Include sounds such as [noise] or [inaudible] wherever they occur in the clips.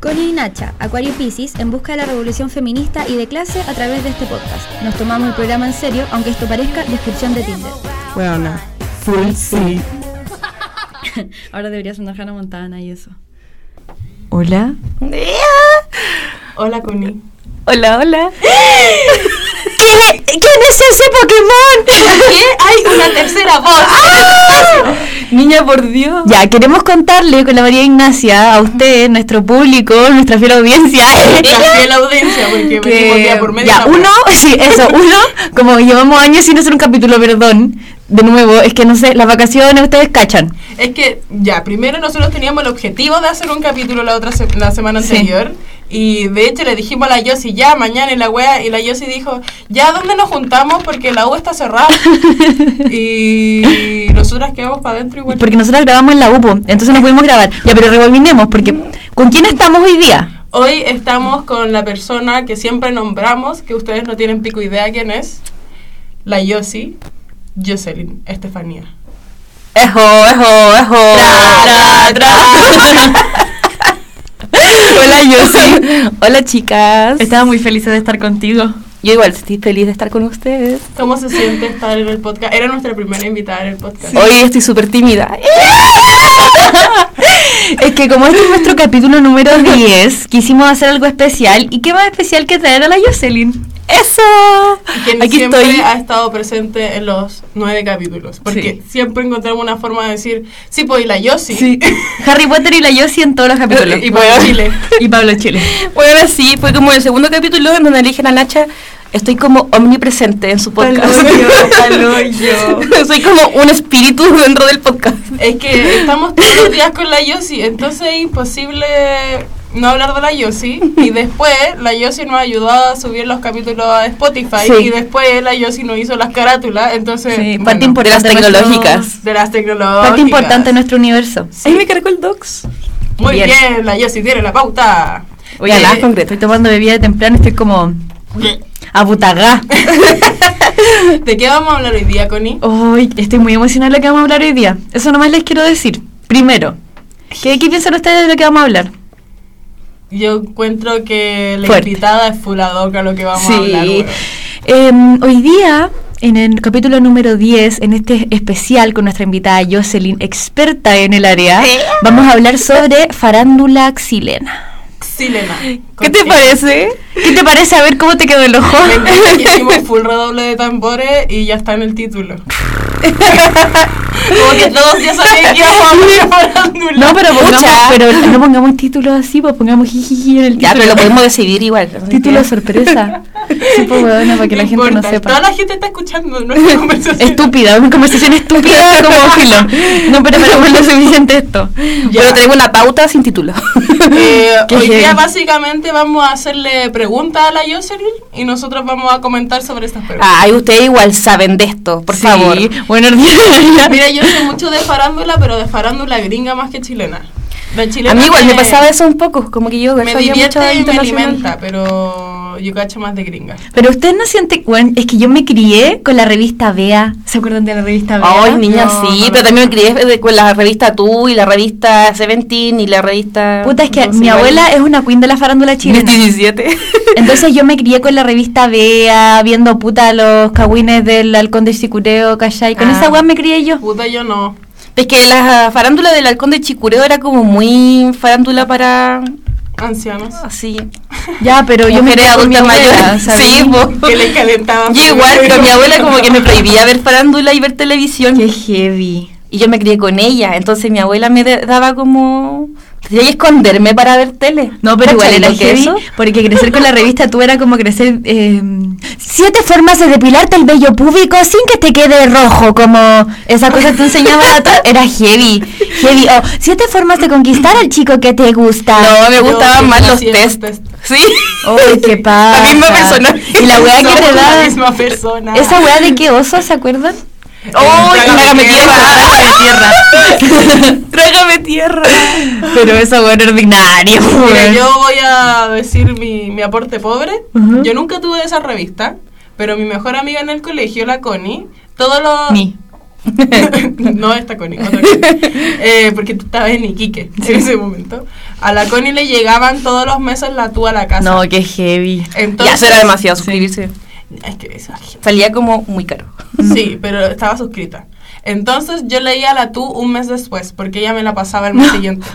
Connie y Nacha, Acuario Pisces, en busca de la revolución feminista y de clase a través de este podcast. Nos tomamos el programa en serio, aunque esto parezca descripción de Tinder. Bueno, full sí. [laughs] Ahora deberías andar Hannah Montana y eso. Hola. [laughs] Hola, Connie. Hola, hola. [laughs] ¿Quién es ese Pokémon? ¿Qué? [laughs] Hay una tercera voz. ¡Ah! [laughs] Niña, por Dios. Ya, queremos contarle con la María Ignacia a usted, nuestro público, nuestra fiel audiencia. Nuestra fiel [laughs] audiencia, porque venimos día por medio. Ya, uno, sí, eso, uno, como llevamos años sin hacer un capítulo, perdón, de nuevo, es que no sé, las vacaciones ustedes cachan. Es que, ya, primero nosotros teníamos el objetivo de hacer un capítulo la otra se- la semana Sí. Y de hecho le dijimos a la Yossi, ya, mañana y la wea. Y la Yossi dijo, ya, ¿dónde nos juntamos? Porque la U está cerrada. [laughs] y nosotras quedamos para adentro igual. Porque nosotros grabamos en la UPO, entonces no pudimos grabar. Ya, pero rebobinemos, porque ¿con quién estamos hoy día? Hoy estamos con la persona que siempre nombramos, que ustedes no tienen pico idea quién es. La Yossi, Jocelyn Estefanía. Ejo, ejo, ejo. Tra, tra, tra. [laughs] Hola, [laughs] Yossi. Hola, chicas. Estaba muy feliz de estar contigo. Yo igual estoy feliz de estar con ustedes. ¿Cómo se siente estar en el podcast? Era nuestra primera invitada en el podcast. Hoy estoy súper tímida. [laughs] es que como este es nuestro capítulo número 10, quisimos hacer algo especial. ¿Y qué más especial que traer a la Jocelyn? ¡Eso! Quien Aquí siempre estoy. ha estado presente en los nueve capítulos. Porque siempre encontramos una forma de decir, sí, pues y la Yossi. Sí. [laughs] Harry Potter y la Josie en todos los capítulos. Y Pablo Chile. [laughs] Y Pablo Chile. Bueno, sí, fue como el segundo capítulo en donde eligen a Nacha. Estoy como omnipresente en su podcast. [laughs] Soy como un espíritu dentro del podcast. Es que estamos todos los días con la Yossi, entonces es imposible no hablar de la Yossi. [laughs] Y después la Yossi nos ayudó a subir los capítulos a Spotify. Sí. Y después la Yossi nos hizo las carátulas. Entonces, Sí, bueno, parte importante de las nuestro- tecnológicas. de las tecnológicas. Parte importante de nuestro universo. Ahí me cargó el docs. Muy Bien. bien. la Yossi tiene la pauta. Oye, nada concreto. Estoy tomando bebida de temprano estoy como abutagá. [laughs] ¿De qué vamos a hablar hoy día, Connie? Hoy estoy muy emocionada de lo que vamos a hablar hoy día. Eso nomás les quiero decir. Primero, ¿qué, qué piensan ustedes de lo que vamos a hablar? Yo encuentro que la Fuerte. invitada es fuladoca lo que vamos a hablar. Sí. Em, hoy día, en el capítulo número 10, en este especial con nuestra invitada Jocelyn, experta en el área, vamos a hablar sobre farándula xilena. Xilena. ¿Qué te parece? ¿Qué te parece? A ver cómo te quedó el ojo. Me encanta que hicimos full redoble de tambores y ya está en el título. Como que todos ya sabían que [laughs] íbamos. No, pero pongamos, pero no pongamos títulos así, pues pongamos jijiji en el título. Ya, pero lo podemos decidir igual. Título sorpresa. Sí, pues bueno, para que la gente no sepa. Toda la gente está escuchando nuestra conversación. Estúpida, una conversación estúpida como filo. No, pero pero lo suficiente esto. Ya. Pero tenemos una pauta sin título. Eh, [laughs] hoy día básicamente vamos a hacerle preguntas a la Jocelyn y nosotros vamos a comentar sobre estas preguntas. Ay, ustedes igual saben de esto, por Sí, favor. Buenos [laughs] días. Mira, yo sé mucho de farándula, pero de farándula gringa más que chilena. A mí igual me pasaba eso un poco, como que yo Me divierte mucho de y me alimenta, pero yo cacho más de gringa. Pero usted no siente, bueno, es que yo me crié con la revista Bea. ¿Se acuerdan de la revista Bea? Ay, niña, No, sí, no, pero no. también me crié de- con la revista Tú y la revista Seventeen y la revista... Puta, es que No mi abuela es una queen de la farándula chilena. 17. [laughs] Entonces yo me crié con la revista Bea, viendo puta los cagüines del halcón de Chicureo, ¿cachai? Con Ah. esa weá me crié yo. Puta, yo no. Es que la farándula del halcón de Chicureo era como muy farándula para... Ancianos. Así... Ya, pero yo me abuela, mayores. ¿sabí? Sí. Que le calentaban. Yo igual, pero mi abuela como que me prohibía ver farándula y ver televisión. Qué heavy. Y yo me crié con ella, entonces mi abuela me daba como... Tenía que esconderme para ver tele. No, pero igual ¿Cachai era heavy, eso? porque crecer con la revista tú era como crecer... eh, siete formas de depilarte el vello público sin que te quede rojo, como esa cosa que te enseñaba la to- Era heavy, heavy. O siete formas de conquistar al chico que te gusta. No, me Yo gustaban más los test. test. Sí. Uy, qué pasa. [laughs] La misma persona. Y la weá que te la da... misma persona. Esa weá de qué oso, ¿se acuerdan? ¡Oh, trágame tierra! tierra. ¡Trágame [laughs] tierra! Pero esa weá era ordinaria, Mira, yo voy a decir mi, mi aporte pobre. Ujú. Yo nunca tuve esa revista, pero mi mejor amiga en el colegio, la Connie, todos los... [laughs] Ni. no esta Connie, otra Connie. Eh, porque tú estabas en Iquique en ese momento. A la Connie le llegaban todos los meses la tú a la casa. No, qué heavy. Ya, Entonces, eso era demasiado suscribirse. Es que esa- Salía como muy caro. [laughs] Sí, pero estaba suscrita. Entonces yo leía la tú un mes después, porque ella me la pasaba el mes siguiente.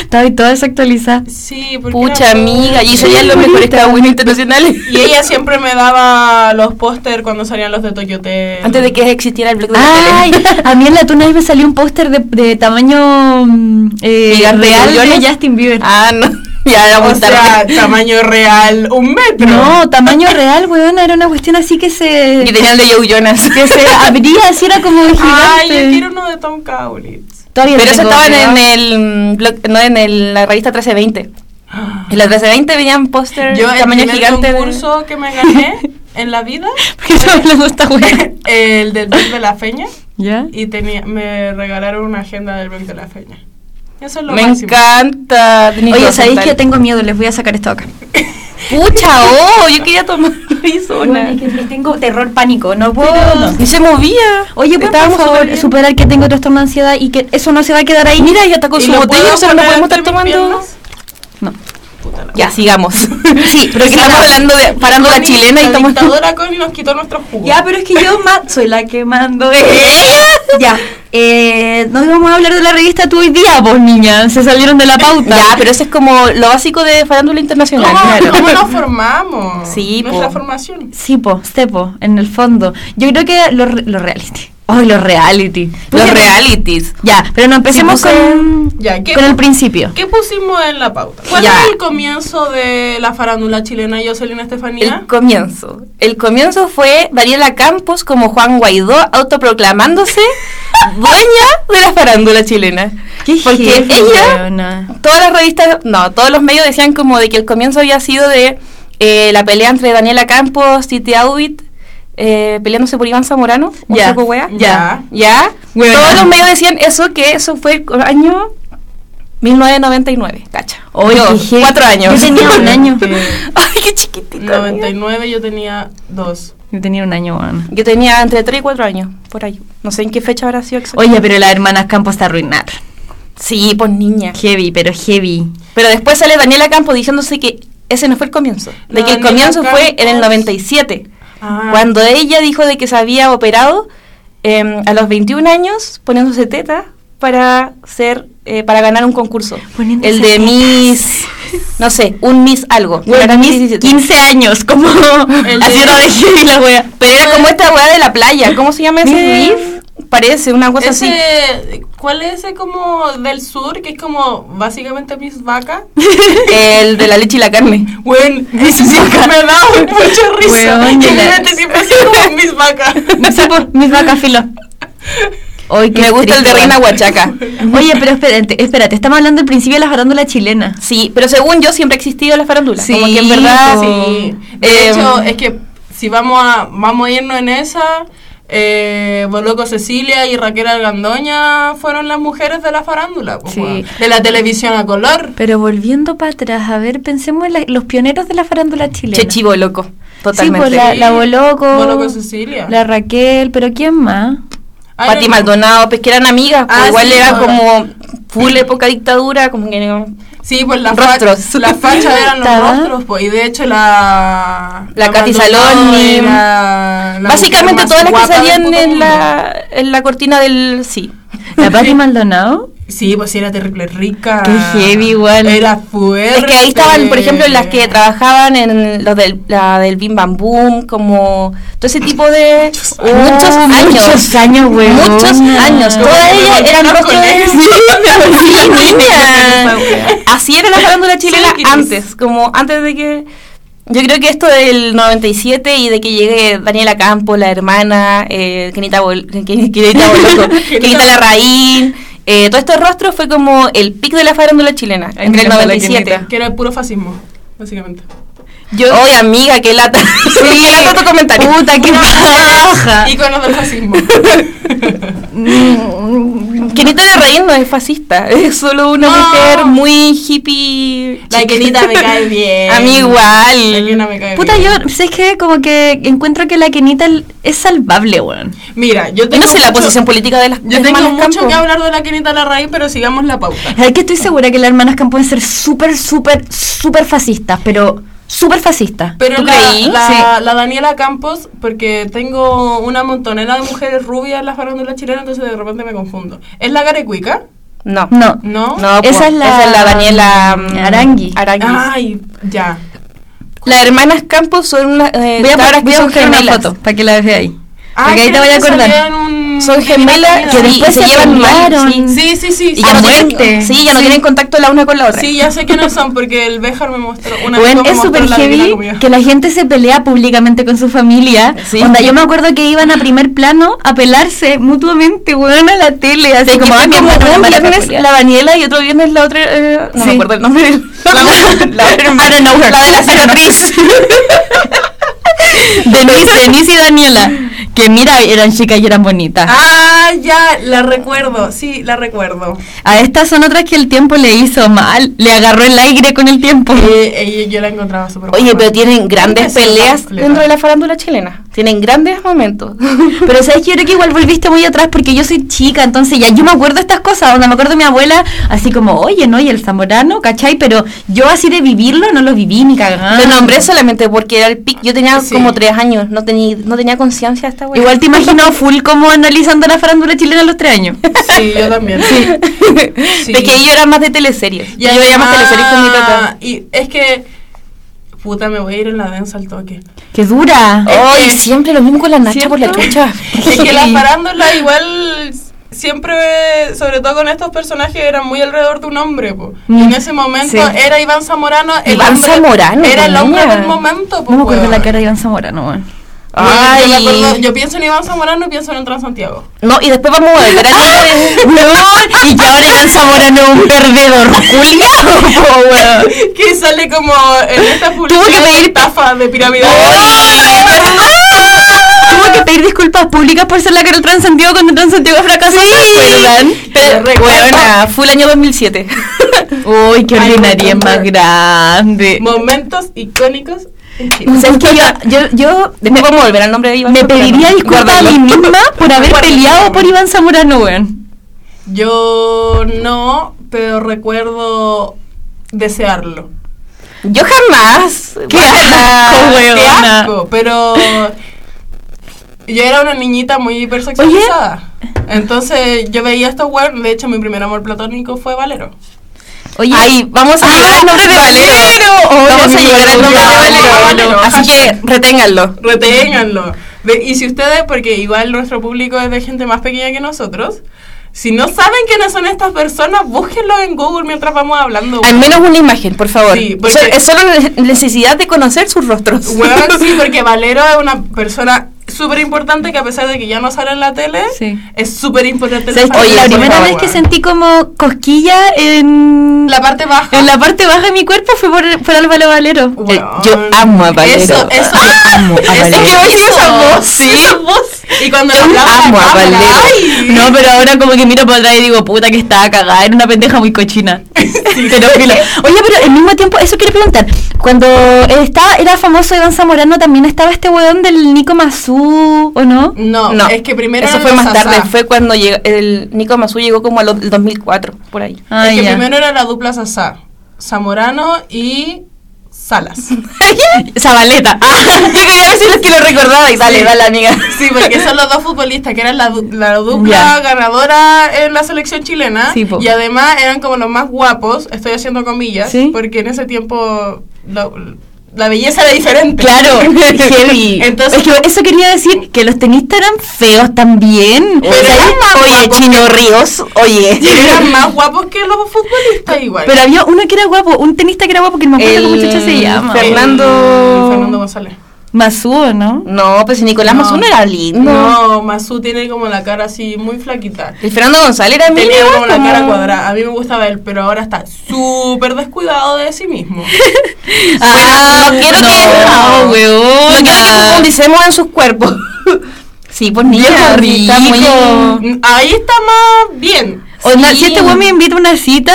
Estaba ahí toda desactualizada. Sí, porque Pucha era- amiga, y salían los mejores cagüinos internacionales. Y ella siempre me daba los póster cuando salían los de Toyote. Antes de que existiera el blog de la Ay, tele. [laughs] a mí en la tuna ahí me salió un póster de, de tamaño mm, eh, real de. Justin Bieber. Ah, no. [laughs] Ya era muy O sea, tamaño real, un metro. no, tamaño real, weón, era una cuestión así que se Y tenía el de Joe Jonas. que se [laughs] abría, así era como gigante. Ay, yo quiero uno de Tom Kaulitz. Todavía Pero eso pegado. en el mm, blog, no en el- la revista 1320. [gasps] En la 1320 venían póster Yo el tamaño primer gigante. de- concurso que me gané [laughs] en la vida, ¿Por qué estamos hablando de esta weá? el del blog de la feña, ¿Ya? y tenía, me regalaron una agenda del blog de la feña. Eso es lo Me máximo. encanta. Oye, ¿sabéis que tengo miedo? Les voy a sacar esto acá. [laughs] Pucha, oh, yo quería tomar [laughs] Arizona. Bueno, es que tengo terror, pánico, no puedo. no. Y se movía. Oye, pues por favor, superar que tengo trastorno de ansiedad y que eso no se va a quedar ahí. Mira, ya está con ¿Y su botella, o sea, no podemos estar tomando. No. Puta la Ya, sigamos. Sí, pero que estamos la- hablando de farándula chilena y la estamos. dictadora Connie nos quitó nuestros jugos. Ya, pero es que yo soy la que mando. ya, eh, no íbamos a hablar de la revista Tú hoy día, vos niña. Se salieron de la pauta. Ya, pero eso es como lo básico de farándula internacional. ¿Cómo, claro. cómo nos [laughs] formamos? Sí, Nuestra po. formación. Sí, po, stepo, en el fondo. Yo creo que los re- los reality. Ay, los reality. Los Puse- realities. Ya, pero no empecemos Sí, puse- con, Ya, ¿qué, con el principio. ¿qué pusimos en la pauta? ¿Cuál Ya. es el comienzo de la farándula chilena Jocelyn Estefanía? El comienzo. El comienzo fue Daniela Campos como Juan Guaidó autoproclamándose [laughs] dueña de la farándula chilena. Qué Porque ella, todas las revistas, no, todos los medios decían como de que el comienzo había sido de eh, la pelea entre Daniela Campos, Titi Aubit, eh, peleándose por Iván Zamorano, un Ya, wea. ya. ¿Ya? Todos los medios decían eso, que eso fue el año 1999, cacha. Oye, Yo, cuatro años. Yo tenía un año. [laughs] Ay, qué mía. 99 yo tenía dos. Yo tenía un año, weona. Yo tenía entre 3 y 4 años, por ahí. No sé en qué fecha habrá sido exacto. Oye, pero las hermanas Campos está arruinaron. Sí, pues niña. Heavy, pero heavy. Pero después sale Daniela Campos diciéndose que ese no fue el comienzo. De La que el Daniela comienzo fue en el Campos. 97. Ah. Cuando ella dijo de que se había operado em, a los 21 años poniéndose teta para ser eh, para ganar un concurso. Poniéndose el de. Miss, no sé, un Miss algo. Bueno, Era Miss mis 17. 15 años, como haciendo de heavy la wea. Pero era como esta weá de la playa. ¿Cómo se llama ¿Miss ese? Reef? Parece una cosa así. ¿Cuál es ese como del sur? Que es como básicamente mis vacas. [laughs] El de la leche y la carne. Bueno, [laughs] ese siempre me da [laughs] mucha risa. Weón, que y mi la- siempre ha sido como mis vacas. Sí, pues, mis vacas filo. Hoy Me gusta el de Reina Huachaca. Oye, pero espérate, espérate, estamos hablando del principio de la farándula chilena. Sí, pero según yo siempre ha existido la farándula. Sí, como que en verdad. Sí. De Eh, hecho, es que si vamos a, vamos a irnos en esa, eh, Boloco Cecilia y Raquel Argandoña fueron las mujeres de la farándula. pues, Sí. De la televisión a color. Pero volviendo para atrás, a ver, pensemos en la- los pioneros de la farándula chilena. Che chivo loco. Totalmente. Sí, pues la, la Boloco, Boloco Cecilia. la Raquel, pero ¿quién más? Ay, Pati no- Maldonado, pues que eran amigas, pues Ah, igual sí, era no. como full época dictadura, como que no- Sí, pues las Rostros. fachas las fachas eran los rostros, pues, y de hecho la... La Katy Maldonado Saloni. la Básicamente todas las que salían en la, en la cortina del sí. La Pati Maldonado. Sí, pues sí, era terrible rica. Qué heavy igual. Era fuerte. Es que ahí estaban, por ejemplo, las que trabajaban en los del, la del Bim Bam Boom, como todo ese tipo de muchos Oh, años. Muchos años, güey. Muchos años. Todas ellas eran rostros de... [laughs] Sí, niña. Así era la farándula chilena Sí, antes, como antes de que... Yo creo que esto del 97 y de que llegue Daniela Campos, la hermana, eh, Kenita, Bol [laughs] Ken- Kenita Boloco, [laughs] Kenita Larraín, eh, todos estos rostros fue como el pic de la farándula chilena, Ay, entre el encanta la 97. Kenita. Que era el puro fascismo, básicamente. Yo, Oye, amiga, qué lata. [laughs] qué lata tu comentario. puta, qué paja. Íconos del fascismo. Kenita de Raín no es fascista, es solo una No. mujer muy hippie. La chica. Kenita me cae bien. [laughs] A mí La igual. Kenita me cae Puta, bien. yo sé que como que encuentro que la Kenita es salvable, weón. Mira, yo tengo no sé la posición política de las Yo tengo hermanas mucho Campo. que hablar de la Kenita Larraín, pero sigamos la pauta. Es que estoy segura que las hermanas Campo pueden ser súper, súper, súper fascistas, pero súper fascistas. Pero ¿Tú la, creí? la, la Daniela Campos, porque tengo una montonera de mujeres rubias en la farándula chilena, entonces de repente me confundo. ¿Es la Garecuica? No. No. ¿No? No, Esa po, es la- Daniela mm, Arangui. Arangui. Ay, ya. Las hermanas Campos son una, eh, Voy a, cabras voy a buscar una foto para que la veas ahí. Ah, Porque ahí te voy a acordar. Son gemelas Que después se se llevan mal, sí. Sí, sí, sí. Y ya no, muerte. tienen, sí, ya no Sí. tienen contacto la una con la otra. Sí, ya sé quiénes son, porque el Béjar me mostró. Una Bueno, es súper la heavy Comida. que la gente se pelea públicamente con su familia. Sí. Onda, yo me acuerdo que iban a primer plano a pelarse mutuamente, weón, a la tele. Así como, ah, como un la viernes la Daniela y otro viernes la otra, eh, no Sí. me acuerdo el nombre. del- la, [laughs] la de la [laughs] cicatriz. [laughs] Denise, Denise y Daniela. Que mira, eran chicas y eran bonitas. Ah, ya, la recuerdo. Sí, la recuerdo. A estas son otras que el tiempo le hizo mal. Le agarró el aire con el tiempo. Eh, yo la encontraba súper Oye, pero tienen grandes peleas dentro de la farándula chilena. Tienen grandes momentos. [laughs] Pero sabes que yo creo que igual volviste muy atrás porque yo soy chica, entonces ya yo me acuerdo de estas cosas, donde me acuerdo de mi abuela así como, oye, no, y el zamorano, ¿cachai? Pero yo así de vivirlo no lo viví ni cagando. Lo nombré solamente porque era el pic. Yo tenía Sí. como tres años, no tenía, no tenía conciencia de Igual te imagino full como analizando la farándula chilena a los tres años. Sí, yo también. Sí. Sí. Es que yo era más de teleseries. Y yo veía más además- teleseries con mi tata. Y es que. Puta, me voy a ir en la densa al toque. ¡Qué dura! Ay, que- siempre lo mismo con la Nacha por la chucha. Es que la farándula igual siempre, sobre todo con estos personajes, eran muy alrededor de un hombre. po. Y Mm, en ese momento sí. era Iván Zamorano. El Iván hombre- Zamorano, Era el hombre del momento. po, No me acuerdo la cara de Iván Zamorano. Bueno, yo, Ay. acuerdo- yo pienso en Iván Zamorano y pienso en el Transantiago. No, y después vamos a volver a [laughs] y que ahora Iván Zamorano es un perdedor. Juliado, [laughs] weón. que sale como en esta Tuvo publicidad que de pedir- estafa de pirámide. Tuvo que pedir disculpas públicas por ser la que era el Transantiago cuando el Transantiago fracasó, ¿se acuerdan? Pero, Weona, fue el año 2007. [laughs] Uy, qué Ay, ordinaria más grande. Momentos icónicos. O sea, es que yo, yo, yo Después vamos a volver al nombre de Iván. me Zamorano. pediría disculpas a mí [laughs] misma por haber peleado por Iván Zamorano, weón. Yo no, pero recuerdo desearlo. Yo jamás. Qué asco, asco, pero yo era una niñita muy hipersexualizada. Entonces yo veía estos weones, de hecho mi primer amor platónico fue Valero. Oye, Ay, vamos a Ah, llegar al nombre de Valero. Vamos a llegar al nombre de Valero. Así que reténganlo. Reténganlo. Y si ustedes, porque igual nuestro público es de gente más pequeña que nosotros, si no saben quiénes son estas personas, búsquenlo en Google mientras vamos hablando. Al menos una imagen, por favor. Sí, porque- So- es solo ne- necesidad de conocer sus rostros. Weón, sí, [laughs] porque Valero es una persona súper importante que a pesar de que ya no sale en la tele, Sí. es súper importante. en ¿sabes qué? familia. la primera vez que sentí como cosquilla en La parte baja. en la parte baja de mi cuerpo fue por, por Álvaro Valero. Eh, yo amo a Valero. Eso, eso. amo a eso- Valero. Es que voy a decir esa voz, Sí, sí. esa voz. Y cuando la amo a. No, pero ahora como que miro para atrás y digo, puta que estaba cagada, era una pendeja muy cochina. [laughs] Pero filo. Oye, pero al mismo tiempo, eso quiero preguntar. Cuando estaba, era famoso Iván Zamorano, también estaba este weón del Nico Mazú, ¿o no? No, No, es que primero Eso fue más tarde. Fue cuando llegó, el Nico Mazú llegó como al 2004, por ahí. Ah, es que ya. primero era la dupla Sasá. Zamorano y Salas. [laughs] Zabaleta. Ah, [laughs] yo quería ver si los que lo recordaba y dale, Sí. dale, amiga. Sí, porque son los dos futbolistas que eran la, du- la dupla ganadora en la selección chilena. Sí, y además eran como los más guapos, estoy haciendo comillas, Sí. porque en ese tiempo lo- la belleza era diferente. Claro, [laughs] heavy. Entonces- es que eso quería decir que los tenistas eran feos también. Pero Oye, guapos Chino Ríos, oye. [laughs] Eran más guapos que los futbolistas igual. pero había uno que era guapo, un tenista que era guapo, que no me acuerdo cómo se llama. Fernando- Fernando González. Mazú, ¿no? No, pues si Nicolás No. Mazú no era lindo. No, Mazú tiene como la cara así muy flaquita. El Fernando González era Tenía como la cara cuadrada. A mí me gustaba él, pero ahora está súper descuidado de sí mismo. [laughs] Ah, [laughs] no quiero que- no, No weona. quiero que profundicemos en sus cuerpos. [laughs] Sí, pues niña, está muy- rico. Ahí está más bien. Sí. si este weón me invita a una cita,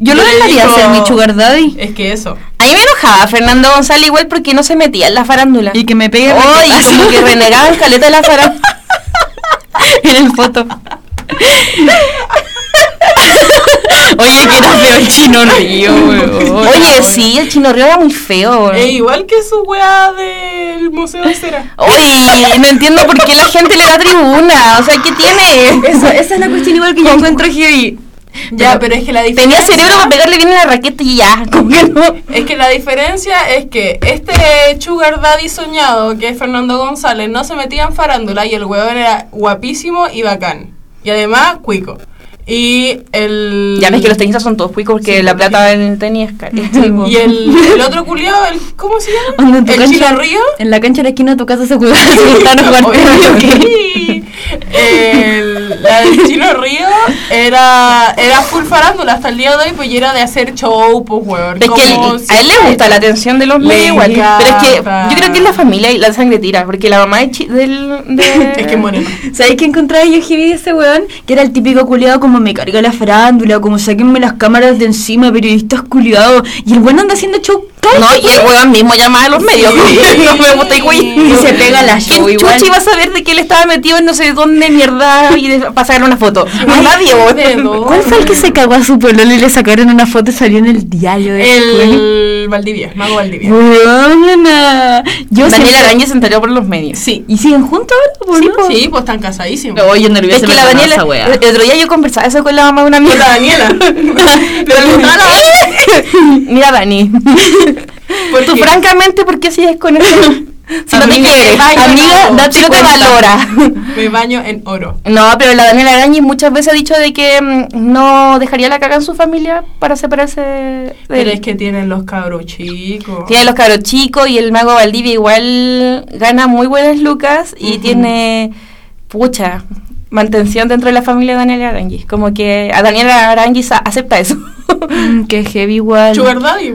yo lo dejaría digo- ser mi sugar daddy. Es que eso. A mí me enojaba Fernando González igual porque no se metía en la farándula. Y que me pegue Oye, raquetazo. como que [laughs] renegaba en caleta de la farándula. [laughs] en el foto. [laughs] Oye, que era feo el chino río, weón. Oye, sí, el chino río era muy feo. Es igual que su weá del Museo de Cera. Oye, no entiendo por qué la gente le da tribuna. O sea, ¿qué tiene? Eso, esa es la cuestión igual que yo encuentro heavy. [laughs] Ya, pero es que la diferencia. Tenía cerebro para pegarle bien en la raqueta y ya, [laughs] como que no. Es que la diferencia es que este Sugar Daddy soñado, que es Fernando González, no se metía en farándula y el huevón era guapísimo y bacán. Y además, cuico. Y el. Ya ves que los tenistas son todos cuicos porque Sí, la plata en el tenis es cara. [laughs] Y el, el [laughs] otro culiado, el, ¿cómo se llama? Onda, en tu el cancha- Chino Río. En la cancha de la esquina de tu casa se jugaban. [laughs] El- la del Chino Río era, era full farándula hasta el día de hoy, pues y era de hacer show, pues weón. Es que a él le gusta la atención de los medios igual. Pero es que yo creo que es la familia y la sangre tira. Porque la mamá de, chi- del, de- Es que moreno. ¿Sabes qué encontraba yo de ese weón? Que era el típico culiado como me carga la farándula, como sáquenme las cámaras de encima, periodistas culiados. Y el weón anda haciendo show No, y el weón mismo llama a los medios. Sí. [laughs] no me gusta igual. Y se pega la show ¿Quién igual. chuchi iba a saber de que él estaba metido en no sé dónde mierda y de- para sacar una foto? A nadie. ¿De? ¿Cuál fue el que se cagó a su pololo y le sacaron una foto y salió en el diario después? El Valdivia, Mago Valdivia. Yo Daniel siempre- Araña se enteró por los medios. Sí. ¿Y siguen juntos ahora? Sí, no? pues, sí, pues están casadísimos. Oye, no Es que la Daniela, el el otro día yo conversaba eso con la mamá de una Con amiga. la Daniela. [laughs] Mira, Dani. ¿Por Tú, qué? francamente, ¿por qué sigues con eso? Si no te Amiga, quiere, vaya, amiga, no. date si no te valora. [laughs] Me baño en oro. No, pero la Daniela Arañi muchas veces ha dicho de que mm, no dejaría la caga en su familia para separarse de Pero él. es que tienen los cabros chicos. Tiene los cabros chicos y el mago Valdivia igual gana muy buenas lucas y tiene, pucha, mantención dentro de la familia de Daniela Arangui. Como que a Daniela Arangui acepta eso. Mm, que heavy igual.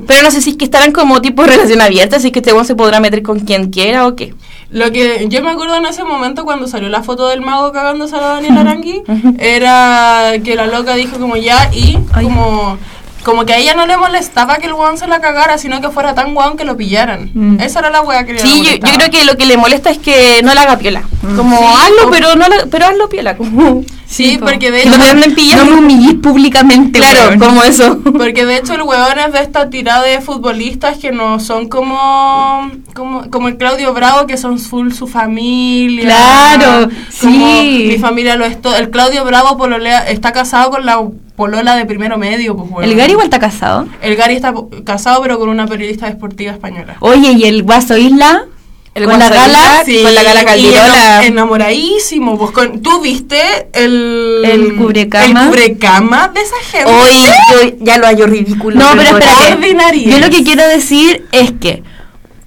Pero no sé si es que estarán como tipo de relación abierta, si es que este se podrá meter con quien quiera o qué. Lo que yo me acuerdo en ese momento cuando salió la foto del mago cagándose a la Daniela Arangui, era que la loca dijo como ya y Ay. como como que a ella no le molestaba que el weón se la cagara, sino que fuera tan weón que lo pillaran. Mm. Esa era la wea que le Sí, yo, creo que lo que le molesta es que no la haga piola. Como Sí, hazlo, pero no la- pero hazlo piola. Como, Sí, po. porque de no hecho te anden No pillando. me humillís públicamente, claro, weón. como eso. [laughs] Porque de hecho el weón es de esta tirada de futbolistas que no son como, como, como el Claudio Bravo, que son full su familia. Claro, como sí. Mi familia lo es todo. El Claudio Bravo pololea- está casado con la polola de primero medio. Pues, weón. El Gary igual está casado. El Gary está casado pero con una periodista deportiva española. Oye, y el Guaso Isla. El con la gala. Isla, con la gala eno- enamoradísimo. Pues, con, ¿Tú viste el, El cubrecama. el cubrecama de esa gente? Hoy yo ya lo hallo ridículo. No, pero. Ordinariez. Yo lo que quiero decir es que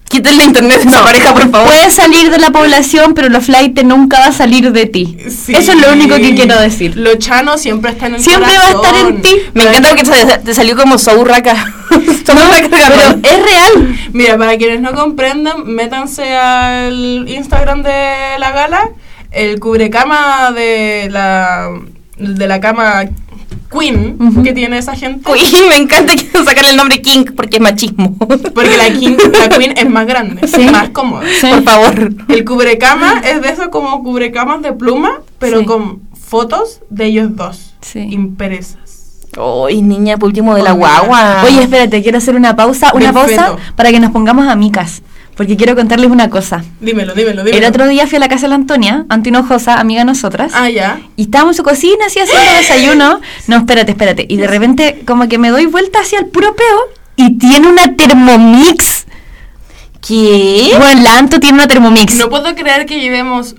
Quítenle internet a esa pareja, por favor. puedes salir de la población, pero los flight nunca va a salir de ti. Sí. Eso es lo único que quiero decir. Lo chano siempre está en el Siempre va a estar en ti. Me encanta porque te, te salió como Sourraca. Sourraca, [laughs] Pero es real. Mira, para quienes no comprendan, métanse al Instagram de la gala. El cubrecama de la, de la cama Queen que tiene esa gente. Uy, [laughs] me encanta que [laughs] sacarle el nombre King porque es machismo. Porque la, King, la Queen es más grande, Sí. más cómoda. Sí. Por favor. El cubrecama es de esos como cubrecamas de pluma, pero Sí. con fotos de ellos dos. Sí. Impresas. Uy, niña, por último de la guagua. Oye, espérate, quiero hacer una pausa, una pausa para que nos pongamos amicas. Porque quiero contarles una cosa. Dímelo, dímelo, dímelo. El otro día fui a la casa de la Antonia, Antinojosa, amiga de nosotras. Ah, ya. Y estábamos en su cocina, así haciendo desayuno. No, espérate, espérate. Y de repente, como que me doy vuelta hacia el puro peo y tiene una Thermomix. ¿Qué? Bueno, la Anto tiene una Thermomix. No puedo creer que llevemos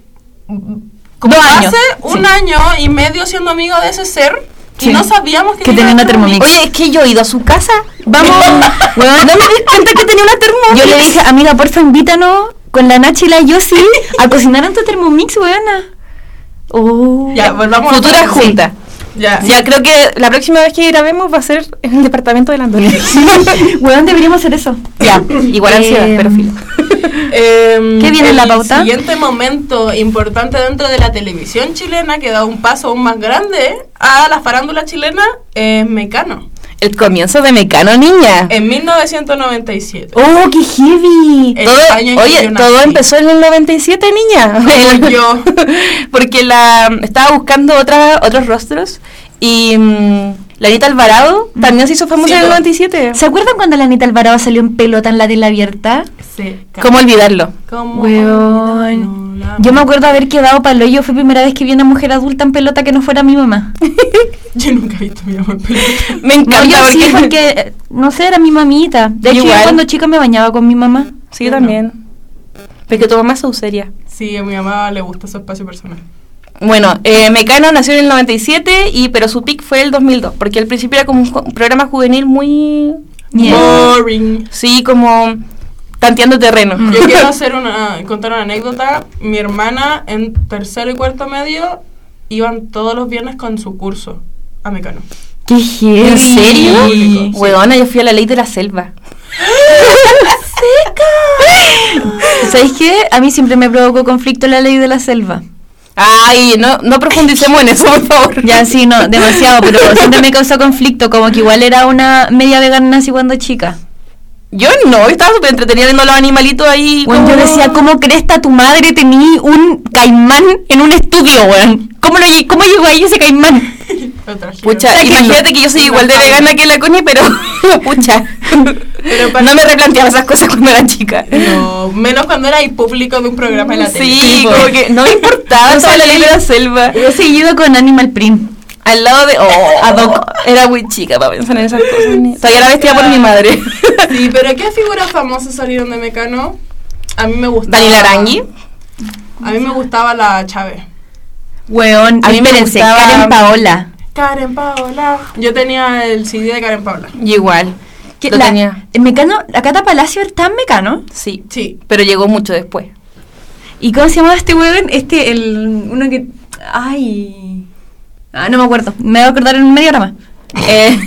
Dos años. hace un Sí. año y medio siendo amigo de ese ser y Sí. no sabíamos que, Que tenía una Thermomix. Oye, es que yo he ido a su casa. Vamos, [laughs] No me di cuenta que tenía una Thermomix. Yo le dije, amiga, porfa, invítanos con la Nachi y la Yossi a cocinar en tu Thermomix, weona. Oh. Ya, volvamos Futura a junta. Ya. Ya creo que la próxima vez que grabemos va a ser en el departamento de la Antonia. [laughs] Weón, deberíamos hacer eso. ya, igual ansiedad, Eh, pero filo. Em, ¿Qué viene en la pauta? El siguiente momento importante dentro de la televisión chilena que da un paso aún más grande a la farándula chilena es Mecano. El comienzo de Mecano, niña. En 1997. ¡Oh, qué heavy! El Todo- año en que oye, todo empezó en el 97, niña. [laughs] Como yo. [laughs] Porque la estaba buscando otra, otros rostros y mm, la Anita Alvarado también se hizo famosa Sí, en el po. 97. ¿Se acuerdan cuando la Anita Alvarado salió en pelota en la tele abierta? Sí. ¿Cómo olvidarlo? ¿Cómo Weón. Yo me acuerdo haber quedado para yo fue primera vez que vi una mujer adulta en pelota que no fuera mi mamá. [laughs] Yo nunca he visto a mi mamá en pelota. [laughs] Me No, encanta yo sí, [laughs] porque... porque, eh, no sé, era mi mamita. De hecho, yo cuando chica me bañaba con mi mamá. Sí, yo también. Porque tu mamá es sauceria. Sí, a mi mamá le gusta su espacio personal. Bueno, eh, Mecano nació en el 97, y, pero su pick fue el 2002, porque al principio era como un, programa juvenil muy... Boring. Sí, como tanteando terreno. Yo quiero [laughs] hacer una, contar una anécdota. Mi hermana en tercero y cuarto medio iban todos los viernes con su curso a Mecano. ¡Qué! ¿En serio? Sí. Huevona, yo fui a la ley de la selva. [gasps] [laughs] ¿Sabéis qué? A mí siempre me provocó conflicto la ley de la selva. Ay, no, no profundicemos en eso, por favor. Ya, sí, no, demasiado, pero [laughs] siempre me causó conflicto, como que igual era una media vegana así cuando chica. Yo no, estaba súper entretenida viendo los animalitos ahí. Bueno, yo decía, ¿cómo cresta tu madre tenía un caimán en un estudio, weón? ¿Cómo, lo, ¿Cómo llegó ahí ese caimán? Pucha, imagínate que yo soy igual de vegana que la Connie, pero [laughs] pucha. Pero para- no me replanteaba esas cosas cuando era chica. No, menos cuando era el público de un programa de la tele. Sí, como que no me importaba [laughs] No toda la salí. ley de la selva. Yo he seguido con Animal Print. Al lado de. Oh, [laughs] ad hoc. Era muy chica para pensar en esas cosas. ni- Todavía la vestía por mi madre. Sí, pero ¿qué figuras famosas salieron de Mecano? A mí me gustaba. Daniel Arangui. A mí me gustaba la Chávez. Weón, A mí me espérense, gustaba- Karen Paola. Karen Paola. Yo tenía el CD de Karen Paola. Y igual. Lo la, tenía. el Mecano, la Cata Palacio está en Mecano. Sí. Sí. Pero llegó mucho después. ¿Y cómo se llamaba este weón? Este, el. Uno que. Ay. Ah, no me acuerdo. Me voy a acordar en media hora más. [laughs] Eh,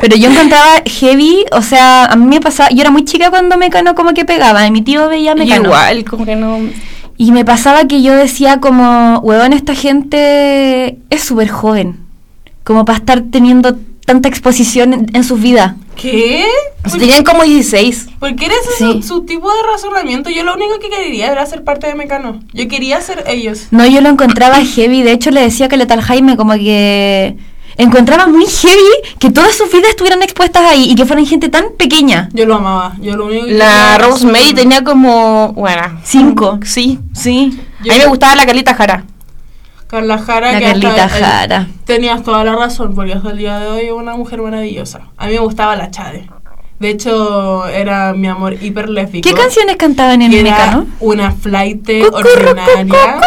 Pero yo encontraba heavy, o sea, a mí me pasaba. Yo era muy chica cuando Mecano como que pegaba. Y mi tío veía Mecano. igual, como que no. Y me pasaba que yo decía como, weón, esta gente es súper joven. Como para estar teniendo tanta exposición en, en sus vidas. ¿Qué? Tenían como 16. ¿Por qué era ese Sí. su, su tipo de razonamiento? Yo lo único que quería era ser parte de Mecano. Yo quería ser ellos. No, yo lo encontraba heavy. De hecho, le decía que le tal Jaime como que encontraba muy heavy que todas sus vidas estuvieran expuestas ahí y que fueran gente tan pequeña. Yo lo amaba. Yo lo único que La Rosemary tenía como. Bueno. Cinco. Sí. Sí. Yo- a mí me gustaba la Carlita Jara. Carla Jara. La que Carlita Jara. Tenías toda la razón, porque hasta el día de hoy es una mujer maravillosa. A mí me gustaba la Chade. De hecho, era mi amor hiper lésbico. ¿Qué canciones cantaban en Y Mecano? una flight ordinaria.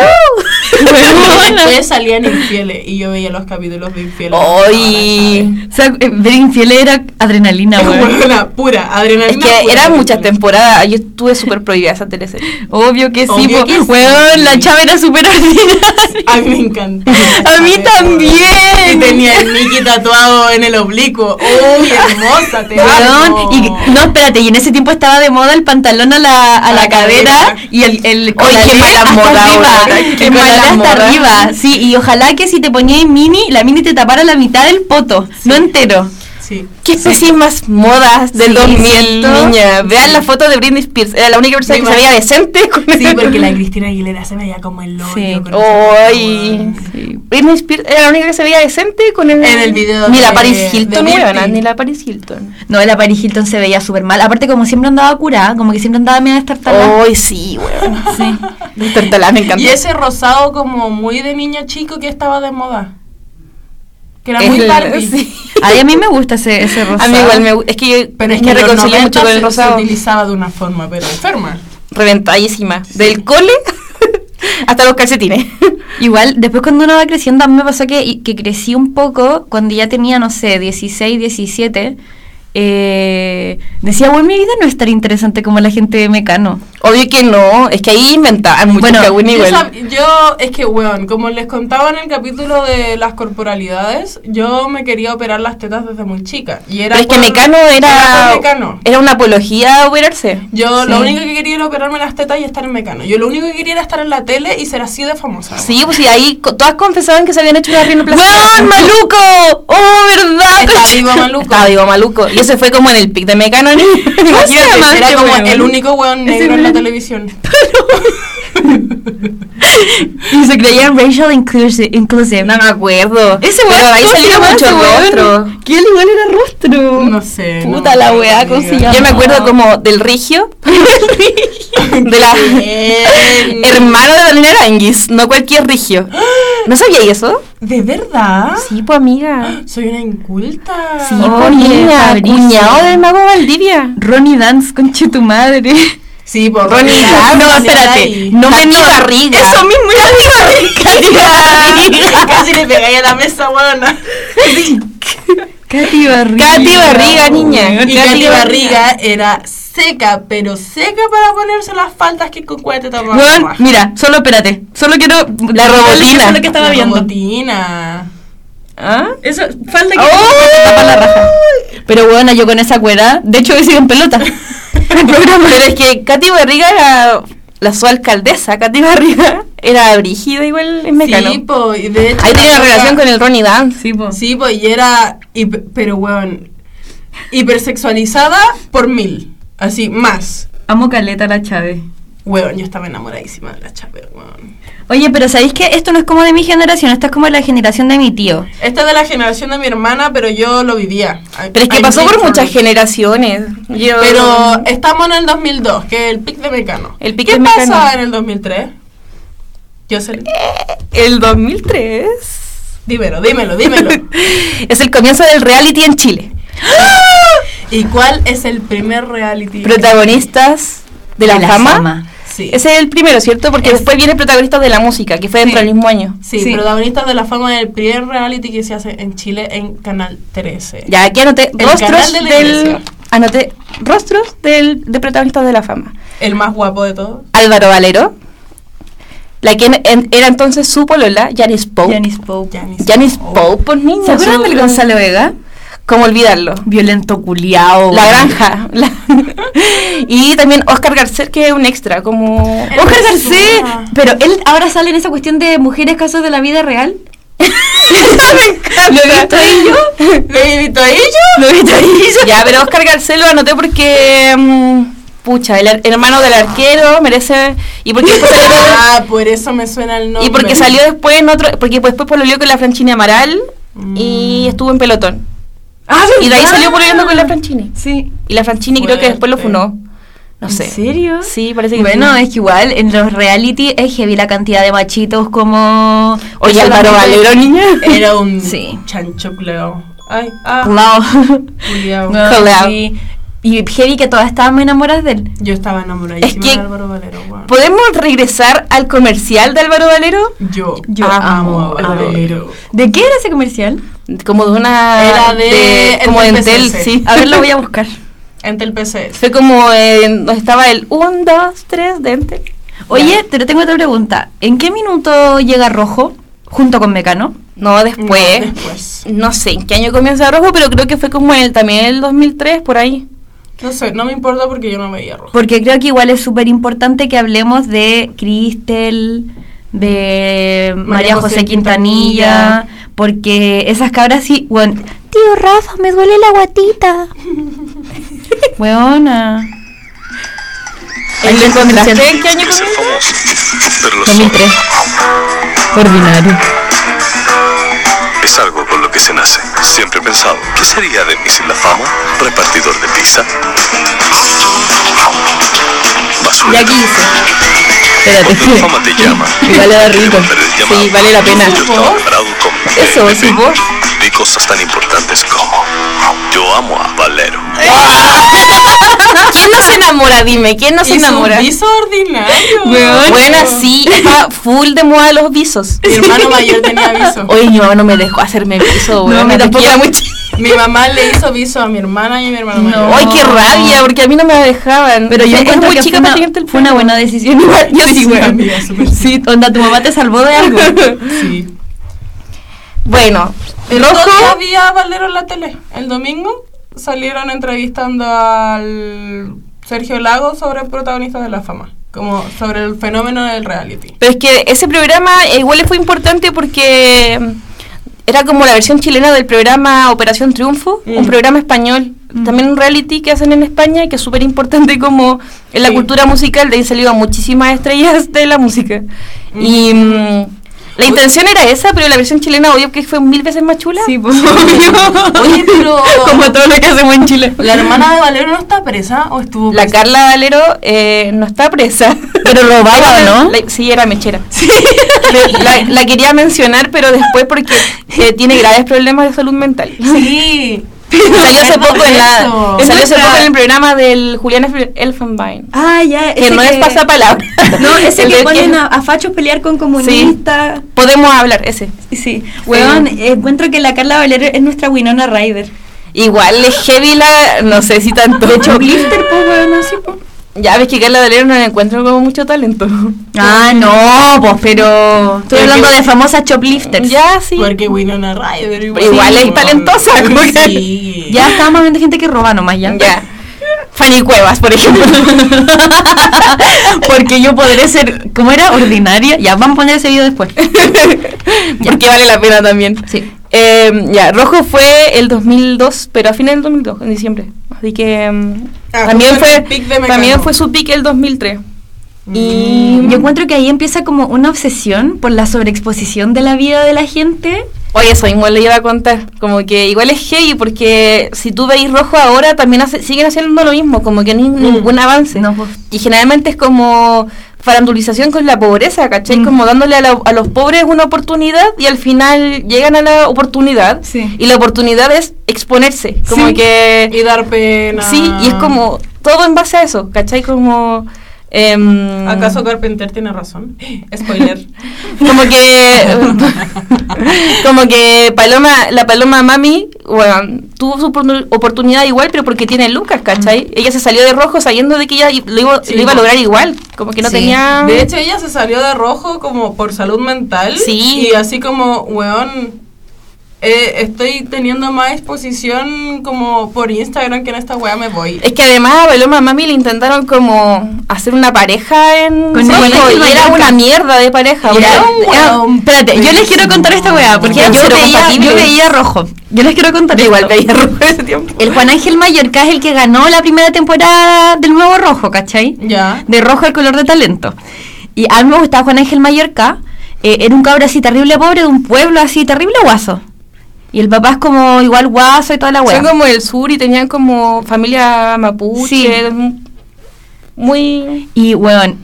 Y [laughs] [laughs] después salían infieles y yo veía los capítulos de infieles. ¡Ay! O sea, eh, ver infiel era adrenalina, una pura adrenalina. Es que eran muchas infieles. temporadas. Yo estuve súper prohibida esa teleserie. Obvio que sí, weón, la chava era súper ordinaria. [laughs] A mí me encantaba. A mí Y también. tenía el Mickey tatuado en el oblicuo. ¡Uy, hermosa! Te y no, espérate, y en ese tiempo estaba de moda el pantalón a la, a la la cadera cadera. y el, el Oye, qué mala hasta moda, arriba, qué el mala hasta moda. arriba, sí, y ojalá que si te ponías mini, la mini te tapara la mitad del poto, no entero. Sí. ¿Qué pésimas modas del Sí, 2000, ¿cierto? niña? Vean la foto de Britney Spears. Era la única persona que se veía decente. Con Sí, porque la Cristina Aguilera se veía como el hoyo. Sí. Britney Spears era la única que se veía decente con el... En el video Ni la de- Paris Hilton, de ni la Paris Hilton. No, la Paris Hilton se veía súper mal, aparte como siempre andaba curada, como que siempre andaba media estartalada. ¡Ay, sí, weón! Sí. [laughs] Destartalada, me encanta. Y ese rosado como muy de niño chico que estaba de moda. Que era muy El- Barbie. sí. [laughs] Ay, a mí me gusta ese, ese rosado. A mí igual me Es que yo Pero es que reconcilié 90 mucho con el se- rosado. Se utilizaba de una forma, pero enferma. Reventadísima. Del cole [laughs] hasta los calcetines. [laughs] Igual, después cuando uno va creciendo, a mí me pasó que, que crecí un poco cuando ya tenía, no sé, 16, 17. Eh, Decía, bueno, mi vida no es tan interesante como la gente de Mecano. Obvio que no, es que ahí inventaban mucho Bueno, Yo, yo, es que, weón, como les contaba en el capítulo de las corporalidades, yo me quería operar las tetas desde muy chica. Y era Pero es que Mecano era, por Mecano. era una apología a operarse. Yo Sí. lo único que quería era operarme las tetas y estar en Mecano. Yo lo único que quería era estar en la tele y ser así de famosa. Sí, pues sí, ahí todas confesaban que se habían hecho una [laughs] rinoplastia. ¡Weón, [laughs] maluco! ¡Oh, verdad! Está [laughs] vivo Maluco. Estaba vivo maluco. Y ese fue como en el pic de Mecano. Era Qué como weón. el único weón negro en la televisión. [laughs] Y se creían racial inclusive. inclusive. No me acuerdo. Ese Pero weón, ahí ¿cómo se salió llama mucho rostro. ¿Qué igual era rostro? No sé. Puta no la weá, ¿cómo se llama? Yo me acuerdo como del Rigio. [laughs] de la hermano de Daniela Aranguis, no cualquier Rigio. [gasps] ¿No sabía eso? ¿De verdad? Sí, pues amiga. Soy una inculta. Sí, pues niña, Fabricio. cuñado del mago Valdivia. Ronnie Dance, conche tu madre. Sí, por Ronnie Dance, no, espérate. No me Barriga. Eso mismo era Barriga. [laughs] Casi le pegáis a la mesa, weona. [laughs] Katy Barriga. Katy Barriga, niña. Y Katy Barriga era seca, pero seca para ponerse las faltas que con tomaba. Weón, mira, solo espérate. Solo quiero. La robotina. Eso es lo que estaba La viendo. robotina. ¿Ah? Eso, falta que ¡Ay! tapa la raja. Pero bueno, yo con esa cuera, de hecho he sido en pelota. El programa. Pero es que Katy Barriga era la su alcaldesa. Katy Barriga era brígida igual en Mecano. Sí, po, y de hecho. Ahí tenía relación con el Ronnie Dance. Sí, po. Sí, pues, y era. hiper- pero, weón. Hipersexualizada por mil. Así, más. Amo caleta la Chávez. Weón, yo estaba enamoradísima de la Chávez, weón. Oye, pero ¿sabéis que esto no es como de mi generación? Esto es como de la generación de mi tío. Esta es de la generación de mi hermana, pero yo lo vivía. I- Pero es que I pasó por muchas generaciones. Yo- Pero estamos en el 2002, que es el pic de Mecano. El pic ¿Qué de Mecano. pasa en el 2003? Yo sé. el 2003 Dímelo, dímelo, dímelo. [laughs] es el comienzo del reality en Chile. ¿Y cuál es el primer reality? Protagonistas de la, fama. Sí. Ese es el primero, ¿cierto? Porque Es- después viene protagonistas de la música, que fue dentro Sí. del mismo año. Sí, Sí. protagonistas de la fama del primer reality que se hace en Chile en Canal 13. Ya aquí anoté El rostros canal de la del anoté rostros del de protagonistas de la fama. El más guapo de todos. Álvaro Valero, la que en- en- era entonces su polola, Janice Pope. Janis Pope. Janice Janice Pope. Por niños. ¿Se acuerdan del Gonzalo Vega? ¿Cómo olvidarlo? Violento culiao. La granja. La- [laughs] y también Oscar Garcés, que es un extra, como... El Oscar. Garcés. Pero él ahora sale en esa cuestión de mujeres casos de la vida real. [laughs] ¿Lo he visto ahí yo? ¿Lo he visto ahí yo? ¿Lo he visto ahí yo? [laughs] Ya, pero Oscar Garcés lo anoté porque... mm, pucha, el her- hermano del arquero merece... Y porque después salió, Ah, por eso me suena el nombre. y porque salió después en otro... Porque después pololeó con la Franchini Amaral Mm. y estuvo en pelotón. Ah, Y de ahí salió pololeando con la Franchini. Sí. Y la Franchini creo que después lo funó. No sé. ¿En serio? Sí, parece que Bueno, sí. es que igual en los reality es heavy la cantidad de machitos como... Oye, Álvaro Valero, niña. Era un Sí. chancho cleo. Ay, ah, culiao. No, sí. Y heavy que todas estábamos enamoradas de él. Yo estaba enamoradísima Es que- de Álvaro Valero, weón. ¿Podemos regresar al comercial de Álvaro Valero? Yo, Yo amo amo a Valero. ¿De qué era ese comercial? Como de una... Era de- como de Entel Entel, sí. A ver, lo voy a buscar. Entre el PCS. Fue como donde estaba el 1, 2, 3 de Entel. Oye, pero tengo otra pregunta. ¿En qué minuto llega Rojo junto con Mecano? No, después. No, después. No sé en qué año comienza Rojo, pero creo que fue como en el, también el 2003, por ahí. No sé, no me importa porque yo no veía rojo. Porque creo que igual es súper importante que hablemos de Cristel, de María, José, José Quintanilla, porque esas cabras sí, bueno, tío Rafa, me duele la guatita. [laughs] Weona. ¿El Ahí encontraste comercial. en qué año comienza? famoso, pero lo 2003. Ordinario. Es algo con lo que se nace. Siempre he pensado, ¿qué sería de mí sin la fama? ¿Repartidor de pizza? Basura. Ya aquí dice. Espérate, Cuando la fama te [laughs] llama. Igual le da rico. Sí, vale la pena. Yo estaba preparado como Eso, bebé. su Vi cosas tan importantes como yo amo a Valero. ¿Quién no se enamora? Dime, ¿quién no se enamora? viso ordinario. Weón. Bueno, sí, está full de moda los visos. Mi hermano mayor tenía viso. Oye, mi mamá no me dejó hacerme viso, No, weón. a mí me tampoco. era muy chica. Mi mamá le hizo viso a mi hermana y a mi hermano mayor. ¡Ay, qué rabia! Porque a mí no me dejaban. Pero yo Es encuentro muy que chica fue, para el fue una buena decisión. Igual, [laughs] yo [laughs] sí, Sí, weón. amiga, Sí, onda, tu mamá te salvó de algo. Sí. Bueno, El otro día rojo. vi a Valero en la tele. El domingo salieron entrevistando al Sergio Lago sobre protagonistas de la fama. Como sobre el fenómeno del reality. Pero es que ese programa eh, igual fue importante porque mm, era como la versión chilena del programa Operación Triunfo, un Mm. programa español, también un reality que hacen en España que es súper importante como en la Sí. cultura musical, de ahí salieron muchísimas estrellas de la música. Y mm, la intención era esa, pero la versión chilena obvio que fue mil veces más chula. Sí, pues. [laughs] Oye, pero. [laughs] Como todo lo que hacemos en Chile. ¿La hermana de Valero no está presa o estuvo La presa? Carla Valero eh, no está presa. [laughs] Pero robaba, ¿no? la- sí, era mechera. La, la quería mencionar, pero después porque eh, tiene graves problemas de salud mental. Sí. [laughs] Salió hace poco en la, salió hace nuestra- poco en el programa del Julián Elf- Elfenbein. Ah, ya. Que no es pasapalabra. No, [laughs] ese El que ponen a, a fachos pelear con comunistas. Podemos hablar, ese. Sí. sí. Weón, encuentro que la Carla Valero es nuestra Winona Ryder. Igual es heavy la, no sé si tanto. De Choplifter, pues, weón, así, pues. Ya ves que Carla Valero no la encuentro como mucho talento. [laughs] Ah, no, pues, pero. Estoy Pero hablando que- de famosas choplifters. Ya, sí. Porque Winona Ryder igual. Igual es talentosa, como que- Sí. Ya estábamos hablando de gente que roba nomás, ya. Ya. Fanny Cuevas, por ejemplo. [laughs] Porque yo podré ser, ¿cómo era? Ordinaria. Ya, vamos a poner ese video después. [laughs] Porque vale la pena también. Sí. Eh, ya, Rojo fue el 2002, pero a finales del 2002, en diciembre. Así que mm, Ah, también, fue, también fue su pick el 2003. Mm. Y Yo encuentro que ahí empieza como una obsesión por la sobreexposición de la vida de la gente. Oye, eso mismo le iba a contar. Como que igual es heavy porque si tú veis rojo ahora también hace- siguen haciendo lo mismo, como que ni ningún avance. No, pues. Y generalmente es como farandulización con la pobreza, ¿cachai? Mm. Como dándole a, la- a los pobres una oportunidad y al final llegan a la oportunidad Sí. y la oportunidad es exponerse. Como Sí. que... Y dar pena. Sí, y es como todo en base a eso, ¿cachai? Como... em, ¿Acaso Carpenter tiene razón? [gasps] Spoiler. [laughs] como que [laughs] como que Paloma la Paloma Mami bueno, tuvo su oportun- oportunidad igual pero porque tiene lucas ¿cachai? ella se salió de rojo sabiendo de que ella lo iba, Sí, lo iba a lograr igual como que no Sí. tenía De hecho, ella se salió de rojo como por salud mental. Sí. Y así como, weón, eh, estoy teniendo más exposición como por Instagram que en esta weá me voy. es que además a Paloma Mami le intentaron como hacer una pareja en Con Nicolás y era una mierda de pareja Era un weón. Espérate, yo les quiero contar esta weá, porque yo veía, yo veía rojo. Yo les quiero contar igual esto. veía rojo ese tiempo El Juan Ángel Mallorca es el que ganó la primera temporada del nuevo rojo, ¿cachai? Ya. De rojo el color de talento. Y a mí me gustaba Juan Ángel Mallorca. eh, era un cabro así terrible pobre de un pueblo así terrible guaso. Y el papá es como igual guaso y toda la weá. son como del sur y tenían como familia mapuche Sí. muy Y, weón,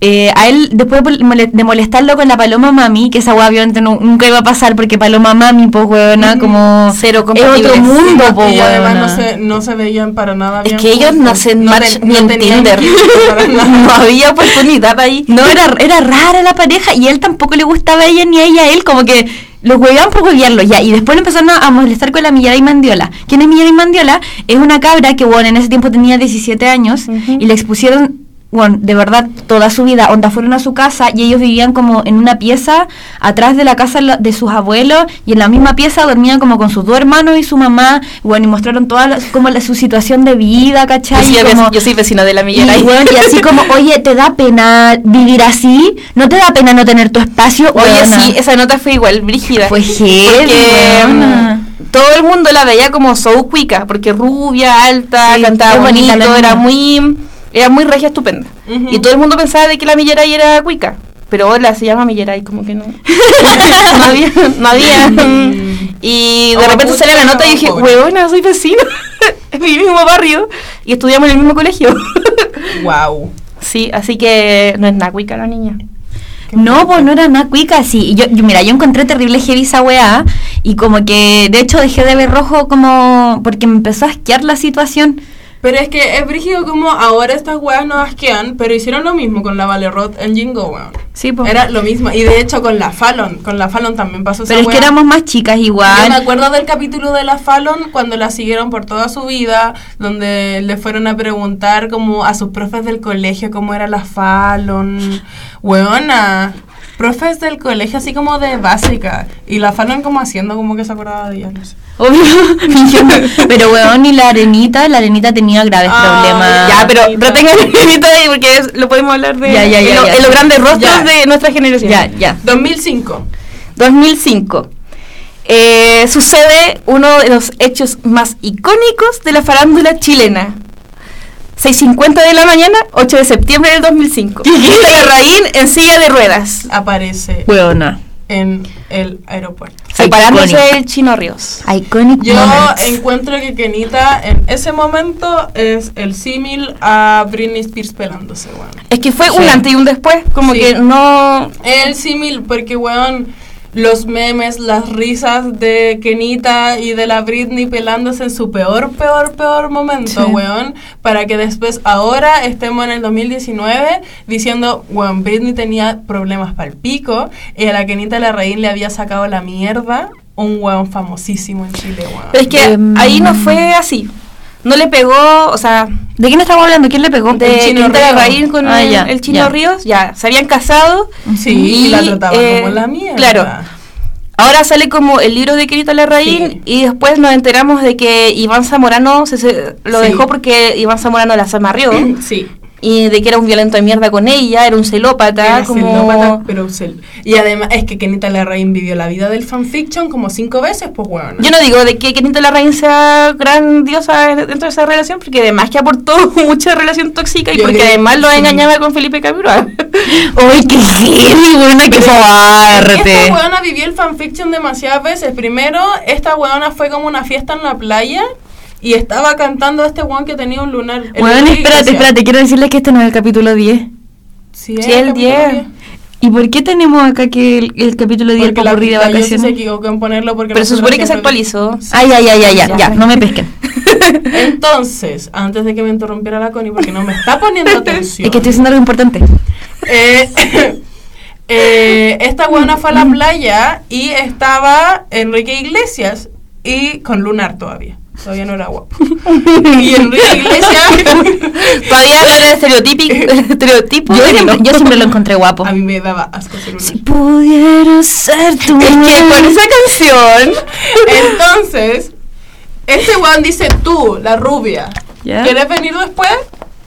eh, a él, después de mole- de molestarlo con la paloma mami, que esa weá obviamente nu- nunca iba a pasar porque paloma mami, pues, weona, como... Cero Es otro mundo, y, pues, y además no se, no se veían para nada Es bien que ellos no hacen No match ni en Tinder. [laughs] no había oportunidad ahí. No, era, era rara la pareja y él tampoco le gustaba a ella ni a ella a él, como que los hueveaban por huevearlo ya. Y después empezaron a, molestar con la Millaray Mandiola. ¿Quién es Millaray Mandiola? Es una cabra que, bueno, en ese tiempo tenía 17 años y le expusieron, bueno, de verdad, toda su vida. Onda fueron a su casa y ellos vivían como en una pieza atrás de la casa de sus abuelos y en la misma pieza dormían como con sus dos hermanos y su mamá. Bueno, y mostraron toda la- como la- su situación de vida, Yo ¿cachai? soy, Y como- yo soy vecina de la y, Millera. weón, y así como, oye, ¿te da pena vivir así? ¿No te da pena no tener tu espacio? Oye, sí, esa nota fue igual, brígida. Fue weona. mm, todo el mundo la veía como so cuica, porque rubia, alta, Sí, cantaba bonito, era muy, era muy regia, estupenda. Y todo el mundo pensaba de que la Milleray era cuica. Pero ahora se llama Milleray, como que no. [laughs] no había. No había. y de O repente sale la nota y dije, huevona, soy vecino. [laughs] en mi mismo barrio. Y estudiamos en el mismo colegio. [laughs] Wow. sí, así que no es nada cuica la niña. No, pues no era nada cuica, sí. Y Yo, yo, mira, yo encontré terrible heavy esa weá y como que, de hecho, dejé de ver rojo como porque me empezó a asquear la situación. Pero es que es brígido como ahora estas weas nos asquean, pero hicieron lo mismo con la Valerot en Jingo, weón. Sí, po. Era lo mismo. Y de hecho con la Fallon, con la Fallon también pasó esa Pero es que éramos más chicas Yo me igual. acuerdo del capítulo de la Fallon cuando la siguieron por toda su vida, donde le fueron a preguntar como a sus profes del colegio cómo era la Fallon. Weona, profes del colegio así como de básica. Y la Fallon como haciendo como que se acordaba de ella, no sé. Obvio. [laughs] Pero weón, y la arenita, la arenita tenía graves Ah, problemas. Ya, pero Arenita. retengan el minito ahí porque es- lo podemos hablar de Ya, ya, ya, en, lo- ya. en los grandes rostros Ya. de nuestra generación. Ya, ya. 2005. 2005. Eh, sucede uno de los hechos más icónicos de la farándula chilena. 6.50 de la mañana, 8 de septiembre del 2005. Quinta Larraín en silla de ruedas, Aparece Weona. en el aeropuerto. separándose del Chino Ríos. Iconic Yo moments. encuentro que Kenita en ese momento es el símil a Britney Spears pelándose, weón. Es que fue Sí. un antes y un después, como Sí. que no... El símil, porque, weón, los memes, las risas de Kenita y de la Britney pelándose en su peor, peor, peor momento, Sí. weón, para que después, ahora, estemos en el 2019 diciendo, weón, Britney tenía problemas para el pico y a la Kenita Larraín le había sacado la mierda un weón famosísimo en Chile, weón. Pero es que Em. ahí no fue así. No le pegó, o sea, ¿De quién estamos hablando? ¿Quién le pegó? de Chino Quinta Ríos. Larraín con Ah, el, ya, el Chino ya. Ríos, ya, se habían casado. Sí, y, la trataba eh, como la mierda. Claro. Ahora sale como el libro de Querita Larraín Sí. y después nos enteramos de que Iván Zamorano se, se- lo Sí. dejó porque Iván Zamorano la zamarrió Sí. Y de que era un violento de mierda con ella, era un celópata, Era como... celópata, pero cel- Y además es que Kenita Larraín vivió la vida del fanfiction como cinco veces, pues weón. Yo no digo de que Querita Larraín sea grandiosa dentro de esa relación, porque además que aportó [laughs] mucha relación tóxica y Yo porque creo- además lo sí. engañaba con Felipe Cabral. [laughs] ¡Uy, qué heavy, weona! ¡Qué fuerte! Esta weona vivió el fanfiction demasiadas veces. Primero, esta weona fue como una fiesta en la playa y estaba cantando a este weón que tenía un lunar. El Enrique espérate, espérate. Quiero decirles que este no es el capítulo 10. Sí, Sí, el capítulo 10. 10. ¿Y por qué tenemos acá que el, el capítulo 10 el Porque la popurrí de Yossi se vacaciones? equivocó en ponerlo porque Pero se supone que se actualizó. Ay, ay, ay, ay, ya, Ya. ya, no me [laughs] pesquen. Entonces, antes de que me interrumpiera la Connie, porque no me está poniendo [laughs] atención. Es que estoy haciendo algo importante. Eh, [coughs] eh, esta buena fue a la playa y estaba Enrique Iglesias y con Lunar todavía. Todavía no era guapo. [laughs] Y Enrique Iglesias Todavía no era estereotípico, [laughs] estereotipo. Yo siempre, yo lo encontré guapo. a mí me daba asco ser Si pudiera ser tu [laughs] Es que con esa canción... Entonces, este weón dice tú, la rubia. ¿quieres venir después?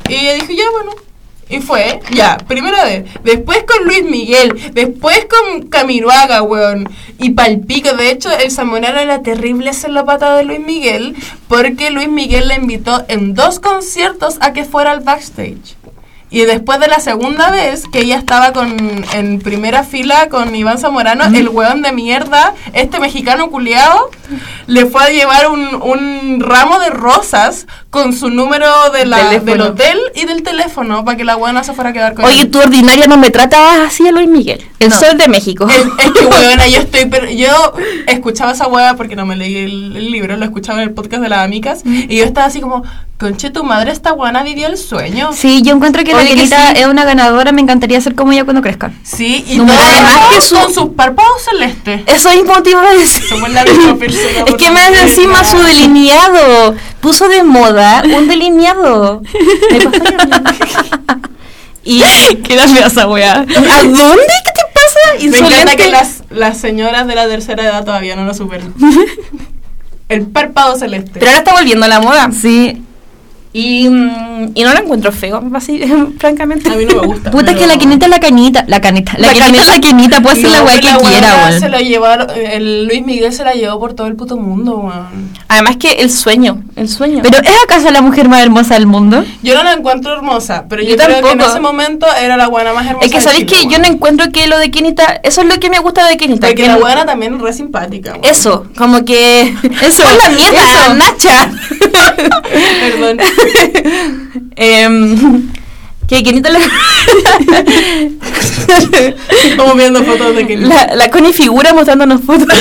Y ella dijo, ya, bueno. Y fue, ya, primera vez. Después con Luis Miguel. Después con Camiroaga, weón. Y palpico. De hecho, el Zamorano era terrible celopata de Luis Miguel. Porque Luis Miguel le invitó en dos conciertos a que fuera al backstage. Y después de la segunda vez que ella estaba con, en primera fila con Iván Zamorano, el weón de mierda, este mexicano culiado, le fue a llevar un, un ramo de rosas con su número de la, del hotel y del teléfono para que la weona se fuera a quedar con Oye, él. tú ordinaria no me tratas así a Luis Miguel. El No. sol de México. El- [laughs] es que weona, yo estoy per- yo escuchaba esa weá porque no me leí el, el libro, lo escuchaba en el podcast de las amigas y yo estaba así como, conche tu madre, esta weona vivió el sueño. Sí, yo encuentro que la Oye, que Kenita sí. es una ganadora. Me encantaría ser como ella cuando crezca. Sí, y Número todo que su- con sus párpados celestes. Eso te iba a decir. Somos la misma [laughs] persona. Es que más encima su delineado. Puso de moda un delineado. Me pasó ya. [laughs] Y ¿Qué esa weá? ¿A dónde? ¿Qué te pasa? Me encanta que las, las señoras de la tercera edad todavía no lo superan. [laughs] El párpado celeste. Pero ahora está volviendo a la moda. Sí. Y, mm, y no lo encuentro feo, así, [laughs] francamente. a mí no me gusta. Puta, es que la Kenita es la canita. La canita. La, La Kenita es la canita. Kenita. Puede ser la weá que la quiera, weón. Se la llevaron, el Luis Miguel se la llevó por todo el puto mundo, weón. Además que el sueño, el sueño. Pero ¿es acaso la mujer más hermosa del mundo? Yo no la encuentro hermosa, pero yo, Yo creo que en tampoco. ese momento era la buena más hermosa. es que sabéis que yo no encuentro que lo de Kenita, eso es lo que me gusta de Kenita. Porque que la buena también es re simpática, weón. Eso, como que. Eso, [laughs] Pon la mierda. Nacha. [laughs] Perdón. [laughs] Em, que Kenita la, [laughs] Estamos viendo fotos de que la, la Connie figura mostrándonos fotos. [laughs]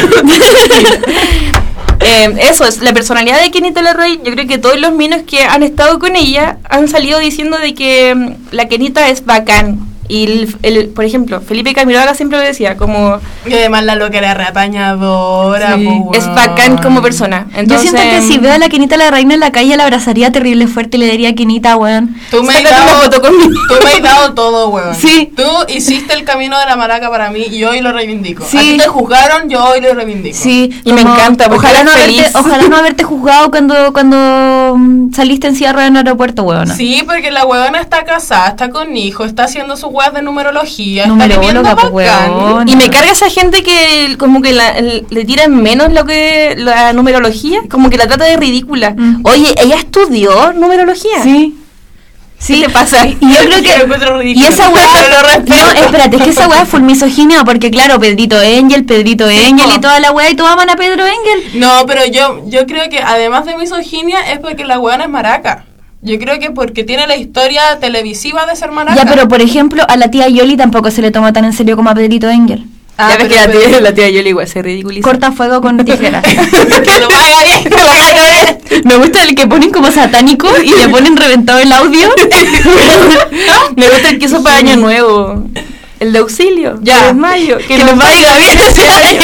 Eh, eso es, la personalidad de Kenita la Rey, yo creo que todos los minos que han estado con ella han salido diciendo de que mm, la Kenita es bacán. Y, el, el- por ejemplo, Felipe Camiroaga siempre lo decía, como Y además la loca era reapañadora. Sí. po, es bacán como persona. Yo siento que Entonces, si veo a la Kenita la reina en la calle la abrazaría terrible fuerte y le diría Kenita, weón. Tú me, has dado, tú me has dado todo, weón. Sí. Tú hiciste el camino de la maraca para mí y hoy lo reivindico. Sí. A ti te juzgaron, yo hoy lo reivindico. Sí, Y me encanta, Ojalá no, feliz. haberte, ojalá no haberte juzgado cuando, cuando mm, saliste en ruedas en el aeropuerto, weón. Sí, porque la weona está casada, está con hijo, está haciendo sus weas de numerología, Numeróloga, po, bacán. weón. Y me carga esa gente que como que la- le tiran menos lo que la numerología, como que la trata de ridícula. Mm. Oye, ella estudió numerología. Sí. Sí, ¿Qué te pasa? Y [laughs] yo creo [laughs] que. Y esa weá. No, espérate, es que esa weá fue misoginia, porque claro, Pedrito Angel, Pedrito Angel po. y toda la weá, y todos aman a Pedro Angel. No, pero yo, yo creo que además de misoginia es porque la weona es maraca. Yo creo que porque tiene la historia televisiva de ser maraca. Ya, pero por ejemplo, a la tía Yoli tampoco se le toma tan en serio como a Pedrito Angel. Ah, ya ves pero- que la tía, pero- la tía Yoli igual se ridiculiza. Corta fuego con [laughs] tijera. que lo haga bien, que lo haga bien. Me gusta el que ponen como satánico y le ponen reventado el audio. Me gusta el que hizo para Año Nuevo. El de auxilio. Ya. desmayo. que nos vaya bien ese año.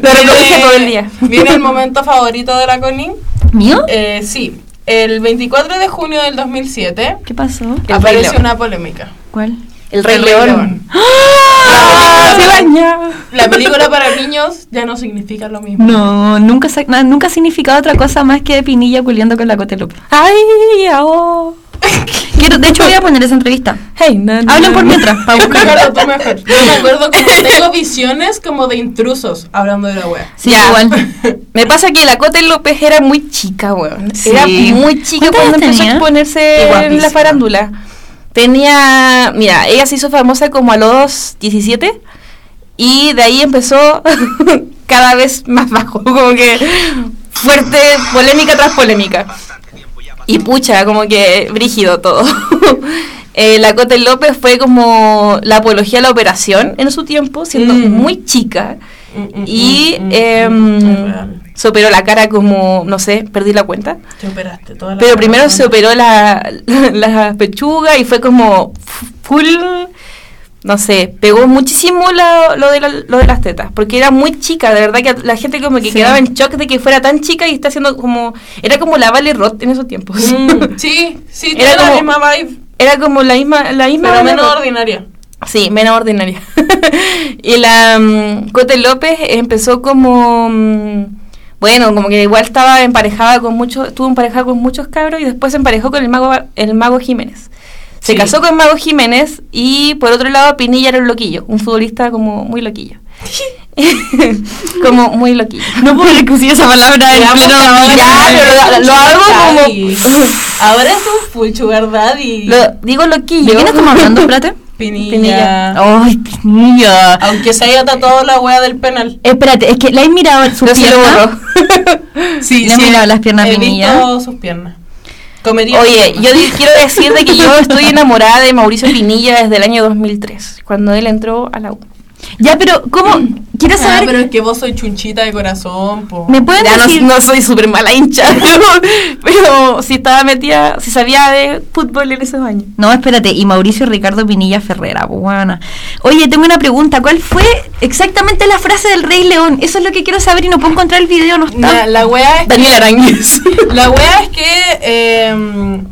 Lo [laughs] reproduce todo el día. Viene el momento favorito de la Connie. ¿Mío? Eh, sí, el 24 de junio del 2007 ¿Qué pasó? León. una polémica. ¿Cuál? El Rey El Rey León. León. ¡Ah! Se baña. La película para niños ya no significa lo mismo. No, nunca, nunca ha significado otra cosa más que Pinilla culiando con la Cotelope. Ay, oh. [laughs] Quiero, de hecho, voy a poner esa entrevista. Hey, Hablen por mientras, para mejor. [laughs] Yo me acuerdo que [laughs] tengo visiones como de intrusos hablando de la wea. Sí, Ya. igual. Me pasa que la Cote López era muy chica, weón. Sí. Era muy chica ¿Cuántos cuando empezó tenía? a exponerse en la farándula. Tenía, mira, ella se hizo famosa como a los 17 y de ahí empezó cada vez más bajo, como que fuerte polémica tras polémica. Y pucha, como que brígido todo. [laughs] Eh, la Cote López fue como la apología a la operación en su tiempo, siendo Mm. muy chica. Mm, mm, Y mm, real. se operó la cara como, no sé, perdí la cuenta. Te operaste toda la Pero primero se operó la, [laughs] la pechuga y fue como full, no sé, pegó muchísimo la- lo, de la- lo de las tetas, porque era muy chica, de verdad que la gente como que Sí. quedaba en shock de que fuera tan chica y está haciendo como, era como la Vale Roth en esos tiempos. Mm, [laughs] sí, sí, Era la misma vibe, Era como la misma, la misma pero menos ordinaria. Sí, menos ordinaria. [laughs] y la mm, Cote López empezó como mm, bueno, como que igual estaba emparejada con muchos, estuvo emparejada con muchos cabros y después se emparejó con el mago el mago Jiménez. Se Sí. casó con Mago Jiménez y por otro lado Pinilla era un loquillo, un futbolista como muy loquillo. [laughs] como muy loquillo. No puedo usé esa palabra en pleno... Ya, pero lo- lo hago como-. [laughs] Ahora es un full sugar daddy. Lo, digo loquillo. ¿De quién estamos hablando, Plata? [laughs] Pinilla. Pinilla. Ay, Pinilla. Aunque se haya tatuado la wea del penal. Espérate, es que la he mirado en su Yo se lo pierna. borro. Sí, Le he mirado las piernas a He Pinilla. visto sus piernas. Oye, yo quiero decir de que yo estoy enamorada de Mauricio Pinilla desde el año 2003, cuando él entró a la U. Ya, pero ¿cómo? Quiero Ah, saber... pero es que vos soy chunchita de corazón, po. ¿Me pueden Ya no, decir...? no soy súper mala hincha, [laughs] pero, pero sí estaba metida, sí sabía de fútbol en esos años. No, espérate, y Mauricio Ricardo Pinilla Ferrera, pues buena. Oye, tengo una pregunta, ¿cuál fue exactamente la frase del Rey León? Eso es lo que quiero saber y no puedo encontrar el video, no está. la wea es Daniel Arangues. La wea es que em,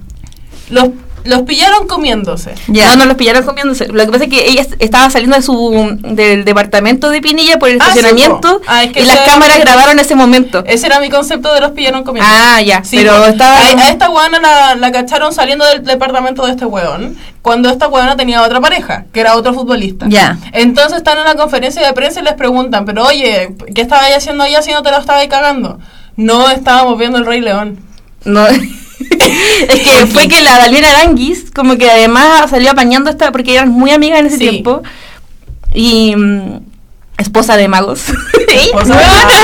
los, los pillaron comiéndose. Ya. No, no los pillaron comiéndose. Lo que pasa es que ella est- estaba saliendo de su del departamento de Pinilla por el Ah, estacionamiento. Ah, es que y las cámaras grabaron ese momento. Ese era mi concepto de los pillaron comiendo. Ah, ya, Sí, pero estaba- A, a esta weona la, la cacharon saliendo del departamento de este weón, cuando esta weona tenía otra pareja, que era otro futbolista. Ya. Entonces están en una conferencia de prensa y les preguntan, pero oye, ¿qué estabas haciendo allá si no te lo estabas cagando? No estábamos viendo el Rey León. No. [laughs] [laughs] es que fue que la Daniela Aranguis, como que además salió apañando esta, porque eran muy amigas en ese Sí. tiempo. Y mm, esposa de magos. [laughs] Esposa de magos.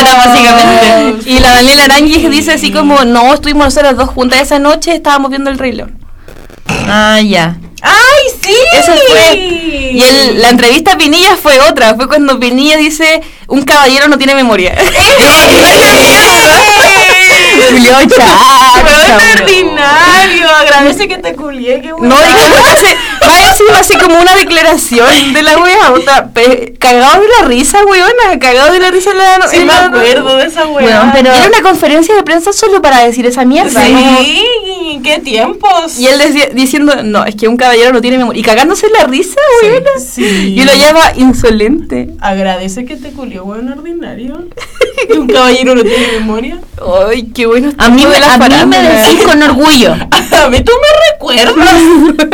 Era básicamente. Y la Daniela Aranguis dice así como, no, estuvimos nosotras dos juntas esa noche, estábamos viendo el Rey León. Ah, ya. ¡Ay, sí! Eso fue. Y el- la entrevista a Pinilla fue otra. Fue cuando Pinilla dice: Un caballero no tiene memoria. [laughs] Julio ¡Weón Char. ordinario! Agradece que te culié, qué No, y como que hace, encima hace como una declaración de la wea, puta, pe- cagado de la risa, weona, cagado de la risa en la Sí, en me la- acuerdo de esa weá. Weón, pero- Era una conferencia de prensa solo para decir esa mierda. como- Sí, qué tiempos. Y él decía- diciendo, no, es que un caballero no tiene memoria. Y cagándose la risa, weona. sí. Y lo llama insolente. Agradece que te culió, weón ordinario. Y [laughs] un caballero no tiene memoria. Ay, qué bueno. A mí, de la a mí me decís con orgullo. [laughs] A mí tú me recuerdas.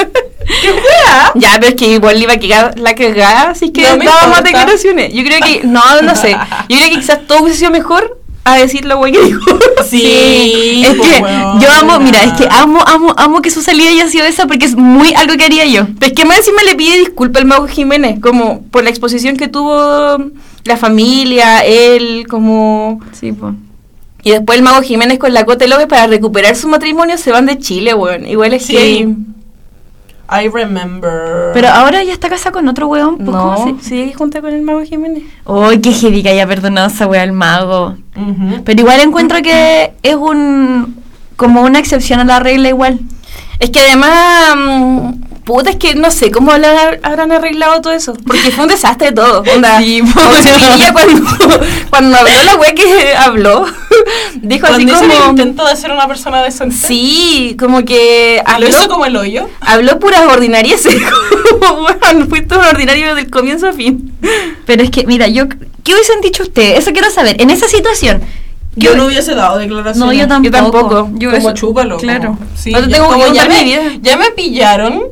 [laughs] ¿Qué weá? Ya, pero es que igual le iba a quedar la cagada, así que No más declaraciones. Yo creo que, no, no sé. [laughs] Yo creo que quizás todo hubiese sido mejor a decir la wea que dijo. [laughs] Sí, es pues, que weona. yo amo, mira, es que amo, amo, amo que su salida haya sido esa porque es muy algo que haría yo. Pero es que más encima le pide disculpas al Mago Jiménez, como por la exposición que tuvo la familia, él, como... Sí, pues. Y después el Mago Jiménez con la Cote López para recuperar su matrimonio se van de Chile, weón. Igual es Sí. que... I remember. Pero ahora ya está casada con otro weón. pues, ¿cómo No, se- sigue junta con el Mago Jiménez. Ay, qué heavy que haya perdonado esa wea al mago. Pero igual encuentro que es un como una excepción a la regla igual. Es que además, mm, puta, es que no sé cómo habrán, habrán arreglado todo eso. Porque fue un desastre todo. Onda, Sí, [laughs] Pinilla cuando, cuando habló la wea que habló, [laughs] dijo así como... intento de ser una persona decente. Sí, como que Lo habló, hizo como el hoyo. habló puras ordinarieces. [laughs] Como, bueno, fuiste un ordinario desde el comienzo a fin. Pero es que, mira, yo ¿qué hubiesen dicho ustedes? Eso quiero saber. En esa situación. Yo yo- no hubiese dado declaraciones. No, yo tampoco. tampoco. Yo como eso- chúpalo. Claro. como- sí, No te yo tengo que como ya me, vida. ya me pillaron.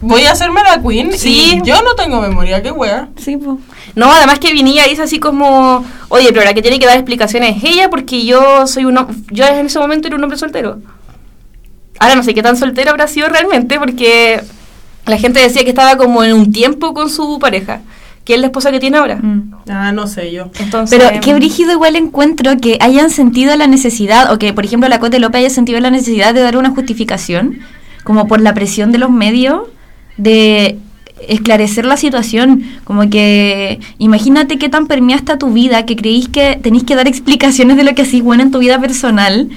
Voy a hacerme la queen. Sí. Y yo no tengo memoria, qué wea. Sí, pues. No, además que Vinilla dice así como, oye, pero la que tiene que dar explicaciones es ella porque yo soy un hom- yo en ese momento era un hombre soltero. Ahora no sé qué tan soltero habrá sido realmente porque la gente decía que estaba como en un tiempo con su pareja, que es la esposa que tiene ahora. Mm. Ah, no sé yo. Entonces, Pero qué brígido igual encuentro que hayan sentido la necesidad, o que por ejemplo la Cote López haya sentido la necesidad de dar una justificación, como por la presión de los medios, de esclarecer la situación, como que imagínate qué tan permeada está tu vida que creís que tenéis que dar [laughs] explicaciones de lo que hacís bueno en tu vida personal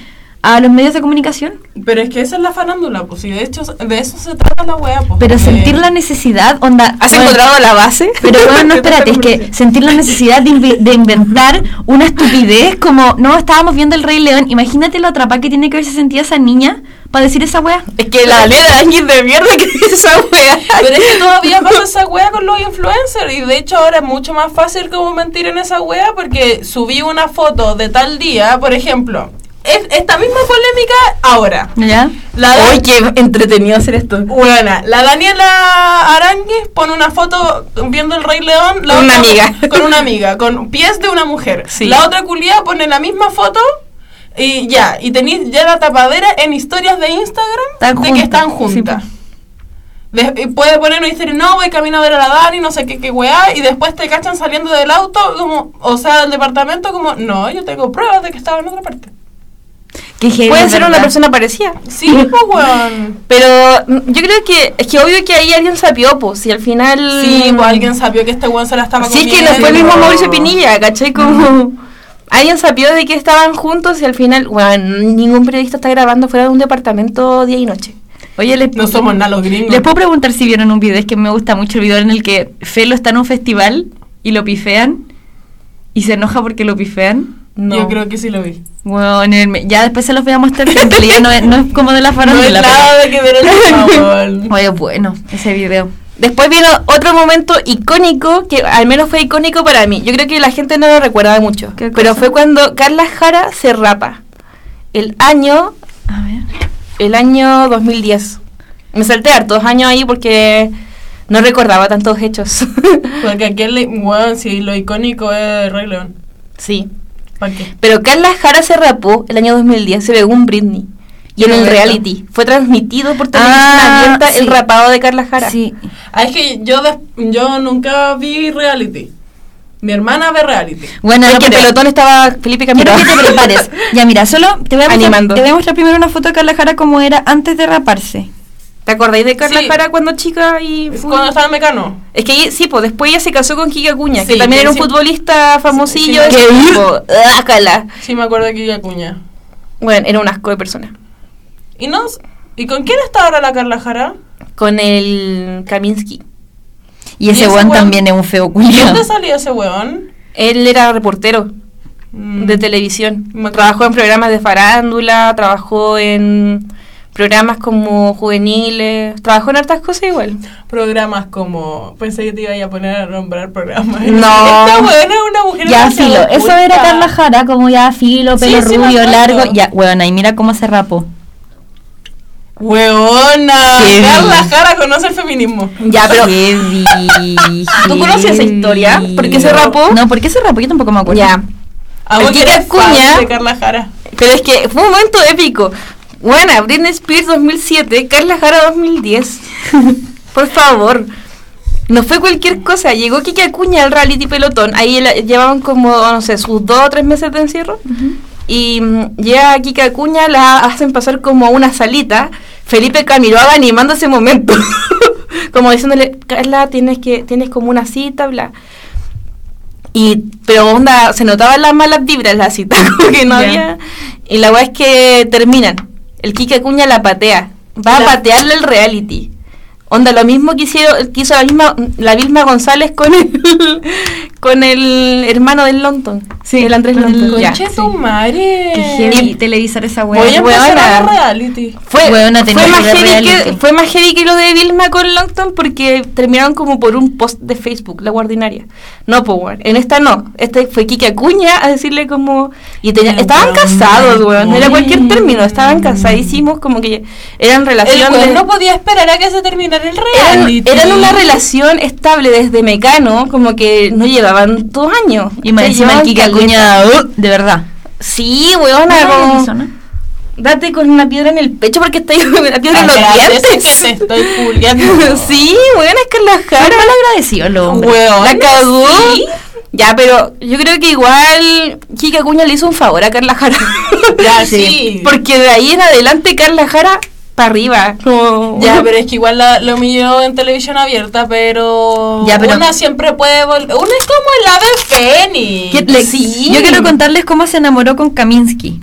a los medios de comunicación. Pero es que esa es la farándula, pues. Y de hecho, de eso se trata la wea, pues. Pero sentir la necesidad, onda... ¿Has bueno, encontrado la base? Pero [laughs] bueno, no, ¿Qué tal espérate, es que sentir la necesidad de, invi- de inventar una estupidez como, no, estábamos viendo el Rey León, imagínate lo atrapada que tiene que haberse sentido esa niña para decir esa wea. Es que la ley de alguien de mierda que dice esa wea. Pero es que todavía [laughs] pasa esa wea con los influencers. Y de hecho ahora es mucho más fácil como mentir en esa wea porque subí una foto de tal día, por ejemplo. Es, esta misma polémica ahora. ¿Ya? La qué entretenido hacer esto. Buena, la Daniela Aranguis pone una foto viendo el Rey León. La Con una otra- amiga. [laughs] Con una amiga, con pies de una mujer. Sí. La otra culia pone la misma foto y ya, y tenéis ya la tapadera en historias de Instagram Están de que juntas. están Sí, juntas. De- y puede poner una historia, no, voy camino a ver a la Dani, no sé qué, qué weá, y después te cachan saliendo del auto, como, o sea, del departamento, como, no, yo tengo pruebas de que estaba en otra parte. Puede ser ¿verdad? una persona parecida. Sí, [laughs] pues, weón. Pero mm, yo creo que es que obvio que ahí alguien sapió, pues, si al final... Sí, pues alguien sabía que este weón se la estaba Sí, es comiendo. que no fue el mismo Mauricio Pinilla, ¿cachai? Como... [laughs] Alguien sapió de que estaban juntos y al final, bueno, ningún periodista está grabando fuera de un departamento día y noche. Oye, les, No somos nada los gringos. les puedo preguntar si vieron un video, es que me gusta mucho el video en el que Felo está en un festival y lo pifean y se enoja porque lo pifean. No. Yo creo que sí lo vi. Bueno, en el me- ya después se los voy a mostrar, que en realidad no es, no es como de la [laughs] No farándula. es nada de que ver el [laughs] pero- Oye, bueno, ese video. Después vino otro momento icónico, que al menos fue icónico para mí. Yo creo que la gente no lo recuerda mucho. ¿Qué Pero fue cuando Carla Jara se rapa. El año, A ver. el año 2010. Me salté hartos años ahí porque no recordaba tantos hechos. [laughs] Porque aquí, el, weón, sí, lo icónico es Rey León. sí. Pero Carla Jara se rapó el año 2010, se pegó un Britney. Y en el reality fue transmitido por televisión Ah, abierta el rapado de Carla Jara. Sí. Ah, es que yo, yo nunca vi reality. Mi hermana ve reality. Bueno, en no, que pelotón estaba Felipe Quiero Camilo. que te prepares. Ya, mira, solo te voy a mostrar, te voy a mostrar primero una foto de Carla Jara como era antes de raparse. ¿Te ¿Te acordáis de Carla Sí. Jara cuando chica y Es fue- Cuando estaba en Mecano. Es que sí, pues después ella se casó con Kike Acuña, que Sí, también que era un sí. futbolista famosillo. sí, ese sí. tipo. Ácala. Sí, me acuerdo de Kiki Acuña. Bueno, era un asco de persona. ¿Y, no, ¿Y con quién está ahora la Carla Jara? Con el Kaminsky. Y ese ese weón weón? también es un feo culiao. ¿Dónde salió ese weón? Él era reportero Mm. de televisión. Me- Trabajó en programas de farándula, trabajó en programas como juveniles, trabajó en hartas cosas igual. Programas como. Pensé que te iba a poner a nombrar programas. No. [laughs] Esta es una mujer Ya, filo. Eso era Carla Jara, como ya filo, Sí, pelo sí, rubio, acuerdo. largo. Ya, weón, y mira cómo se rapó. Heavy. Carla Jara conoce el feminismo. Ya, pero [laughs] ¿Tú conoces esa historia? ¿Por qué se rapó? No, ¿por qué se rapó? Yo tampoco me acuerdo. ya. Acuña- de Carla Jara. Pero es que fue un momento épico. Buena, Britney Spears 2007, Carla Jara 2010. [laughs] Por favor. No fue cualquier cosa. Llegó Kike Acuña al reality pelotón. Ahí la- llevaban como, no sé, sus dos o tres meses de encierro. Y mm, llega Kike Acuña, la hacen pasar como a una salita. Felipe Camiroaga animando ese momento. [laughs] como diciéndole, Carla, tienes que tienes como una cita, bla. Y, pero onda, se notaban las malas vibras la cita, [laughs] como que no había. Y la weá es que terminan. El Kike Acuña la patea. Va La- a patearle el reality. Onda, lo mismo que, hicieron, que hizo la misma la Vilma González con el, [laughs] con el hermano del Longton. Sí, el Andrés el-. Ya. Conche tu madre. Qué heavy televisar esa weá. Voy a empezar a ver reality. Fue, Weona, fue, más heavy que, fue más heavy que lo de Vilma con Longton porque terminaron como por un post de Facebook, la guardinaria. No, pues, weón. En esta no. Este fue Kike Acuña a decirle como... Y tenía, estaban weón. casados, weón. No era cualquier término. Estaban casadísimos, como que eran El relaciones... weón no podía esperar a que se terminara el eran, reality. eran una relación estable desde Mecano, como que no llevaban dos años. Y Se encima el caleta. Acuña, uh, de verdad. Sí, weona, No. Date con una piedra en el pecho porque está ahí [laughs] con una piedra en los dientes. que te estoy juliando. [laughs] sí, bueno, es que la Jara mal agradecido el hombre. Weón, la cagó. sí. Ya, pero yo creo que igual Kika Acuña le hizo un favor a Carla Jara. Ya, [laughs] sí. Porque de ahí en adelante Carla Jara para arriba. Como... Ya, pero es que igual la, lo humilló en televisión abierta, pero, Ya, pero- una siempre puede volver. Una es como el ave Fénix. ¿Qué- le- Sí. Yo quiero contarles cómo se enamoró con Kaminsky.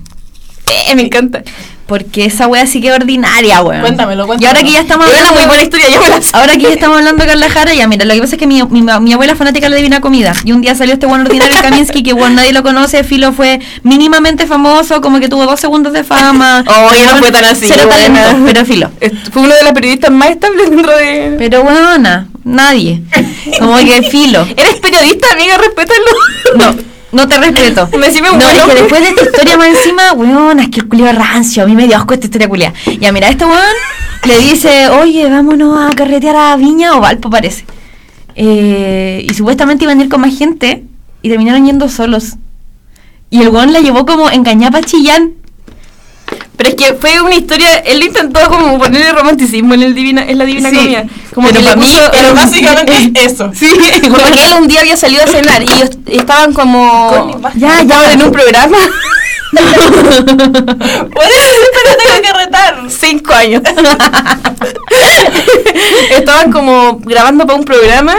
Eh, me encanta. Porque esa wea sí que es ordinaria, weón. Cuéntamelo, Y cuéntamelo. ahora que ya estamos Era hablando... muy buena historia, yo me la sé. Ahora que ya estamos hablando de Carla Jara, ya mira, lo que pasa es que mi, mi, mi abuela es fanática de la Divina Comida. Y un día salió este buen ordinario Kaminsky, que bueno, nadie lo conoce, Filo fue mínimamente famoso, como que tuvo dos segundos de fama. [laughs] Oh, ya no fue tan así, Cero talento, pero Filo. Fue uno de los periodistas más estables dentro de... Pero buena, nadie. Como que Filo. [laughs] Eres periodista, amiga, respétalo. No, [laughs] no te respeto. [laughs] Me No, es que después de esta historia más encima, weón, es que el culio rancio, a mí me dio asco esta historia culia. Ya, mira, este weón le dice, oye, vámonos a carretear a Viña o Valpo, parece. Eh, y supuestamente iban a ir con más gente y terminaron yendo solos. Y el weón la llevó como engañada para Chillán. Pero es que fue una historia, él intentó como ponerle romanticismo en el divina, en la divina Sí, comida. Como pero que le para mí Pero básicamente es [laughs] eso. Sí, como que él un día había salido a cenar y ellos estaban como ya, ya en un programa [laughs] tengo que retar. cinco años. [laughs] estaban como grabando para un programa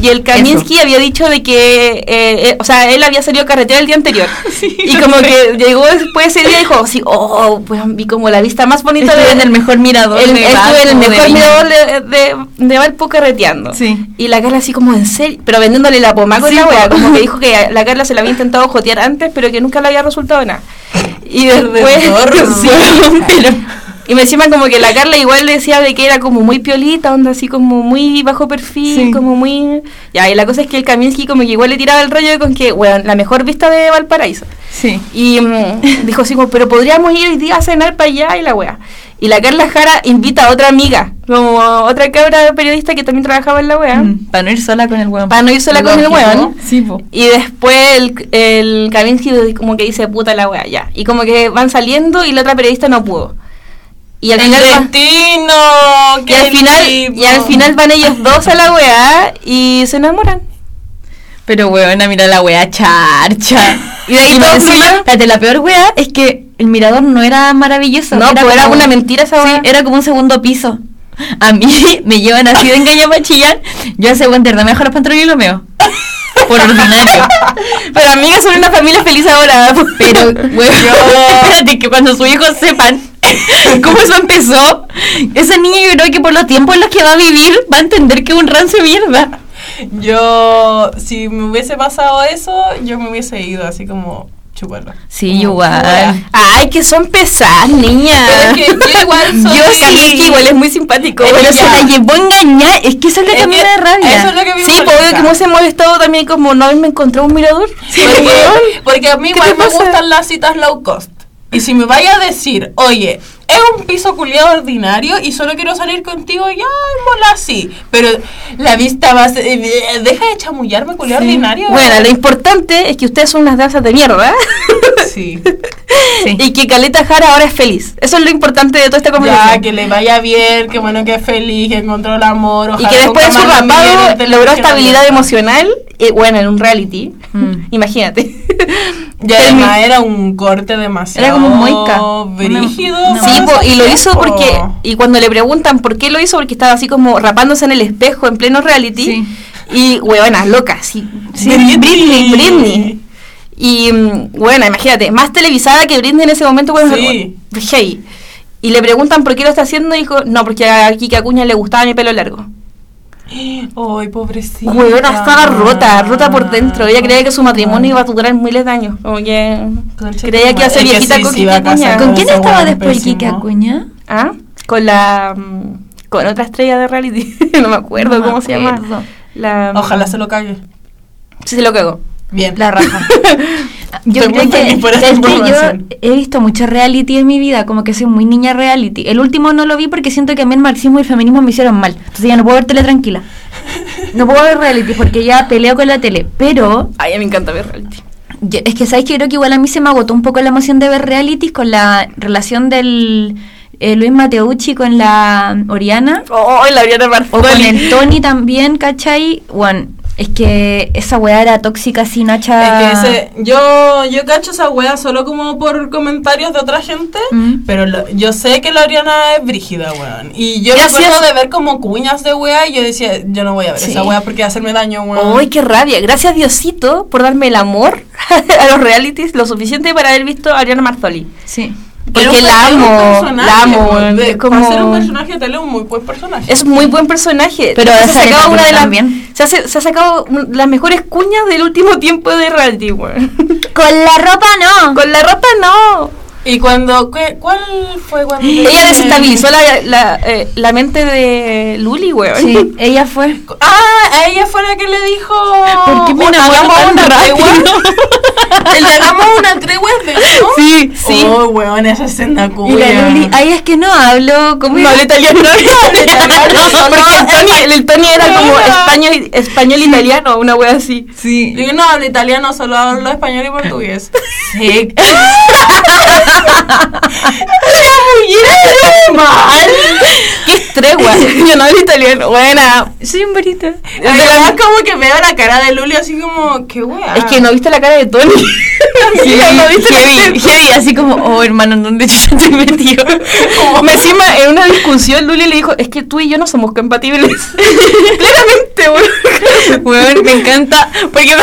y el Kaminsky había dicho de que, eh, eh, o sea, él había salido a carretera el día anterior. [laughs] y como que llegó después ese día y dijo, sí, oh, pues vi como la vista más bonita Estuve de en el mejor mirador. El, de estuve en el de mejor mirador de, de, Valpo carreteando. Sí. Y la Carla así como en serio, pero vendiéndole la pomada con Sí, la wea, como que [laughs] dijo que la Carla se la había intentado jotear antes, pero que nunca le había resultado nada. Y después, [laughs] sí, y me encima como que la Carla igual decía de que era como muy piolita, onda así como muy bajo perfil, Sí. como muy... Ya, y la cosa es que el Kaminsky como que igual le tiraba el rollo con que, weón, la mejor vista de Valparaíso. Sí. Y mm, [laughs] dijo así como, pero podríamos ir hoy día a cenar para allá y la wea. Y la Carla Jara invita a otra amiga, como otra cabra periodista que también trabajaba en la wea, Mm, para no ir sola con el weón. para no ir sola con el weón. Sí, po. Y después el, el Kavinsky como que dice puta la wea, ya. Y como que van saliendo y la otra periodista no pudo. Y al El final destino. y al final lindo. y al final van ellos dos a la wea y se enamoran. Pero weona, mira la wea charcha. [laughs] Y de ahí más todo encima, la peor wea es que el mirador no era maravilloso. No, pues era como- una mentira esa Sí, wea. era como un segundo piso. A mí [laughs] me llevan así de engaño para chillar. Yo hace buen me dejo los pantalones y los meo. [laughs] Por ordinario. Pero amigas son una familia feliz ahora. Pero, bueno, espérate que cuando sus hijos sepan cómo eso empezó, esa niña yo creo que por los tiempos en los que va a vivir va a entender que es un rancio mierda. Yo, si me hubiese pasado eso, yo me hubiese ido así como Sí, Como, igual. Ay, que son pesadas, niña. Pero [laughs] es que yo igual soy... Yo sí, que igual es muy simpático. Pero se la llevó a engañar. Es que eso es lo que Es a mí me da rabia. Eso es lo que a mí me Sí, pues molesta. obvio que hemos molestado también como no haberme encontrado un mirador. Porque, [laughs] porque a mí ¿Qué igual me pasa? gustan las citas low cost. Y si me vaya a decir, oye, es un piso culiado ordinario y solo quiero salir contigo, ya, mola así. Pero la vista va a ser- eh, Deja de chamullarme, culiado ordinario. Bueno, lo importante es que ustedes son unas danzas de mierda [laughs] Sí. Sí. y que Caleta Jara ahora es feliz. Eso es lo importante de toda esta Ya, conversación. que le vaya bien, que bueno, que es feliz, que encontró el amor. y ojalá que después de su rapado logró estabilidad emocional, eh, bueno, en un reality. Mm. [laughs] Imagínate. [laughs] Y además era un corte demasiado Era como un moica. brígido. Una- una Sí, para po, ese y lo hizo porque, y cuando le preguntan por qué lo hizo, porque estaba así como rapándose en el espejo en pleno reality, Sí. y huevona, loca, sí, sí, Britney. Britney, Britney. Y mm, bueno, imagínate, más televisada que Britney en ese momento, bueno, Sí. hey. Y le preguntan por qué lo está haciendo, y dijo, no, porque a Kiki Acuña le gustaba mi pelo largo. Ay, pobrecita. Huevona, estaba rota, rota por dentro. Ella creía que su matrimonio iba a durar miles de años. Concha creía que iba a ser viejita sí, con sí, Acuña. ¿Con quién estaba después. Kike Acuña? ¿Ah? Con la. mm, Con otra estrella de reality. [laughs] no me acuerdo No me cómo se llama. La, mm, Ojalá se lo cague. Sí, se lo cagó. Bien. La raja. [laughs] Yo creo que, por esta es que yo he visto mucho reality en mi vida, como que soy muy niña reality. El último no lo vi porque siento que a mí el marxismo y el feminismo me hicieron mal. Entonces ya no puedo ver tele tranquila. No puedo ver reality porque ya peleo con la tele. Pero Ay, a mí me encanta ver reality. yo- es que sabes que creo que igual a mí se me agotó un poco la emoción de ver reality con la relación del eh, Luis Mateucci con la Oriana. Oh, la Ariana O con el Tony también, ¿cachai? Bueno, es que esa weá era tóxica así, Nacha. Es que ese, yo, yo cacho esa wea solo como por comentarios de otra gente, Mm. pero lo- yo sé que la Oriana es brígida, weón. Y yo Gracias. recuerdo de ver como cuñas de wea y yo decía, yo no voy a ver Sí. esa wea porque va a hacerme daño, weón. ¡Ay, qué rabia! Gracias Diosito por darme el amor [laughs] a los realities lo suficiente para haber visto a Ariana Marzoli. Sí. Porque la amo, la amo. De- es Para ser un como... personaje de tele, un muy buen personaje. Es un muy buen personaje. Pero se ha sacado una de las se, hace- se ha sacado las mejores cuñas del último tiempo de reality, weón. Con la ropa no. Con la ropa no. Y cuando, ¿qué- ¿cuál fue cuando? Ella desestabilizó la, la, eh, la mente de Luli, weón. Sí, ella fue. Ah, a ella fue la que le dijo. ¿Por qué me "Oh, enamoro hagamos tan una rápido?" tregua. [laughs] El de hagamos una tregua eso. Sí, sí. Oh, weón, esa escena Y cuya. la Luli, ay, es que no hablo. como No habla italiano. [laughs] Porque el Tony, el Tony era como español, español italiano, una wea así. Sí. Yo no hablo italiano, solo hablo español y portugués. [laughs] Sí. Mal. ¿Qué es tregua? [laughs] Yo no hablo italiano. Buena. Soy un barito. Además, como que veo la cara de Luli así como, qué wea. Es que no viste la cara de Tony. [laughs] Sí, [laughs] no viste heavy, heavy, así como, oh hermano, ¿en dónde chucha te metió? Me encima en una discusión Luli le dijo, es que tú y yo no somos compatibles. Claramente, weón. Weón, me encanta porque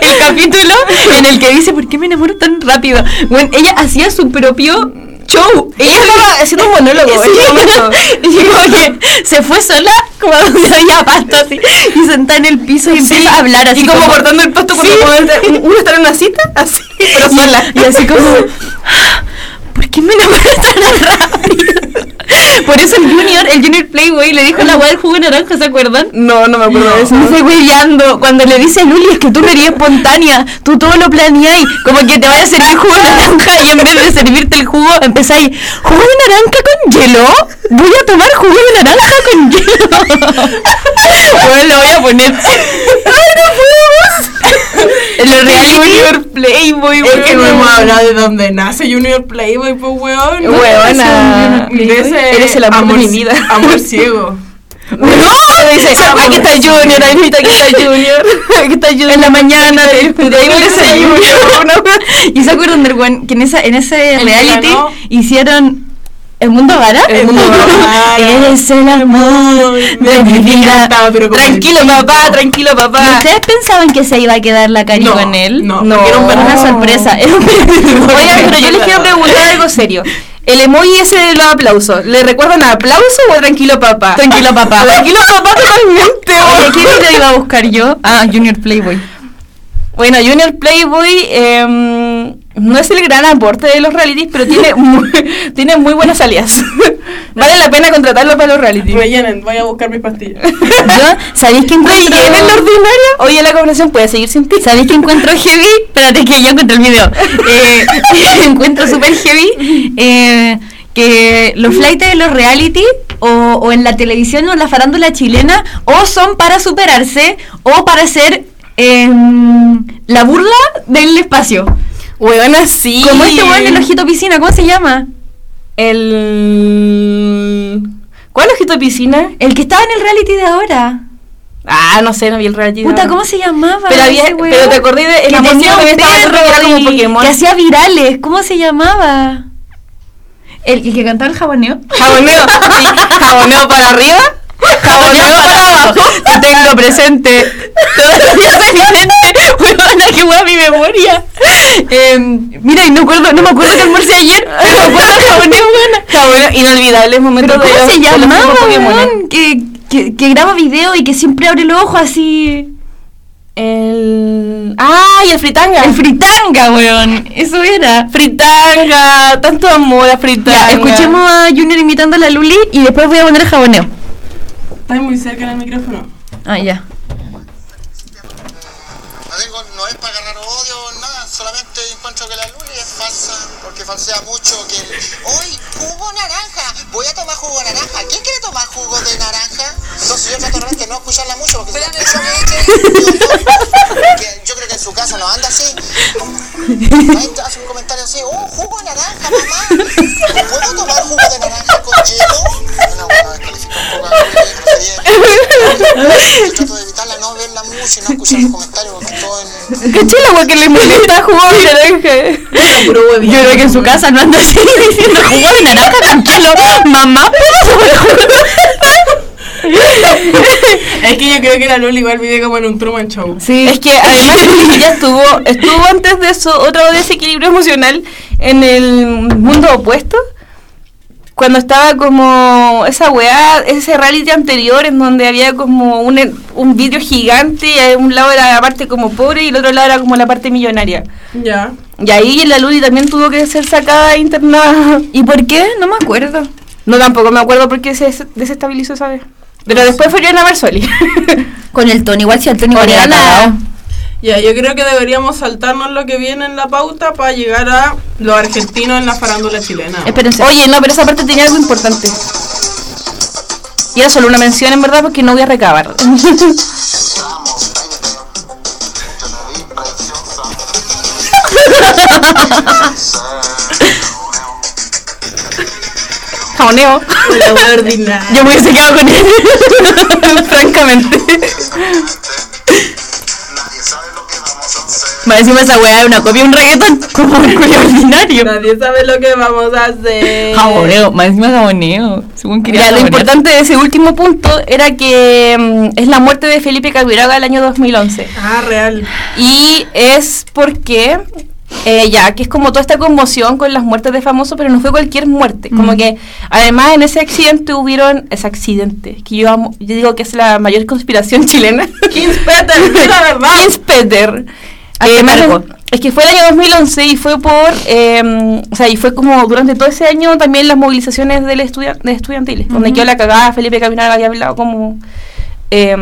el capítulo en el que dice ¿por qué me enamoro tan rápido? Bueno, ella hacía su propio show. Ella estaba [laughs] haciendo un monólogo Sí. [laughs] Y como que se fue sola, como [laughs] donde había pasto así, y sentada en el piso y empieza a hablar así y como, cortando el pasto cuando Sí. uno está en una cita, así, pero sola. Y así como, ¿por qué me enamoré tan rápido? Por eso el Junior, el Junior Playboy, le dijo la weá del jugo de naranja, ¿se acuerdan? No, no me acuerdo de eso. Me estoy hueveando cuando le dice a Luli es que tú no eres espontánea, tú todo lo planeáis, como que te vaya a servir jugo de naranja y en vez de servirte el jugo empezáis, ¿jugo de naranja con hielo? Voy a tomar jugo de naranja con hielo. [laughs] Bueno, lo voy a poner. [laughs] ¡Ay, no podemos! En los reality Junior Playboy, Es que no weón. hemos hablado de dónde nace Junior Playboy, pues weón. Weona. Eres el amor de mi vida. Amor ciego. [laughs] No, dice, aquí está Junior, [laughs] ahí está, aquí está Junior, aquí está Junior. en la mañana te. Junior. ¿Y se acuerdan del weón que en, esa, en ese El reality hicieron ¿El mundo vara? El mundo vara. Eres [laughs] el amor de mi vida. Estaba, pero como Tranquilo, el papá, tranquilo, ¿Y papá. ¿Ustedes pensaban que se iba a quedar la Cari No, con él? no, No. era un una sorpresa. [laughs] Oigan, pero yo les quiero preguntar algo serio. El emoji ese de los aplausos, ¿le recuerdan a aplauso o a tranquilo papá? Tranquilo, papá. [laughs] Tranquilo papá totalmente. Oye, ¿qué video iba a buscar yo? Ah, Junior Playboy. Bueno, Junior Playboy em, no es el gran aporte de los realities, pero tiene [laughs] muy, tiene muy buenas alias. [laughs] vale la pena contratarlo para los realities. Rellenen, voy a buscar mis pastillas. [laughs] Yo, ¿sabéis que encuentro? ¿Rellenen la ordinaria? Oye, la conversación puede seguir sin ti. ¿Sabéis que encuentro heavy? Espérate que yo encontré el video. Eh, encuentro súper heavy eh, que los flights de los reality o, o en la televisión o en la farándula chilena o son para superarse o para ser em, la burla del espacio. Huevona, sí. Como este weón del ojito piscina, ¿cómo se llama? El... ¿Cuál ojito piscina? El que estaba en el reality de ahora. Ah, no sé, no vi el reality. Puta. ¿cómo se llamaba? Pero, había, ese weón? pero te acordé de el que amor tenía ciego un que estaba era como Pokémon. que hacía virales. ¿Cómo se llamaba? El, el que cantaba el jaboneo. Jaboneo, sí, [laughs] jaboneo para arriba, jaboneo para abajo. Te tengo presente. Todavía en mi mente. Huevona, qué hueá mi memoria. Em, mira, y no, acuerdo, no me acuerdo que almorcé ayer. Pero me acuerdo del jaboneo, huevona. Jaboneo, inolvidables momentos Pero de ¿cómo los- se llamaba, Pokémones. weón? Que, que, que graba video y que siempre abre los ojos así. El... ¡Ah! Y el fritanga. El fritanga, weón. Eso era. fritanga, tanto amor a fritanga. Ya, escuchemos a Junior imitando a la Luli y después voy a poner el jaboneo. Estás muy cerca del micrófono. Ah, ya. No, es para agarrar odio o nada, solamente encuentro que la Luli es falsa porque falsea mucho que hoy jugo naranja, voy a tomar jugo de naranja, ¿quién quiere tomar jugo de naranja? Entonces yo trato realmente de no escucharla mucho porque si la escucho que yo creo que en su casa no anda así. Ahí hace un comentario así, oh, jugo de naranja, mamá, ¿puedo tomar jugo de naranja con hielo? No, bueno, descalifica un poco a la Luli, yo trato de evitarla, no verla mucho y no escuchar los comentarios porque todo en... ¿Qué chela, güey, que le molesta jugo de naranja? Yo creo que en su casa no anda así [laughs] diciendo jugo de naranja con hielo. Mamá, ¿puedo tomar jugo? Es que yo creo que la Luli igual vive como en un Truman Show. Sí. Es que además ella estuvo, estuvo antes de eso otro desequilibrio emocional en el mundo opuesto. Cuando estaba como esa weá, ese reality anterior en donde había como un, un vidrio gigante y un lado era la parte como pobre y el otro lado era como la parte millonaria. Ya. Y ahí la Luli también tuvo que ser sacada internada. [laughs] ¿Y por qué? No me acuerdo. No, tampoco me acuerdo por qué se des- desestabilizó esa vez. Pero después fue Joana Marsoli. [laughs] Con el Tony, igual si el Tony Con Ya, yo creo que deberíamos saltarnos lo que viene en la pauta para llegar a los argentinos en la farándula chilena. Espérense. Oye, no, pero esa parte tenía algo importante. Y era solo una mención en verdad porque no voy a recabar. [laughs] Ordinaria. Yo me hubiese quedado con él. [laughs] Francamente. Más encima esa weá es una copia de un reggaetón. [laughs] Como un ordinario. Nadie sabe lo que vamos a hacer. Jaboneo, más encima jaboneo. Según quería Ya, lo importante de ese último punto era que mm, es la muerte de Felipe Cabiraga el año 2011. Ah, real. Y es porque, eh, ya, que es como toda esta conmoción con las muertes de famosos, pero no fue cualquier muerte. Como Mm. que, además, en ese accidente hubieron, ese accidente, que yo, amo- yo digo que es la mayor conspiración [laughs] chilena. Kings Peter, di la [laughs] verdad. Kings Peter. Hazte Eh, es que fue el año 2011 y fue por, eh, o sea, y fue como durante todo ese año también las movilizaciones del estudia- de estudiantiles, donde quedó la cagada, Felipe Caminal había hablado como eh,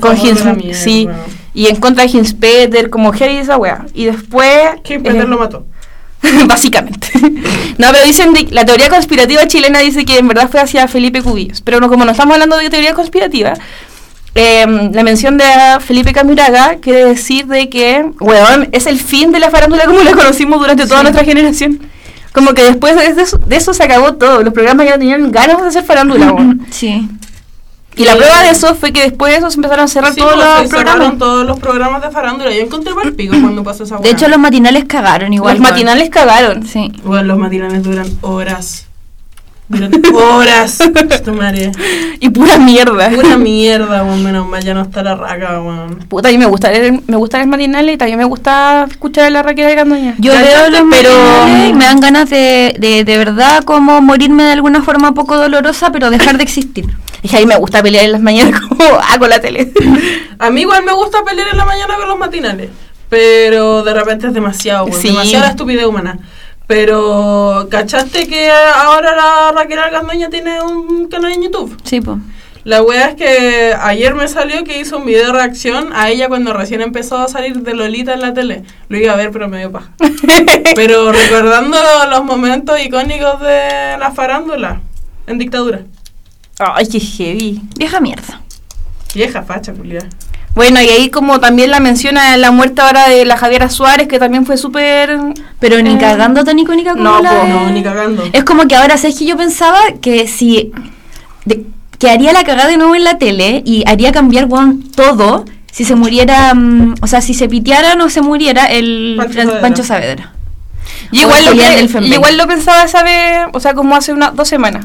con Hins, mierda. sí, y en contra de Hins Peter, como heavy esa wea. Y después... Kings Peter eh, lo mató. [laughs] Básicamente. [laughs] no, pero dicen, de- la teoría conspirativa chilena dice que en verdad fue hacia Felipe Cubillos. Pero no, como no estamos hablando de teoría conspirativa, eh, la mención de Felipe Camiraga quiere decir de que, weón, es el fin de la farándula como la conocimos durante toda nuestra generación. Como que después de eso, de eso se acabó todo. Los programas ya no tenían ganas de hacer farándula, weón. [laughs] Sí. Y la prueba de eso fue que después de eso se empezaron a cerrar Sí, todos pues, los se cerraron programas. todos los programas de farándula. Yo encontré mal pico cuando pasó esa De weá. hecho, los matinales cagaron igual. Los matinales cagaron. Sí. Bueno, los matinales duran horas. Durante horas. Tu madre. Y pura mierda. Pura [laughs] mierda, weón. Menos mal ya no está la raca, weón. Puta, a mí me gusta leer, me gusta leer matinales y también me gusta escuchar a la Raquel de Gandoña. Yo veo los Pero- me dan ganas de, de, de verdad como morirme de alguna forma poco dolorosa, pero dejar de existir. Y que a mí me gusta pelear en las mañanas [laughs] como hago la tele. A mí igual me gusta pelear en la mañana con los matinales. Pero de repente es demasiado, weón. Sí. Demasiada estupidez humana. Pero, ¿cachaste que ahora la Raquel Alcandoña tiene un canal en YouTube? Sí, pues. La wea es que ayer me salió que hizo un video de reacción a ella cuando recién empezó a salir de Lolita en la tele. Lo iba a ver, pero me dio paja. [laughs] pero recordando los momentos icónicos de la farándula en dictadura. Ay, qué heavy. Vieja mierda. Vieja facha, culiada. Bueno, y ahí como también la menciona la muerte ahora de la Javiera Suárez, que también fue súper... Pero ni Eh, cagando tan icónica como no, la po, de- No, ni cagando. Es como que ahora, ¿sabes que Yo pensaba que si... de- que haría la cagada de nuevo en la tele y haría cambiar weón, todo si se muriera... mm, o sea, si se piteara o no se muriera el Pancho el Saavedra. Pancho Saavedra. Y igual, lo, que- y igual lo pensaba esa vez, o sea, como hace unas dos semanas,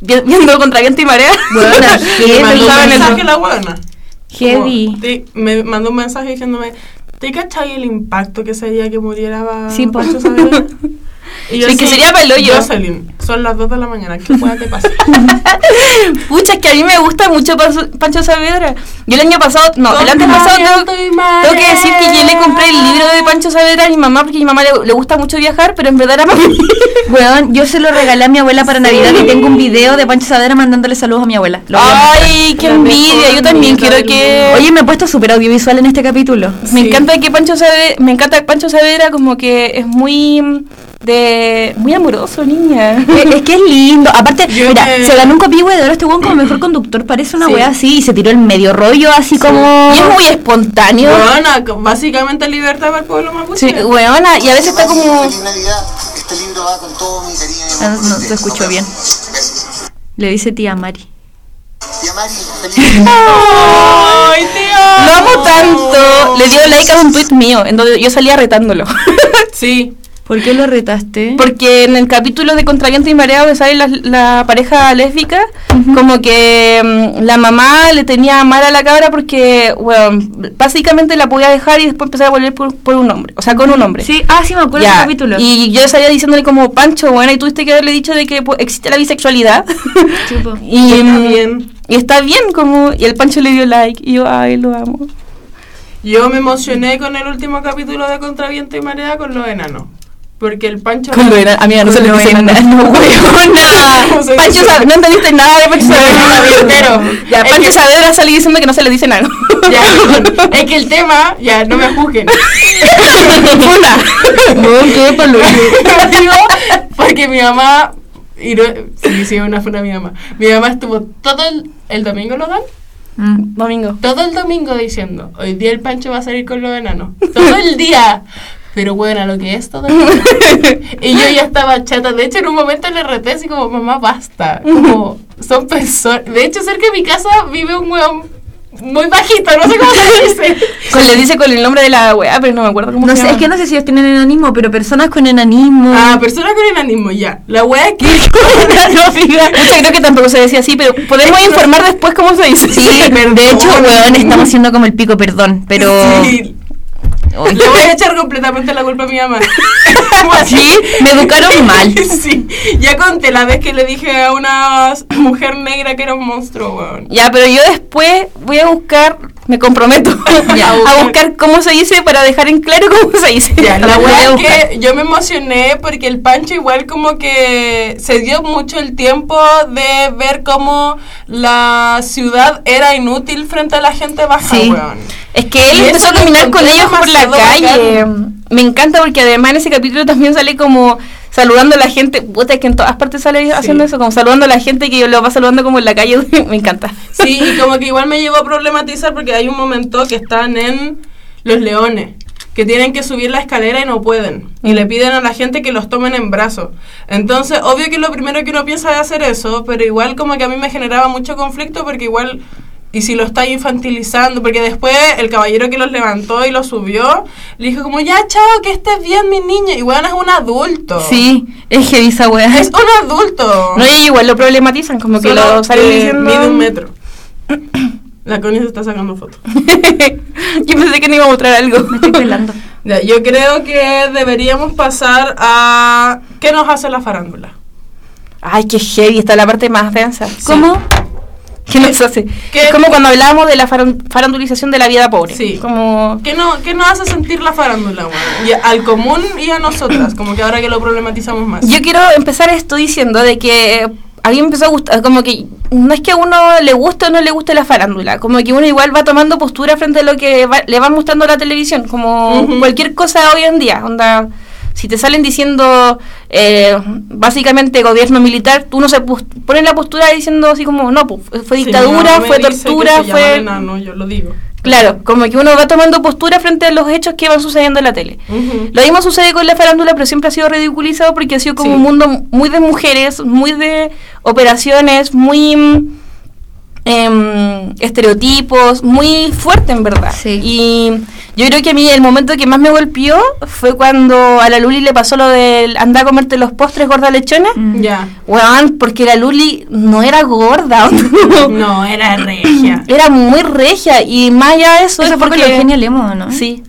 Vi- [laughs] viendo contra viento y marea. Bueno, [laughs] un pensaba en eso. mensaje la buena. Heavy. me mandó un mensaje diciéndome, ¿te cachai el impacto que sería que muriera Sí, po. Pancho Saavedra? [laughs] Y Sí, que sería pa'l hoyo. Jocelyn, son las 2 de la mañana, ¿qué pueda te pasa? [laughs] Pucha, es que a mí me gusta mucho Pancho- Saavedra. Yo el año pasado, no, el año pasado tengo, tengo que decir que yo le compré el libro de Pancho Saavedra a mi mamá porque a mi mamá le, le gusta mucho viajar, pero en verdad era para mí. [laughs] Weón, yo se lo regalé a mi abuela para Navidad y tengo un video de Pancho Saavedra mandándole saludos a mi abuela. Lo. Ay, qué La envidia. Yo también quiero que... mundo. Oye, me he puesto súper audiovisual en este capítulo. Me Sí. encanta que Pancho Saavedra, me encanta Pancho Saavedra como que es muy de muy amoroso, niña. Es, es que es lindo. Aparte, [laughs] Yo mira, que- se ganó un copihue de oro este weón como mejor conductor. Parece una Sí. wea así y se tiró el medio rollo así como. Y es muy espontáneo. Buena, básicamente libertad para el pueblo mapuche. Sí, weona, y a veces está como. Este libro va con todo mi cariño. y Ah, no, escuchó Nos bien. Le dice tía Mari. Tía Mari, feliz [laughs] ¡Ay, tío! lo amo tanto. Le dio like a un tweet mío, en donde yo salía retándolo. Sí. ¿Por qué lo retaste? Porque en el capítulo de Contraviento y Marea donde sale la, la pareja lésbica, como que mm, la mamá le tenía mal a la cabra porque, bueno, básicamente la podía dejar y después empezar a volver por, por un hombre, o sea, con un hombre. Sí, ah, sí, me acuerdo del capítulo. Y yo salía diciéndole como, Pancho, bueno, y tuviste que haberle dicho de que pues, existe la bisexualidad. [laughs] Y, Está mm, bien. Y está bien, como, y el Pancho le dio like, y yo, ay, lo amo. Yo me emocioné con el último capítulo de Contraviento y Marea con los enanos. Porque el Pancho. Con lo era- amiga, no se le dice nada. ¿Cómo se Pancho? Saavedra, no entendiste nada de Pancho Saavedra. Pero, Ya, es Pancho Saavedra sale diciendo que no se le dice nada. Ya, [laughs] es que el tema, ya, no me juzguen. [laughs] Digo, [laughs] porque mi mamá, y no, sí, sí, una fue mi mamá. Mi mamá estuvo todo el, el domingo, ¿lo dan? Mm. Domingo. Todo el domingo diciendo, hoy día el Pancho va a salir con los enanos. Todo el día. Pero bueno, lo que es todo. [laughs] Y yo ya estaba chata. De hecho, en un momento le reté así como, mamá, basta. Como, son personas. De hecho, cerca de mi casa vive un weón muy bajito, no sé cómo se [laughs] dice. Con, le dice con el nombre de la weá, pero no me acuerdo cómo No se sé, llama. es que no sé si ellos tienen enanismo, pero personas con enanismo. Ah, personas con enanismo, ya. La wea es que. [laughs] no, fija. Pucha, creo que tampoco se decía así, pero podemos informar después cómo se dice. Sí, de hecho, weón, estamos haciendo como el pico, perdón, pero. Sí. [laughs] Le voy a echar completamente la culpa a mi mamá. [laughs] Sí, me educaron mal. [laughs] Sí, ya conté la vez que le dije a una mujer negra que era un monstruo, weón. Ya, pero yo después voy a buscar, me comprometo, [laughs] Ya, a buscar. cómo se dice para dejar en claro cómo se dice. Ya, la wea es que yo me emocioné porque el Pancho igual como que se dio mucho el tiempo de ver cómo la ciudad era inútil frente a la gente baja, Sí. weón. Es que él Y empezó a caminar con ellos por la calle. bacán. Me encanta porque además en ese capítulo también sale como saludando a la gente. Puta, es que en todas partes sale haciendo eso, como saludando a la gente que lo va saludando como en la calle. [laughs] Me encanta. Sí, y como que igual me llevó a problematizar porque hay un momento que están en Los Leones, que tienen que subir la escalera y no pueden. Y le piden a la gente que los tomen en brazos. Entonces, obvio que lo primero que uno piensa es hacer eso, pero igual como que a mí me generaba mucho conflicto porque igual Y si lo está infantilizando, porque después el caballero que los levantó y los subió, le dijo como, ya, chao, que estés bien, mi niña. Y bueno, es un adulto. Sí, es heavy esa weá. Es un adulto. No, y igual lo problematizan, como que lo salen que diciendo. Mide un metro. [coughs] La Connie se está sacando fotos. [laughs] Yo pensé que no iba a mostrar algo. Me estoy pelando. [laughs] Ya, yo creo que deberíamos pasar a qué nos hace la farándula. Ay, qué heavy, está la parte más densa. ¿Cómo? [laughs] ¿Qué nos hace? ¿Qué- Es como cuando hablábamos de la faran- farandulización de la vida pobre. Sí. Como... ¿Qué, no, ¿Qué nos hace sentir la farándula? Y al común y a nosotras, como que ahora que lo problematizamos más. Yo quiero empezar esto diciendo de que a mí me empezó a gustar, como que no es que a uno le guste o no le guste la farándula, como que uno igual va tomando postura frente a lo que va- le van mostrando la televisión, como Ujú. cualquier cosa hoy en día, onda, si te salen diciendo eh, básicamente gobierno militar, tú no se pos- pones la postura diciendo así como, no, pues, fue dictadura, fue tortura, fue... enano, yo lo digo. Claro, como que uno va tomando postura frente a los hechos que van sucediendo en la tele. Lo mismo sucede con la farándula, pero siempre ha sido ridiculizado porque ha sido como Sí. un mundo muy de mujeres, muy de operaciones, muy em, estereotipos, muy fuerte en verdad. Sí. Y yo creo que a mí el momento que más me golpeó fue cuando a la Luli le pasó lo del anda a comerte los postres gorda lechona. Mm. Ya. Weón, porque la Luli no era gorda. [laughs] No, era regia. Era muy regia y más allá de eso, Eso es fue con porque- Eugenia Lemos, ¿no? Sí.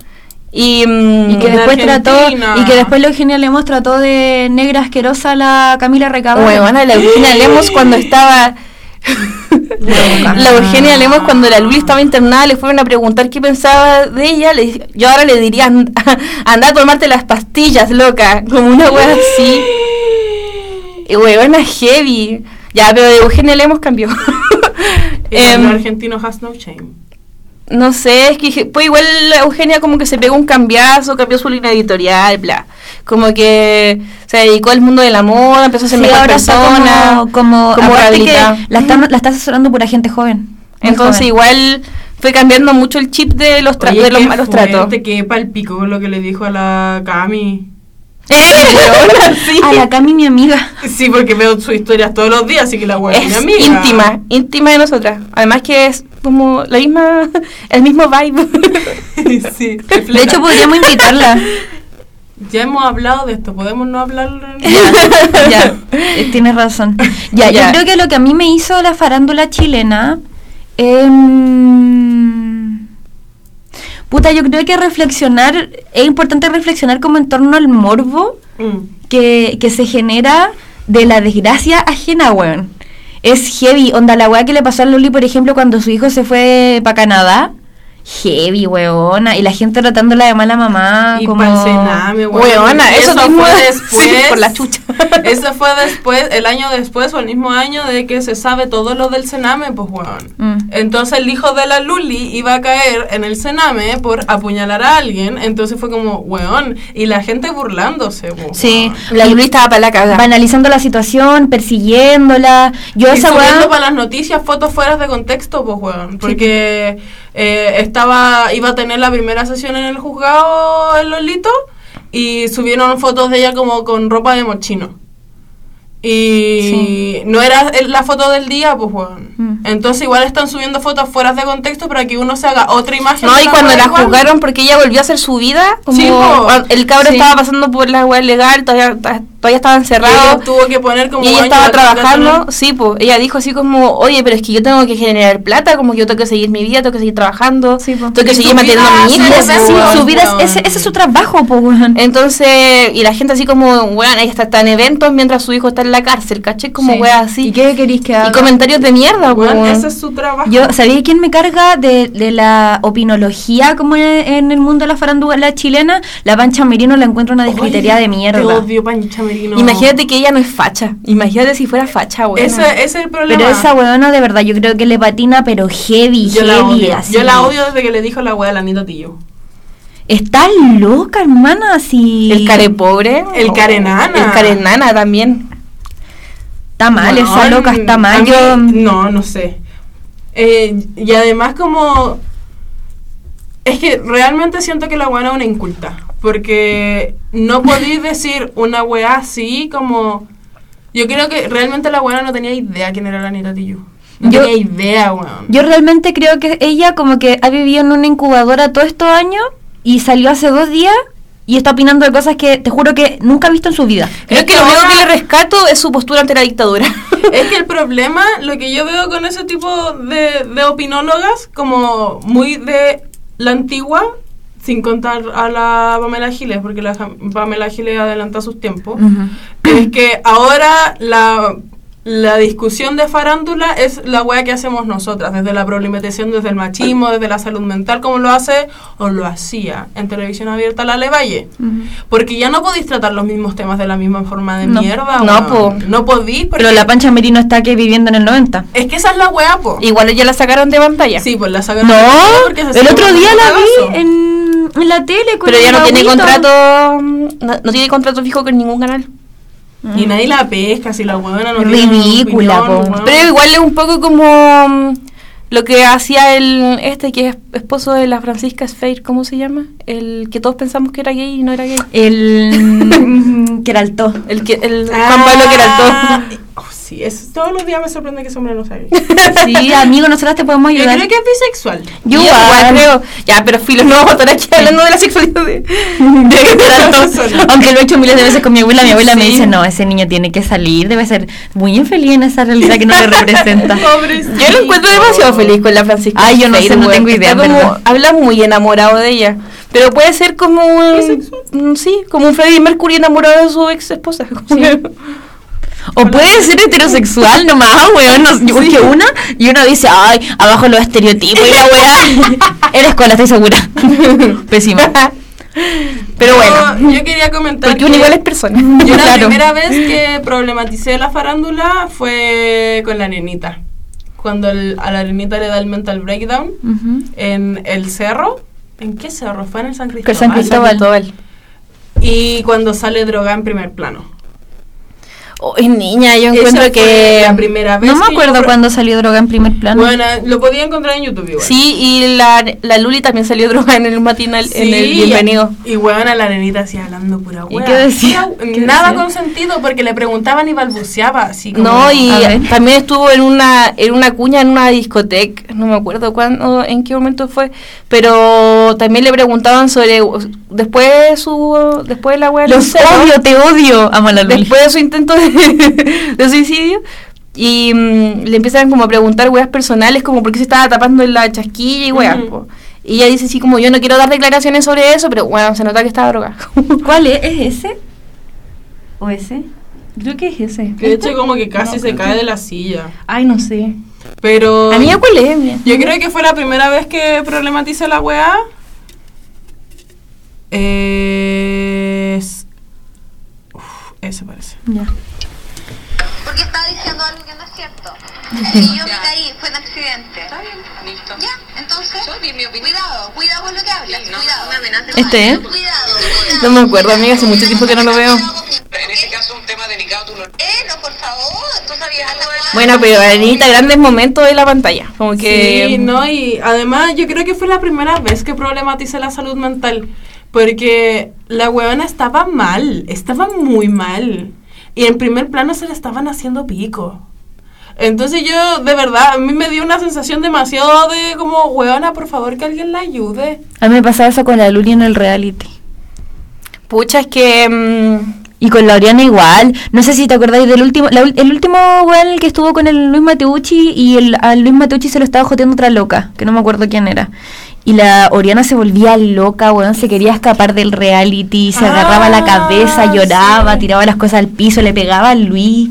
Y, mm, Y que después trató y que después la Eugenia Lemos trató de negra asquerosa a la Camila Recabarren. Huevona, la Eugenia Lemos cuando estaba... [laughs] la Eugenia Lemos cuando la Luli estaba internada le fueron a preguntar qué pensaba de ella. Le, yo ahora le diría, "And- [laughs] anda a tomarte las pastillas, loca. Como una wea así. Y huevona heavy. Ya, pero de Eugenia Lemos cambió. El Em, argentino has no shame. No sé, es que pues igual la Eugenia como que se pegó un cambiazo, cambió su línea editorial, bla. Como que se dedicó al mundo de la moda, empezó a ser Sí, mejor ahora está persona, como, como, como que la está, la está asesorando pura gente joven. Entonces joven. igual fue cambiando mucho el chip de los, tra- Oye, de los qué malos fuerte, tratos. que palpico con lo que le dijo a la Cami. [laughs] ¡Eh, sí! A la Cami, mi amiga. Sí, porque veo sus historias todos los días, así que la buena Es mi amiga. íntima, íntima de nosotras. Además que es como la misma, el mismo vibe. [laughs] sí, De hecho, podríamos invitarla. ya hemos hablado de esto, podemos no hablar. [laughs] ya, ya, eh, tienes razón. Ya, Ya. yo creo que lo que a mí me hizo la farándula chilena. em, puta, yo creo que reflexionar. Es importante reflexionar como en torno al morbo Mm. que, que se genera de la desgracia ajena, weón. Es heavy. Onda, la weá que le pasó a Luli, por ejemplo, cuando su hijo se fue para Canadá. Heavy, weona. Y la gente tratándola de mala mamá. Y como... Sename, weón. Weona, eso fue mismo- [laughs] después. sí, por la chucha. [laughs] Eso fue después, el año después o el mismo año de que se sabe todo lo del Sename, pues weón. Mm. Entonces el hijo de la Luli iba a caer en el Sename por apuñalar a alguien. Entonces fue como, weón. Y la gente burlándose, pues, Sí. weón. La Luli estaba para la caga. banalizando la situación, persiguiéndola. Yo Y esa weá. para las noticias fotos fuera de contexto, pues, weón. Porque eh, estaba, iba a tener la primera sesión en el juzgado el Lolito y subieron fotos de ella como con ropa de mochino. Y no era la foto del día, pues, weón. Mm. Entonces igual están subiendo fotos fuera de contexto para que uno se haga otra imagen. No, y cuando la igual. juzgaron porque ella volvió a hacer su vida, como Sí, el cabro Sí. estaba pasando por la web legal, todavía, todavía estaba Y encerrado. ella tuvo que poner como Y ella "Bueno, estaba trabajando, tener- sí, pues ella dijo así como, oye, pero es que yo tengo que generar plata, como que yo tengo que seguir mi vida, tengo que seguir trabajando, Sí, po. tengo que Y seguir manteniendo a mi vida hijo. weón, su vida ese, ese es su trabajo, pues, weón. Entonces, y la gente así como, weón, ella está, está en eventos mientras su hijo está en la cárcel, ¿caché? Como Sí. weón así. ¿Y qué queréis que haga? Y comentarios de mierda, Weón, weón. ese es su trabajo. Yo, ¿sabía quién me carga de, de la opinología como en, en el mundo de la farándula chilena? La Pancha Merino la encuentro una descritería de mierda. Te odio, Pancha Merino. Imagínate que ella no es facha. Imagínate si fuera facha, weón. Ese, ese es el problema. Pero esa weona de verdad, yo creo que le patina, pero heavy, Yo la heavy, odio. así. Yo la odio desde que le dijo la wea a la Anita Tillo. Está loca, hermana, así. El care pobre. El carenana. El carenana también. Está mal, esa Weón, loca está mal. mí- Yo, No, no sé. Eh, y además como... Es que realmente siento que la weá es una inculta. Porque no podéis decir una weá así como... Yo creo que realmente la weá no tenía idea quién era la Anita Tillo. No Yo- tenía idea, weón. Yo realmente creo que ella como que ha vivido en una incubadora todos estos años y salió hace dos días y está opinando de cosas que te juro que nunca ha visto en su vida. Creo Es que que lo único que le rescato es su postura ante la dictadura. [laughs] Es que el [laughs] problema, lo que yo veo con ese tipo de, de opinólogas, como muy de la antigua, sin contar a la Pamela Giles, porque la Pamela Giles adelanta sus tiempos, es que ahora la, la discusión de farándula es la wea que hacemos nosotras, desde la problematización, desde el machismo, desde la salud mental, como lo hace o lo hacía en televisión abierta la Levalle. Porque ya no podéis tratar los mismos temas de la misma forma de No. mierda. No, po. No podís, Pero la Pancha Merino está aquí viviendo en el 90. es que esa es la weá, po. Igual ya la sacaron de pantalla. Sí, pues la sacaron. No, porque se el sacó otro día la vi en, en la tele con pero ya no tiene contrato mm, no, no tiene contrato fijo con ningún canal. Y nadie la pesca, si la huevona no Ridícula, tiene opinión. Pero igual es un poco como mm, lo que hacía el este que es esposo de la Francisca Sfeir, ¿cómo se llama? El que todos pensamos que era gay y no era gay. El [laughs] que era alto. El que el Ah, Juan Pablo Queraltó. [laughs] [laughs] sí, es, todos los días me sorprende que ese hombre no sabe. [laughs] Sí, amigo, nosotras te podemos Yo ayudar. creo que es bisexual. Yo Yo igual igual. creo. Ya, pero filo, no vamos a estar aquí hablando de la sexualidad de, de Queraltó. [laughs] Aunque lo he hecho miles de veces con mi abuela, mi abuela me Sí. dice, no, ese niño tiene que salir, debe ser muy infeliz en esa realidad que no le representa. [laughs] Pobrecito. Yo lo encuentro demasiado feliz con la Francisca. Ay, yo no sé, no tengo idea, como- habla muy enamorado de ella. Pero puede ser como un. mm, Sí, como un Freddie Mercury enamorado de su ex esposa. O puede ser heterosexual nomás, weón. No, yo [laughs] busqué una y uno dice, ay, abajo los estereotipos y la weá. [laughs] Eres cola, estoy segura. [laughs] Pésima. Pero bueno. Yo, quería comentar. Porque uno que igual es persona. Yo la Claro. primera vez que problematicé la farándula fue con la nenita. Cuando el- a la nenita le da el mental breakdown en el cerro. ¿En qué cerro? Fue en el San Cristóbal. San Cristóbal. Y cuando sale droga en primer plano. Uy, niña, yo encuentro que. la primera vez No me yo acuerdo pro- cuando salió droga en primer plano. Bueno, lo podía encontrar en YouTube igual. Sí, y la, la Luli también salió [laughs] droga en el matinal, en el Sí, bienvenido. Y, y weón, a la nenita así hablando pura ¿Y hueá. qué decía? Pura- ¿Qué Nada decía? con sentido porque le preguntaban y balbuceaba así como. No, y también estuvo en una en una cuña en una discoteca, no me acuerdo cuándo, en qué momento fue, pero también le preguntaban sobre después de su después de la wea Los odio, te odio. Amo a la después de su intento de, [laughs] de suicidio y mm, le empiezan como a preguntar weas personales como por qué se estaba tapando en la chasquilla y weas, Ujú. po. Y ella dice así como yo no quiero dar declaraciones sobre eso, pero bueno, se nota que estaba drogada. [laughs] ¿Cuál es? ¿Es ese? ¿O ese? Creo que es ese. Que de hecho como que casi No, se cae que- de la silla. Ay, no sé. Pero. A mí ya cuál es. Yo creo que fue la primera vez que problematicé la weá. Es. Uf, ese parece. Ya. Porque estaba diciendo algo que no es cierto. Y yo me caí, fue un accidente. Está bien, listo. Ya, entonces. Cuidado, cuidado con lo que hablas. cuidado. Este, ¿eh? Cuidado, cuidado. No me acuerdo, amiga, hace mucho tiempo que no lo veo. En ese caso, un tema delicado, tú lo. Eh, no, por favor, tú sabías algo de Bueno, pero Arenita, grandes momentos de la pantalla. Como que. Sí, no, y además yo creo que fue la primera vez que problematicé la salud mental. Porque la huevona estaba mal, estaba muy mal. Y en primer plano se le estaban haciendo pico. Entonces yo, de verdad, a mí me dio una sensación demasiado de como, huevona, por favor que alguien la ayude. A mí me pasaba eso con la Luli en el reality. Pucha, es que. mm, Y con la Oriana igual. No sé si te acordáis del último, la ul- el último weón que estuvo con el Luis Mateucci y el, al Luis Mateucci se lo estaba joteando otra loca, que no me acuerdo quién era. Y la Oriana se volvía loca, weón, se quería escapar del reality, se Ah, agarraba la cabeza, lloraba, sí. tiraba las cosas al piso, le pegaba a Luis.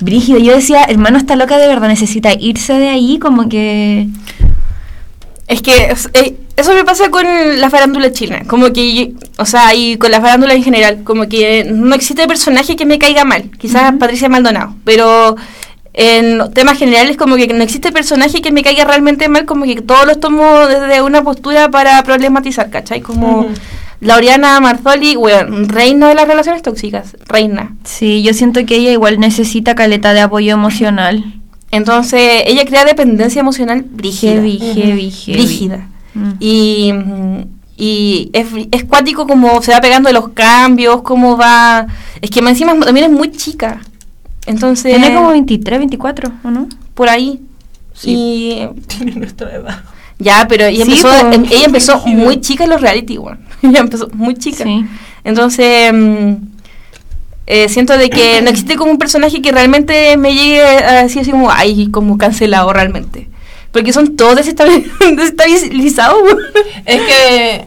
Brígido, yo decía, hermano, esta loca de verdad necesita irse de ahí, como que... Es que eh, eso me pasa con la farándula chilena, como que, o sea, y con la farándula en general, como que no existe personaje que me caiga mal, quizás Patricia Maldonado, pero en temas generales como que no existe personaje que me caiga realmente mal, como que todos los tomo desde una postura para problematizar, ¿cachai? Como Ujú. Lauriana Marzoli, weón, reina de las relaciones tóxicas, reina. Sí, yo siento que ella igual necesita caleta de apoyo emocional. Entonces, ella crea dependencia emocional brígida. Heavy, heavy, heavy. Brígida. Mm. Y, y es, es cuático como se va pegando los cambios, cómo va... Es que más encima también es muy chica. Entonces, Tiene como 23, 24, ¿o no? por ahí. Y Tiene nuestra edad. ya, pero ella Sí, empezó, em- ella empezó [laughs] muy chica en los reality, weón. [laughs] ella empezó muy chica. Sí. Entonces, mm, eh, siento de que no existe como un personaje que realmente me llegue a decir así como, ay, como cancelado realmente. Porque son todos desestabi- [laughs] desestabilizados. Es que,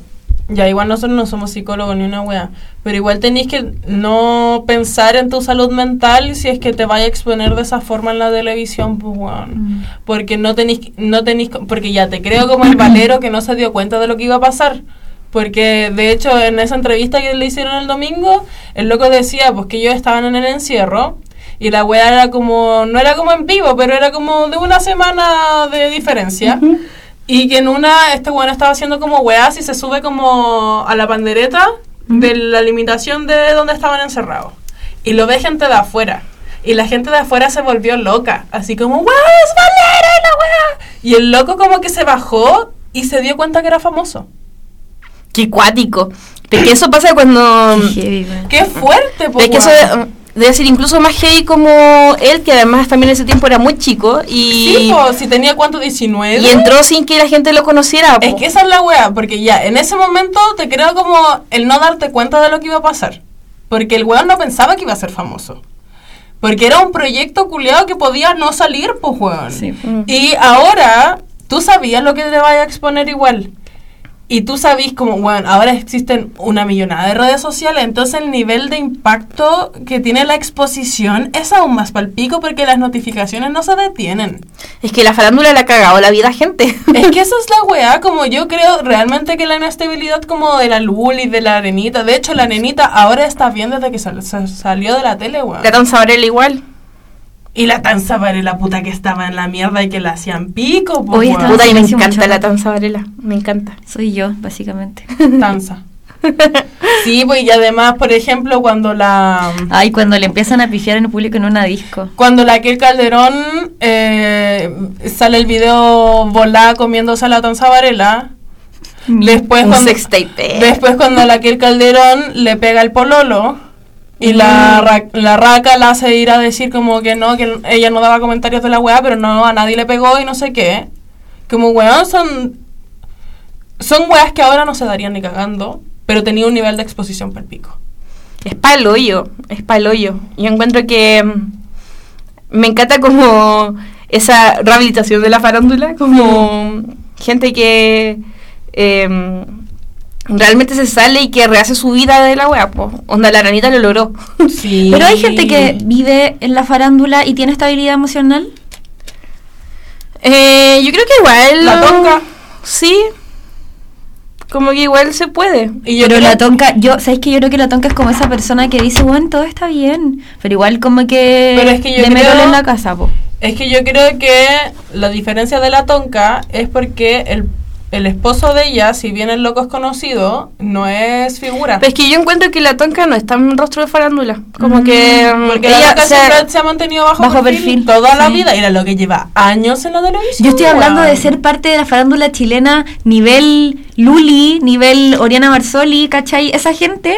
ya, igual nosotros no somos psicólogos ni una wea, pero igual tenéis que no pensar en tu salud mental si es que te vaya a exponer de esa forma en la televisión, pues, weón. Porque no tenéis, no tenéis, porque ya te creo como el valero que no se dio cuenta de lo que iba a pasar. Porque de hecho en esa entrevista que le hicieron el domingo, el loco decía pues que ellos estaban en el encierro y la wea era como, no era como en vivo, pero era como de una semana de diferencia. Y que en una, este weón estaba haciendo como weas y se sube como a la pandereta de la limitación de donde estaban encerrados. Y lo ve gente de afuera. Y la gente de afuera se volvió loca. Así como, ¡Wow, es Valero y la wea! Y el loco como que se bajó y se dio cuenta que era famoso. Qué cuático. Porque eso pasa cuando... Qué heavy, weón. ¡Qué fuerte, po, Es que eso debe ser incluso más heavy como él, que además también en ese tiempo era muy chico y, Sí, po, si tenía cuánto, 19. y entró sin que la gente lo conociera. Es que esa es la wea, porque ya, en ese momento te creo como el no darte cuenta de lo que iba a pasar. Porque el weón no pensaba que iba a ser famoso. Porque era un proyecto culiado que podía no salir, pues weón. Sí. Mm. Y ahora, tú sabías lo que te vaya a exponer igual. Y tú sabís como, bueno, ahora existen una millonada de redes sociales, entonces el nivel de impacto que tiene la exposición es aún más palpico porque las notificaciones no se detienen. Es que la farándula le ha cagado la vida a gente. Es que [laughs] esa es la weá, como yo creo realmente que la inestabilidad como de la Lul y de la Arenita, de hecho la Arenita ahora está bien desde que sal- sa- salió de la tele, weón. La igual. Y la Tanza la puta que estaba en la mierda y que la hacían pico, pues, Oye, Puta, y me mucho encanta la. Tanza Varela. Me encanta. Soy yo, básicamente. [laughs] Tanza. Sí, pues y además, por ejemplo, cuando la Ay, cuando le empiezan a pifiar en el público en una disco. cuando la Kel Calderón eh, sale el video volá comiéndose a la Tanza Varela, después Un cuando, sextape. después cuando la Kel Calderón le pega el pololo y la, ra- la raca la hace ir a decir como que no, que ella no daba comentarios de la weá, pero no, a nadie le pegó y no sé qué. Como weón son son weas que ahora no se darían ni cagando, pero tenía un nivel de exposición para el pico. Es pa'l hoyo, es pa'l hoyo. Yo encuentro que mm, me encanta como esa rehabilitación de la farándula, como gente que em, realmente se sale y que rehace su vida de la wea, po. Onda, la ranita lo logró. Sí. [laughs] Pero hay gente que vive en la farándula y tiene estabilidad emocional. Eh, yo creo que igual... La tonca. Sí. Como que igual se puede. Y yo pero creo- la tonca, yo, ¿sabes que Yo creo que la tonca es como esa persona que dice, bueno, todo está bien. Pero igual como que Pero es que yo le creo- en la casa, po. Es que yo creo que la diferencia de la tonca es porque el, el esposo de ella, si bien el loco es conocido, no es figura. Pero es que yo encuentro que la tonca no está en rostro de farándula. Como que... mm, Porque ella la tonca se- siempre se ha mantenido bajo, bajo perfil, perfil, toda la sí. vida. Y era lo que lleva años en la televisión. Yo estoy hablando de ser parte de la farándula chilena nivel Luli, nivel Oriana Marsoli, ¿cachai? Esa gente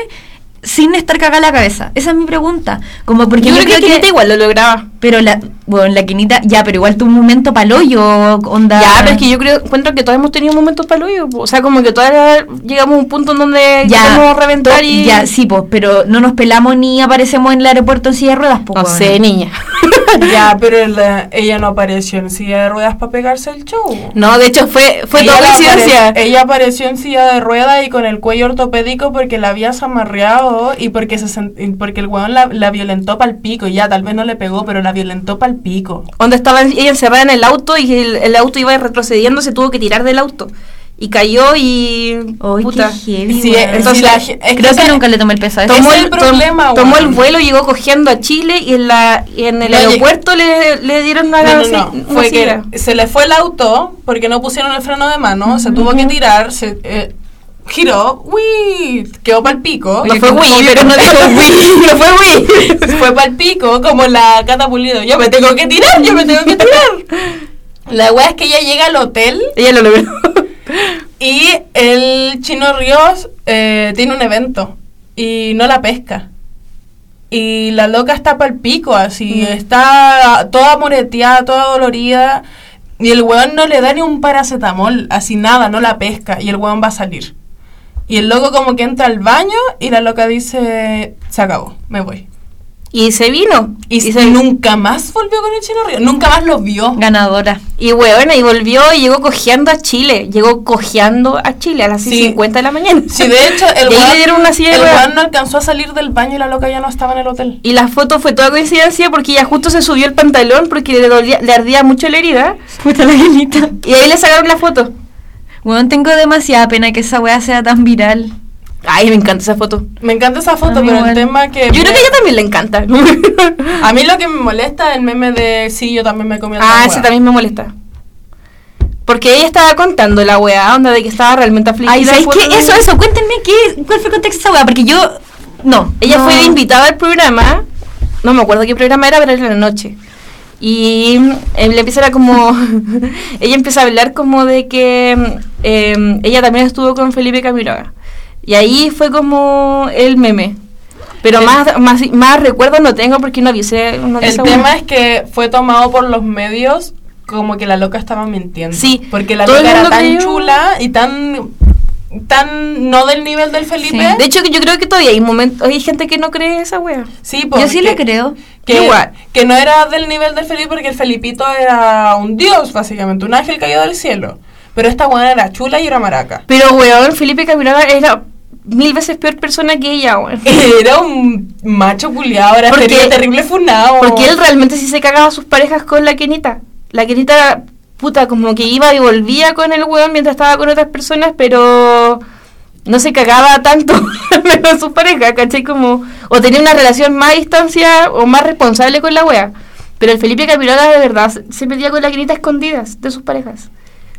sin estar cagada la cabeza. Esa es mi pregunta. Como porque Yo, yo, creo que, Quinita igual lo lograba. Pero la, bueno, la quinita, ya, pero igual tuvo un momento paloyo, onda. Ya, pero es que yo creo, encuentro que todos hemos tenido momentos po. O sea, como que todas llegamos a un punto en donde ya, queremos reventar y... Ya, sí, pues, pero no nos pelamos ni aparecemos en el aeropuerto en silla de ruedas, pues. No sé, niña. [laughs] Ya, pero la- ella no apareció en silla de ruedas para pegarse el show. No, de hecho fue, fue Ella coincidencia. Ella apareció en silla de ruedas y con el cuello ortopédico porque la había amarreado y porque se sent- porque el weón la, la violentó pa'l pico. Ya, tal vez no le pegó, pero la violentó pa'l pico. Donde estaba ella encerrada en el auto y el, el auto iba retrocediendo, se tuvo que tirar del auto. Y cayó y... Ay, puta. qué heavy, Sí, entonces la es Creo que nunca le tomé el peso a eso. Tomó el el, tom- problema, tomó el vuelo, llegó cogiendo a Chile y en, la, y en el No, aeropuerto le, le dieron una No, no, una Fue que se le fue el auto porque no pusieron el freno de mano, se tuvo que tirar, se eh, giró, uy, quedó pa'l pico. No fue Wii, pero no dijo Wii, [laughs] no fue Wii. fue pa'l pico, como la catapulido. Yo me tengo que tirar, yo me tengo que tirar. [laughs] La wea es que ella llega al hotel Ella lo logró. Y el Chino Ríos eh, tiene un evento y no la pesca. Y la loca está pa'l pico, así, está toda moreteada, toda dolorida. Y el weón no le da ni un paracetamol, así nada, no la pesca. Y el weón va a salir. Y el loco como que entra al baño y la loca dice, se acabó, me voy. Y se vino. Y, se nunca más volvió con el chino río, nunca más lo vio. Ganadora. Y weona, y volvió y llegó cojeando a Chile. Llegó cojeando a Chile a las Sí. 50 de la mañana. Sí, de hecho, [laughs] el weón no alcanzó a salir del baño y la loca ya no estaba en el hotel. Y la foto fue toda coincidencia porque ella justo se subió el pantalón porque le, dolía- le ardía mucho la herida. [laughs] Puta la genita. Y ahí le sacaron la foto. Bueno, tengo demasiada pena que esa wea sea tan viral. Ay, me encanta esa foto. Me encanta esa foto, pero igual. el tema que... Yo creo que a ella también le encanta. [laughs] A mí lo que me molesta es el meme de sí, yo también me comí otra ah, hueá". ese también me molesta. Porque ella estaba contando la weá, onda de que estaba realmente afligida. Ay, ¿sabes qué? Eso, eso, cuéntenme qué, cuál fue el contexto de esa wea, porque yo. No. Ella no. fue invitada al programa, no me acuerdo qué programa era, pero era en la noche. Y eh, le empieza a como, [laughs] ella empieza a hablar como de que eh, ella también estuvo con Felipe Camiroaga. Y ahí fue como el meme. Pero El- más, más, más recuerdos no tengo porque no vi ese- no El tema es que fue tomado por los medios como que la loca estaba mintiendo. Sí, Porque la loca era tan creyó- chula y tan tan no del nivel del Felipe. Sí. De hecho, yo creo que todavía hay momentos, hay gente que no cree esa wea. Sí, Yo sí porque- le creo. Que, Igual. que no era del nivel del Felipe porque el Felipito era un dios, básicamente, un ángel caído del cielo. Pero esta buena era chula y era maraca. Pero weón, Felipe Camiroaga era mil veces peor persona que ella, weón. [laughs] Era un macho culiado, era Porque- terrible, terrible funado. Porque él realmente sí se cagaba a sus parejas con la Kenita. La Kenita, puta, como que iba y volvía con el weón mientras estaba con otras personas, pero no se cagaba tanto [laughs] con sus parejas, ¿cachai? Como, o tenía una relación más distancia o más responsable con la wea. Pero el Felipe Camiroaga de verdad se- metía con la Kenita a escondidas de sus parejas.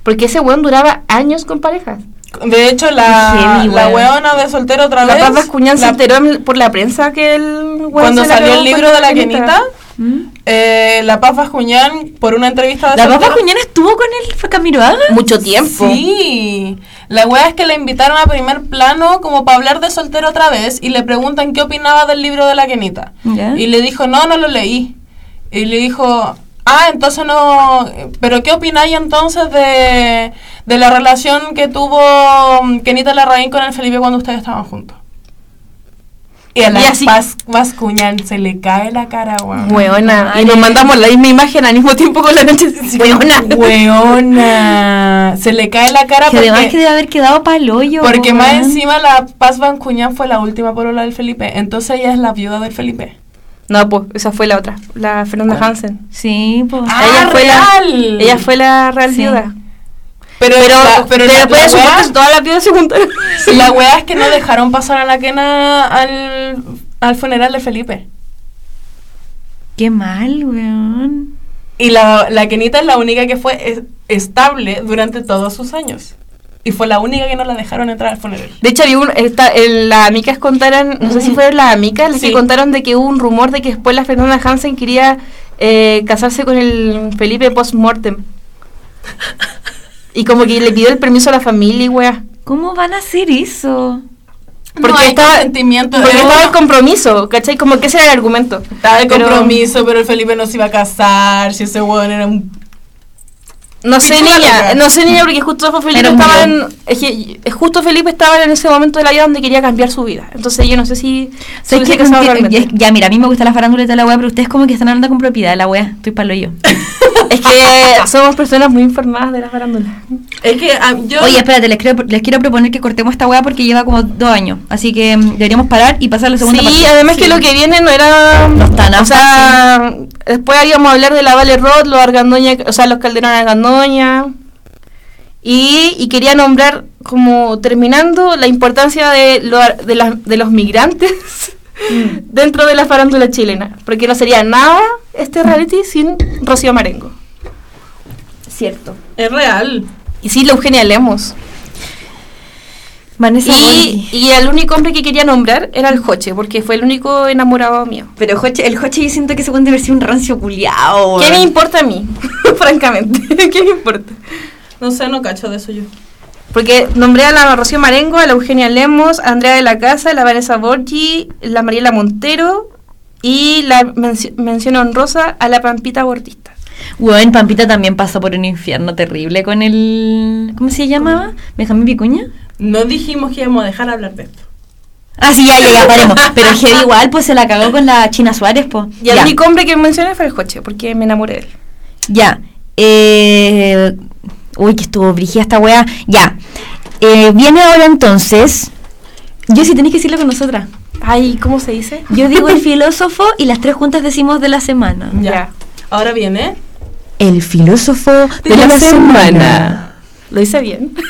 Porque ese weón duraba años con parejas. De hecho, la, Heavy, la weón. weona de soltero otra La vez. Paz Bascuñán se la- enteró en- por la prensa que el weón Cuando se salió el libro de la Kenita, ¿Mm? eh, la Paz Bascuñán, por una entrevista de ¿La soltero- Juñán estuvo con el Camiroaga? mucho tiempo. Sí, la wea es que la invitaron a primer plano como para hablar de soltero otra vez y le preguntan qué opinaba del libro de la Kenita. Ya. Y le dijo, no, no lo leí. Y le dijo, ah, entonces no, pero ¿qué opináis entonces de, de la relación que tuvo mm, Kenita Larraín con el Felipe cuando ustedes estaban juntos? Y a la Y así- Paz Bascuñán se le cae la cara, weón. Weona. Ay, Y nos mandamos la misma imagen al mismo tiempo con la noche. [laughs] Weona. Weona. Se le cae la cara Que además porque... que debe haber quedado para el hoyo. Porque más encima la Paz Bancuñán fue la última polola del Felipe. Entonces ella es la viuda del Felipe. No, pues, esa fue la otra. La Fernanda Hansen. Sí, pues. Ah, ella, fue la, real. ella fue la real Sí. viuda. Pero, Pero, la, pero la, después de la su muerte, wea, todas las viudas se juntaron. [laughs] la wea es que no dejaron pasar a la quena al, al funeral de Felipe. Qué mal, weón. Y la, la Kenita es la única que fue es- estable durante todos sus años. Y fue la única que no la dejaron entrar al funeral. De hecho, había un, esta, el- las amigas contaron, no sé si fueron las amigas, las Sí. que contaron de que hubo un rumor de que después la Fernanda Hansen quería eh, casarse con el Felipe post-mortem. y como que le pidió el permiso a la familia y wea. ¿Cómo van a hacer eso? Porque no estaba- consentimiento. Porque Eh, estaba el compromiso, ¿cachai? Como que ese era el argumento. Estaba el Pero- compromiso, pero el Felipe no se iba a casar. Si ese weón era un. No sé, niña, no sé, niña, porque justo Felipe Era estaba en, es que, eh, justo Felipe estaba en ese momento de la vida donde quería cambiar su vida. Entonces yo no sé si realmente. ya, mira, a mí me gusta la farándula y toda la weá, pero ustedes como que están hablando con propiedad de la weá. Estoy palo yo. [laughs] [laughs] Es que somos personas muy informadas de la farándula. Es que ah, yo. Oye, espérate, les quiero, les quiero proponer que cortemos esta weá porque lleva como dos años. Así que mm, deberíamos parar y pasar a la segunda Sí, parte. además que lo que viene no era... No está nada O sea, después íbamos a hablar de la Vale Roth, los Argandoña, o sea, los Calderón Argandoña. Y, y quería nombrar, como terminando, la importancia de, lo- de, las- de los migrantes [laughs] [laughs] dentro de la farándula chilena. Porque no sería nada este reality sin Rocío Marengo. Cierto. Es real. Y sin la Eugenia Lemos. Vanessa Y, y el único hombre que quería nombrar era el Joche, porque fue el único enamorado mío. Pero Joche, el Joche yo siento que se puede haber sido un rancio culiao. ¿Qué me importa a mí? [laughs] Francamente, [laughs] ¿qué me importa? No sé, no cacho de eso yo. Porque nombré a la Rocío Marengo, a la Eugenia Lemos, a Andrea de la Casa, a la Vanessa Borgi, la Mariela Montero y la menci- mención honrosa a la Pampita Gordista. Weón, Pampita también pasó por un infierno terrible con el... ¿Cómo se llamaba? ¿Benjamín Picuña? No dijimos que íbamos a dejar hablar de esto. Ah, sí, ya, ya, ya, paremos. Pero Heavy [laughs] igual, pues se la cagó con la China Suárez, pues. Y el único hombre que mencioné fue el coche, porque me enamoré de él. Ya. Eh, uy, que estuvo brigida esta wea. Ya. Eh, viene ahora entonces. Yo sí tenéis que decirlo con nosotras. Ay, ¿cómo se dice? Yo digo el [laughs] filósofo y las tres juntas decimos de la semana. Ya. Ahora viene. El filósofo de, la, semana. ¿Lo hice bien? [laughs]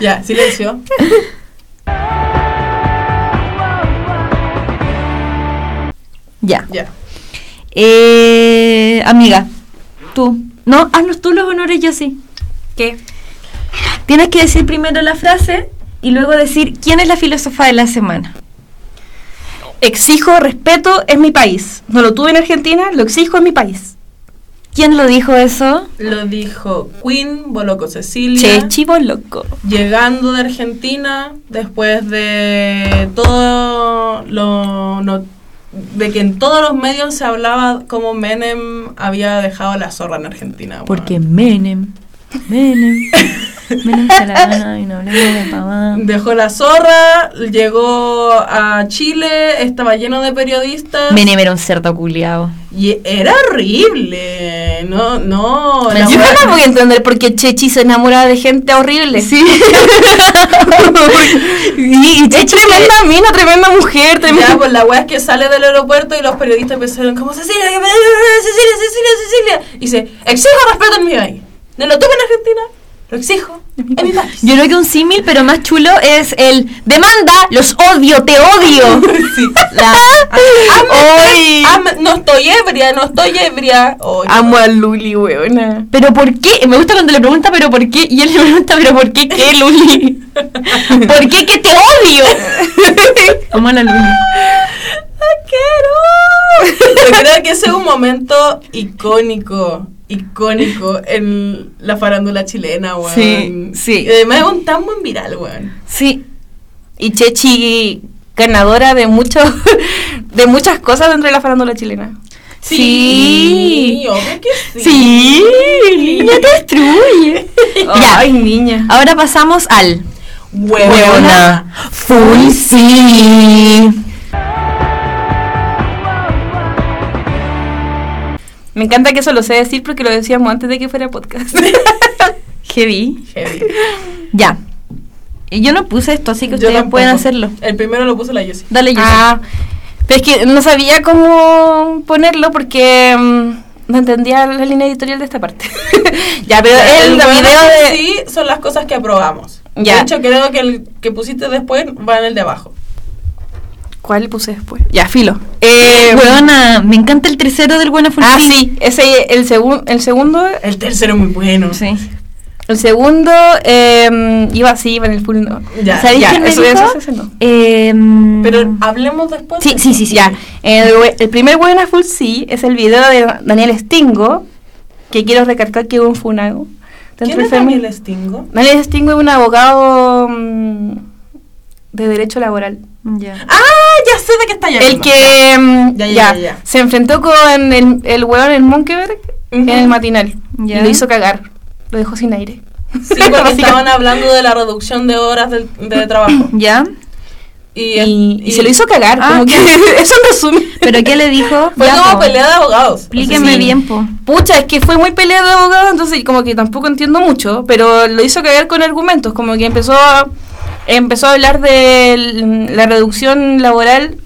Ya, silencio. Ya. Ya. Eh, amiga, tú. No, haznos tú los honores, yo sí. ¿Qué? Tienes que decir primero la frase y luego decir quién es la filósofa de la semana. Exijo respeto en mi país. No lo tuve en Argentina, lo exijo en mi país. ¿Quién lo dijo eso? Lo dijo Queen, Boloco Cecilia. Che, chivo loco. llegando de Argentina después de todo lo no- de que en todos los medios se hablaba como Menem había dejado la zorra en Argentina. Porque Menem, Menem, Menem se la gana y no hablemos de paván. Dejó la zorra, llegó a Chile, estaba lleno de periodistas Menem era un cerdo culiao. y era horrible. No, no. Yo no voy a entender por qué Chechi se enamora de gente horrible. Sí. [laughs] y, es tremenda mina, tremenda mujer, tremenda. Ya, pues la weá es que sale del aeropuerto y los periodistas empezaron como Cecilia, que- Cecilia, Cecilia, Cecilia. Y dice, exijo respeto en mi país. No lo tuve en Argentina, lo exijo en mi país. Yo creo que un símil, pero más chulo, es el demanda, los odio, te odio. [laughs] Sí. La- Ay, am- no estoy ebria, no estoy ebria. Oye, Amo a Luli, weona. pero ¿por qué? Me gusta cuando le pregunta, pero ¿por qué? Y él le pregunta, pero ¿por qué qué, Luli? [laughs] ¿Por qué que te odio? Amo a la Luli. quiero. Yo creo que ese es un momento icónico, icónico en la farándula chilena, weón. Sí, sí. Y además es un tan buen viral, weón. Sí. Y Chechi, ganadora de muchos [laughs] de muchas cosas dentro de la farándula chilena. Sí. obvio que sí. Sí, niña te destruye. [laughs] Ya. Ay, niña. Ahora pasamos al Huevona. Full sí. Me encanta que eso lo sé decir porque lo decíamos antes de que fuera podcast. [laughs] Heavy. Heavy. Ya. Y Yo no puse esto, así que Yo ustedes tampoco. pueden hacerlo. El primero lo puso la Yossi. Dale, yo. ah, pero es que no sabía cómo ponerlo porque mm, no entendía la línea editorial de esta parte. [laughs] ya, pero Ya, el, huevona video de... Sí, son las cosas que aprobamos. Ya. De hecho, creo que el que pusiste después va en el de abajo. ¿Cuál puse después? Ya, filo. Eh, Huevona, me encanta el tercero del Buena Full ah, Sí. ese, el, segun- el segundo El tercero muy bueno. Sí. El segundo eh, iba así, iba en el full no. Ya. ¿Sabéis ya, quién me eso- dijo? eso- ese no. Em, Pero hablemos después. sí, de sí, eso. sí, sí. Ya, el, we- el primer Buena Full Sí es el video de Daniel Stingo, que quiero recalcar que hubo un funado. ¿Quién es Daniel Stingo? Daniel Stingo es un abogado mm, de derecho laboral. Ya. Ah, ya sé de qué está El que mm, Ya, ya, ya, ya, ya. se enfrentó con el, el weón en Monkeberg en el matinal Ya. y lo hizo cagar. Lo dejó sin aire. Sí, porque [laughs] estaban hablando de la reducción de horas de, de trabajo. [clears throat] ¿Ya? Y, Y, y se lo hizo cagar. Ah, como que [laughs] eso en resumen. ¿Pero qué le dijo? [laughs] Fue Ya, como pelea de abogados. Explíqueme Sí. bien, po. Pucha, es que fue muy pelea de abogado, entonces como que tampoco entiendo mucho, pero lo hizo cagar con argumentos, como que empezó a, empezó a hablar de la reducción laboral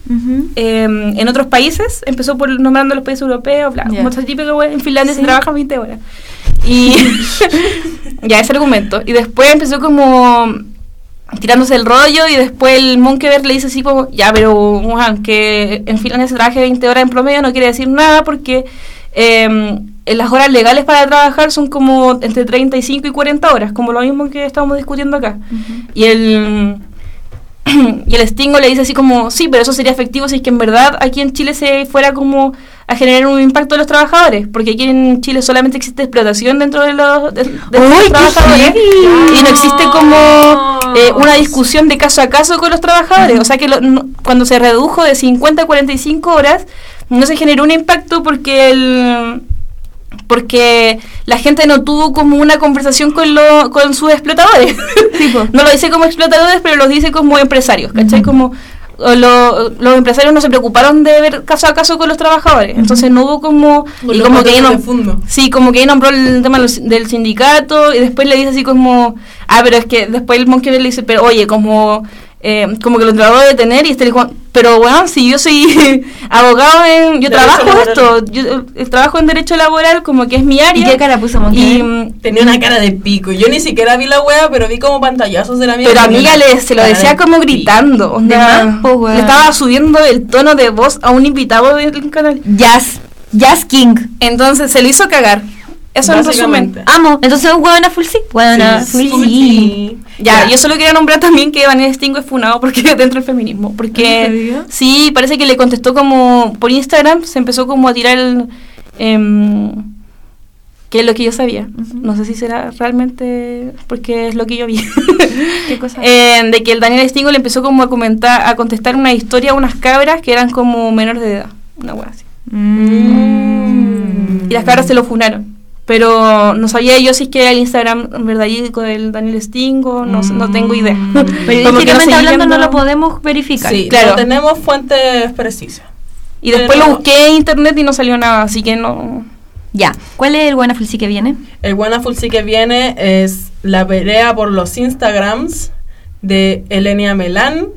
eh, en otros países, empezó por nombrando los países europeos, bla, como wea, en Finlandia Sí. se trabaja 20 horas. Y [laughs] ya ese argumento. Y después empezó como tirándose el rollo y después el Monkeberg le dice así como, ya, pero Juan, que en Finlandia se trabaje 20 horas en promedio no quiere decir nada porque eh, las horas legales para trabajar son como entre 35 y 40 horas, como lo mismo que estábamos discutiendo acá. Y el... [clears throat] Y el Stingo le dice así como, sí, pero eso sería efectivo si es que en verdad aquí en Chile se fuera como a generar un impacto en los trabajadores, porque aquí en Chile solamente existe explotación dentro de los, de, de los ¡Uy, qué trabajadores y no existe como eh, una discusión de caso a caso con los trabajadores. O sea que lo- no- cuando se redujo de 50 a 45 horas, no se generó un impacto porque el, porque la gente no tuvo como una conversación con, lo, con sus explotadores. [laughs] no lo dice como explotadores, pero los dice como empresarios, ¿cachai? Como lo- los empresarios no se preocuparon de ver caso a caso con los trabajadores. Entonces no hubo como... Y como que no-. Sí, como que ahí nombró el tema los- del sindicato y después le dice así como... Ah, pero es que después el Monkey le dice, pero oye, como... eh, como que lo trató de detener y este le dijo, pero bueno, si yo soy [laughs] abogado en... Yo Derecho trabajo laboral. esto, yo eh, trabajo en derecho laboral, como que es mi área. ¿Y qué cara puso? Y, Tenía una cara de pico. Yo ni siquiera vi la wea, pero vi como pantallazos de la mía. Pero amiga le, se lo decía de como pico. gritando. onda, le estaba subiendo el tono de voz a un invitado del canal. Jazz. Jazz King. Entonces se le hizo cagar. Eso en resumen. Amo. Entonces, huevona full sí. Huevona Sí, full sí. Ya, yo solo quería nombrar también que Daniel Stingo es funado porque [laughs] dentro del feminismo. ¿En Porque serio? sí, parece que le contestó como por Instagram, se empezó como a tirar el. em, que es lo que yo sabía. No sé si será realmente porque es lo que yo vi. ¿Qué cosa? [laughs] Eh, de que el Daniel Stingo le empezó como a comentar, a contestar una historia a unas cabras que eran como menores de edad. Una wea así. Mm. Y las cabras se lo funaron. Pero no sabía yo si es que era el Instagram verídico del Daniel Stingo, no, sé, no tengo idea. Mm. [laughs] Como que no Periodísticamente seguí hablando no lo podemos verificar. Sí, Claro. no tenemos fuentes precisas. Y después Pero- lo busqué en internet y no salió nada, así que no... Ya. ¿Cuál es el buena full sí que viene? El buena full sí que viene es la pelea por los Instagrams de Elenia Melán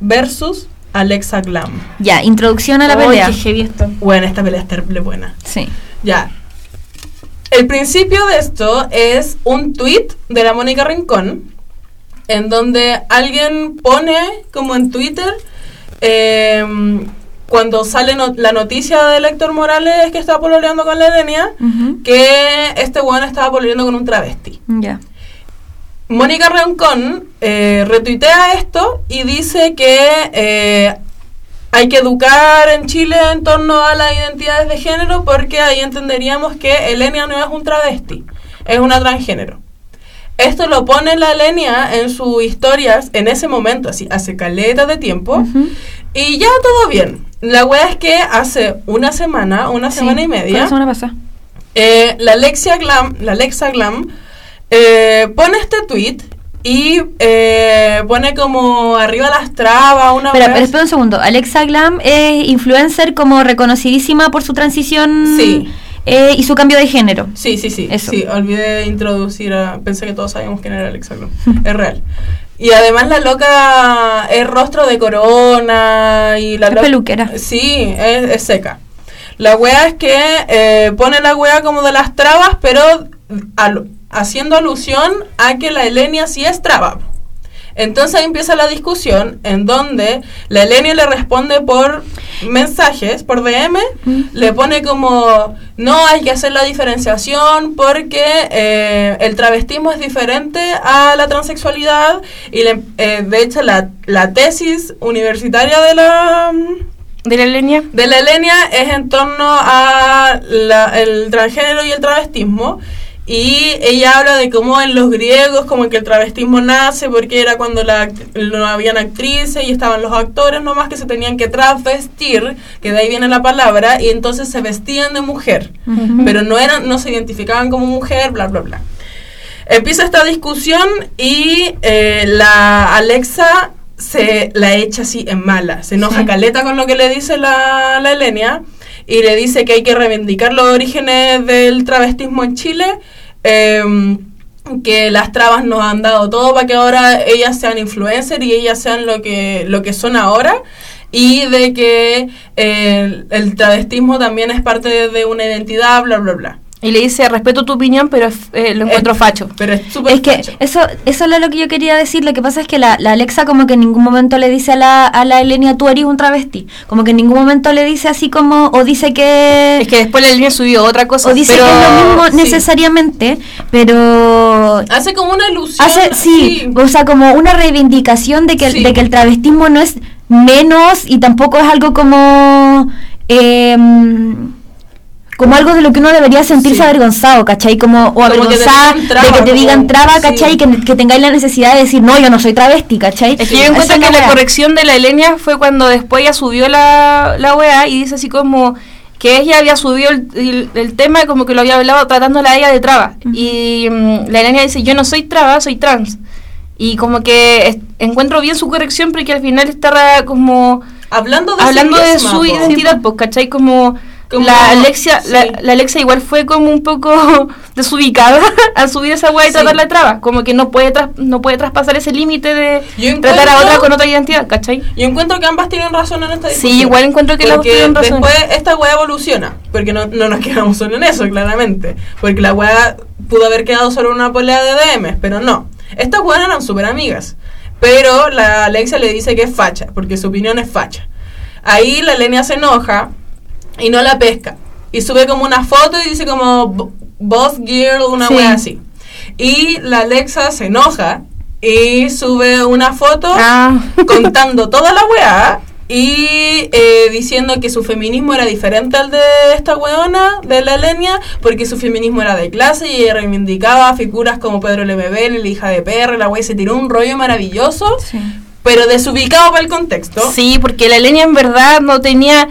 versus Alexa Glam. Ya, introducción a la Ay, pelea. qué heavy esto. Bueno, esta pelea es terrible buena. Sí. Ya. El principio de esto es un tweet de la Mónica Rincón, en donde alguien pone como en Twitter, em, cuando sale no- la noticia de Héctor Morales que está pololeando con la Elenia, Ujú. que este weón estaba pololeando con un travesti. Ya. Mónica Rincón eh, retuitea esto y dice que eh, hay que educar en Chile en torno a las identidades de género porque ahí entenderíamos que Elenia no es un travesti, es una transgénero. Esto lo pone la Elenia en sus historias en ese momento, así, hace caleta de tiempo, y ya todo bien. La wea es que hace una semana, una Sí, semana y media, la semana pasada. eh, la Alexia Glam, la Alexa Glam eh, pone este tweet y eh, pone como arriba las trabas, una wea pero espera un segundo. Alexa Glam es influencer como reconocidísima por su transición Sí. eh, y su cambio de género. Sí, sí, sí. Eso. Sí, olvidé introducir a. Pensé que todos sabíamos quién era Alexa Glam. [laughs] es real. Y además la loca es rostro de corona y la Es peluquera. Sí, es, es seca. La wea es que eh, pone la wea como de las trabas, pero al- haciendo alusión a que la Elenia sí es traba. Entonces ahí empieza la discusión en donde la Elenia le responde por mensajes, por DM, le pone como, no, hay que hacer la diferenciación porque eh, el travestismo es diferente a la transexualidad y le- eh, de hecho la, la tesis universitaria de la... ¿De la leña? De la Elenia es en torno a la- el transgénero y el travestismo. Y ella habla de cómo en los griegos, como que el travestismo nace porque era cuando la, no habían actrices y estaban los actores nomás que se tenían que travestir, que de ahí viene la palabra, y entonces se vestían de mujer. Pero no, eran, no se identificaban como mujer, bla, bla, bla. Empieza esta discusión y eh, la Alexa se la echa así en mala. Se enoja Sí. caleta con lo que le dice la, la Elenia y le dice que hay que reivindicar los orígenes del travestismo en Chile. Em, que las trabas nos han dado todo para que ahora ellas sean influencers y ellas sean lo que, lo que son ahora y de que eh, el travestismo también es parte de una identidad, bla, bla, bla. Y le dice, respeto tu opinión, pero eh, lo encuentro facho. Pero es súper Es que facho. eso, eso es lo que yo quería decir. Lo que pasa es que la, la Alexa como que en ningún momento le dice a la, a la Elenia, tú eres un travesti. Como que en ningún momento le dice así como, o dice que... Es que después la línea subió otra cosa. o dice pero- que es lo mismo sí. necesariamente, pero... Hace como una ilusión. Hace, sí, o sea, como una reivindicación de que, Sí. de que el travestismo no es menos y tampoco es algo como... em, como algo de lo que uno debería sentirse Sí. avergonzado, ¿cachai? Como, o Como que avergonzada de que te como- digan traba, sí. ¿cachai? Que, que tengáis la necesidad de decir, no, yo no soy travesti, ¿cachai? Es que Sí, yo encuentro que la corrección de la Elenia fue cuando después ella subió la, la y dice así como que ella había subido el, el- el tema como que lo había hablado tratándola a ella de traba. Y mm, la Elenia dice, yo no soy traba, soy trans. Y como que encuentro bien su corrección porque al final está como Hablando de hablando sí de su po. identidad, pues, ¿cachai? Como, Como- la Alexia, la, sí. la Alexia igual fue como un poco [laughs] desubicada [laughs] al subir esa weá y Sí. tratarla de traba. Como que no puede tras- no puede traspasar ese límite de Yo tratar a otra con otra identidad, ¿cachai? Yo encuentro que ambas tienen razón en esta Sí, discusión. igual encuentro que las dos tienen razón. después esta weá evoluciona. Porque no, no nos quedamos solo en eso, claramente. Porque la weá pudo haber quedado solo en una pelea de DMs, pero no. Estas weas eran súper amigas. Pero la Alexia le dice que es facha, porque su opinión es facha. Ahí la Lenia se enoja y no la pesca. Y sube como una foto y dice como "Bo- Boss Girl, una Sí. wea así. Y la Alexa se enoja y sube una foto Ah. [laughs] contando toda la weá y eh, diciendo que su feminismo era diferente al de esta weona, de la Lenia, porque su feminismo era de clase y ella reivindicaba figuras como Pedro Lemebel, la hija de PR, la weá y se tiró un rollo maravilloso, pero desubicado para el contexto. Sí, porque la Lenia en verdad no tenía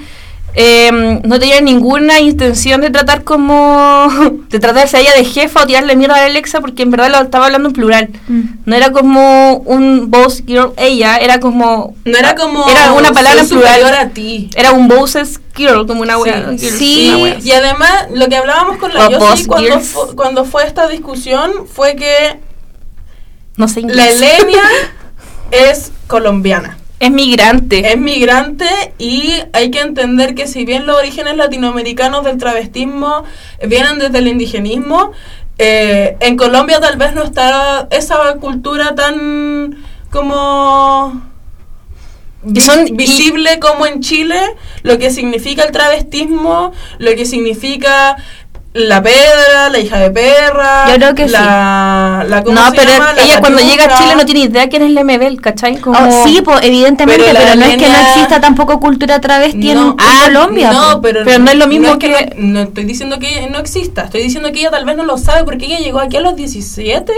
eh, no tenía ninguna intención de tratar como [laughs] de tratarse a ella de jefa o tirarle mierda a Alexa porque en verdad lo estaba hablando en plural. Mm. No era como un boss girl ella, era como No era como era una palabra en plural. a ti. Era un bosses girl, como una wea. Sí, girl, sí, una wea. y además lo que hablábamos con la O Yossi boss cuando, fu- cuando fue esta discusión fue que No sé la inglés. Lenia [laughs] es colombiana. Es migrante. Es migrante y hay que entender que si bien los orígenes latinoamericanos del travestismo vienen desde el indigenismo, eh, en Colombia tal vez no está esa cultura tan como son- visible como en Chile, lo que significa el travestismo, lo que significa la pedra, la hija de perra, Yo creo que la, la ¿cómo no, se pero llama? La ella cuando llega a. Chile no tiene idea quién es Lemebel, ¿cachai? Como- Oh, sí, pues evidentemente, Pero pero, la no es que no exista tampoco cultura travesti No. en Ah, Colombia. No, pero, Pero no es lo mismo es que- No, no estoy diciendo que no exista. Estoy diciendo que ella tal vez no lo sabe porque ella llegó aquí a los 17.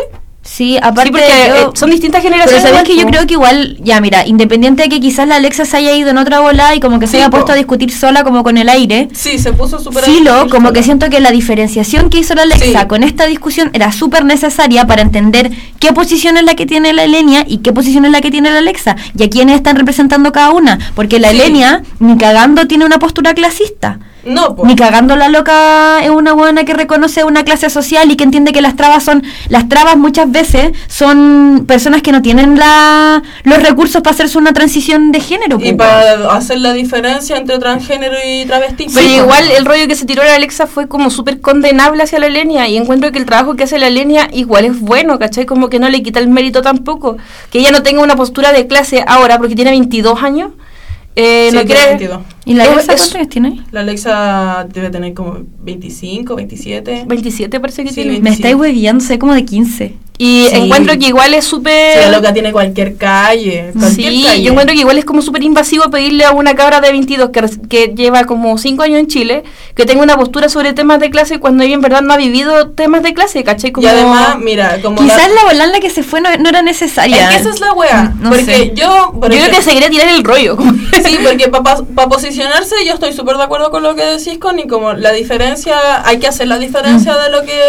Sí, aparte Sí, porque yo- eh, son distintas Pero generaciones. sabes que yo creo que igual, ya mira, independiente de que quizás la Alexa se haya ido en otra bola y como que se Sí, haya puesto a discutir sola como con el aire, Sí, se puso súper... Filo, difícil como que siento que la diferenciación que hizo la Alexa Sí. con esta discusión era súper necesaria para entender qué posición es la que tiene la Elenia y qué posición es la que tiene la Alexa y a quiénes están representando cada una. Porque la Sí. Elenia ni cagando tiene una postura clasista. No. Ni cagando la loca es una buena que reconoce una clase social y que entiende que las trabas son, las trabas muchas veces son personas que no tienen la, los recursos para hacerse una transición de género. Y po, para hacer la diferencia entre transgénero y travesti. Pero igual el rollo que se tiró la Alexa fue como súper condenable hacia la Lenia y encuentro que el trabajo que hace la Lenia igual es bueno, ¿cachai? Como que no le quita el mérito tampoco. Que ella no tenga una postura de clase ahora porque tiene 22 años. Eh, Sí, no quiere... 22. ¿Y la Alexa es- cuántos años tiene? La Alexa debe tener como 25, 27. 27 parece que Sí, tiene. 20. Me estáis hueviando, sé como de 15. Y Sí. encuentro que igual es Sí, súper... la loca tiene cualquier calle. Cualquier Sí, calle. yo encuentro que igual es como súper invasivo pedirle a una cabra de 22 que, que lleva como 5 años en Chile que tenga una postura sobre temas de clase cuando ella en verdad no ha vivido temas de clase, ¿cachai? Como... Y además, mira, como... Quizás la- en la que se fue no, no era necesaria. Es que esa es la wea. Mm, no porque sé. yo... por Yo creo que se quería tirar el rollo. [laughs] Sí, porque para posicionarse yo estoy súper de acuerdo con lo que decís, Connie, como la diferencia, hay que hacer la diferencia Mm. de lo que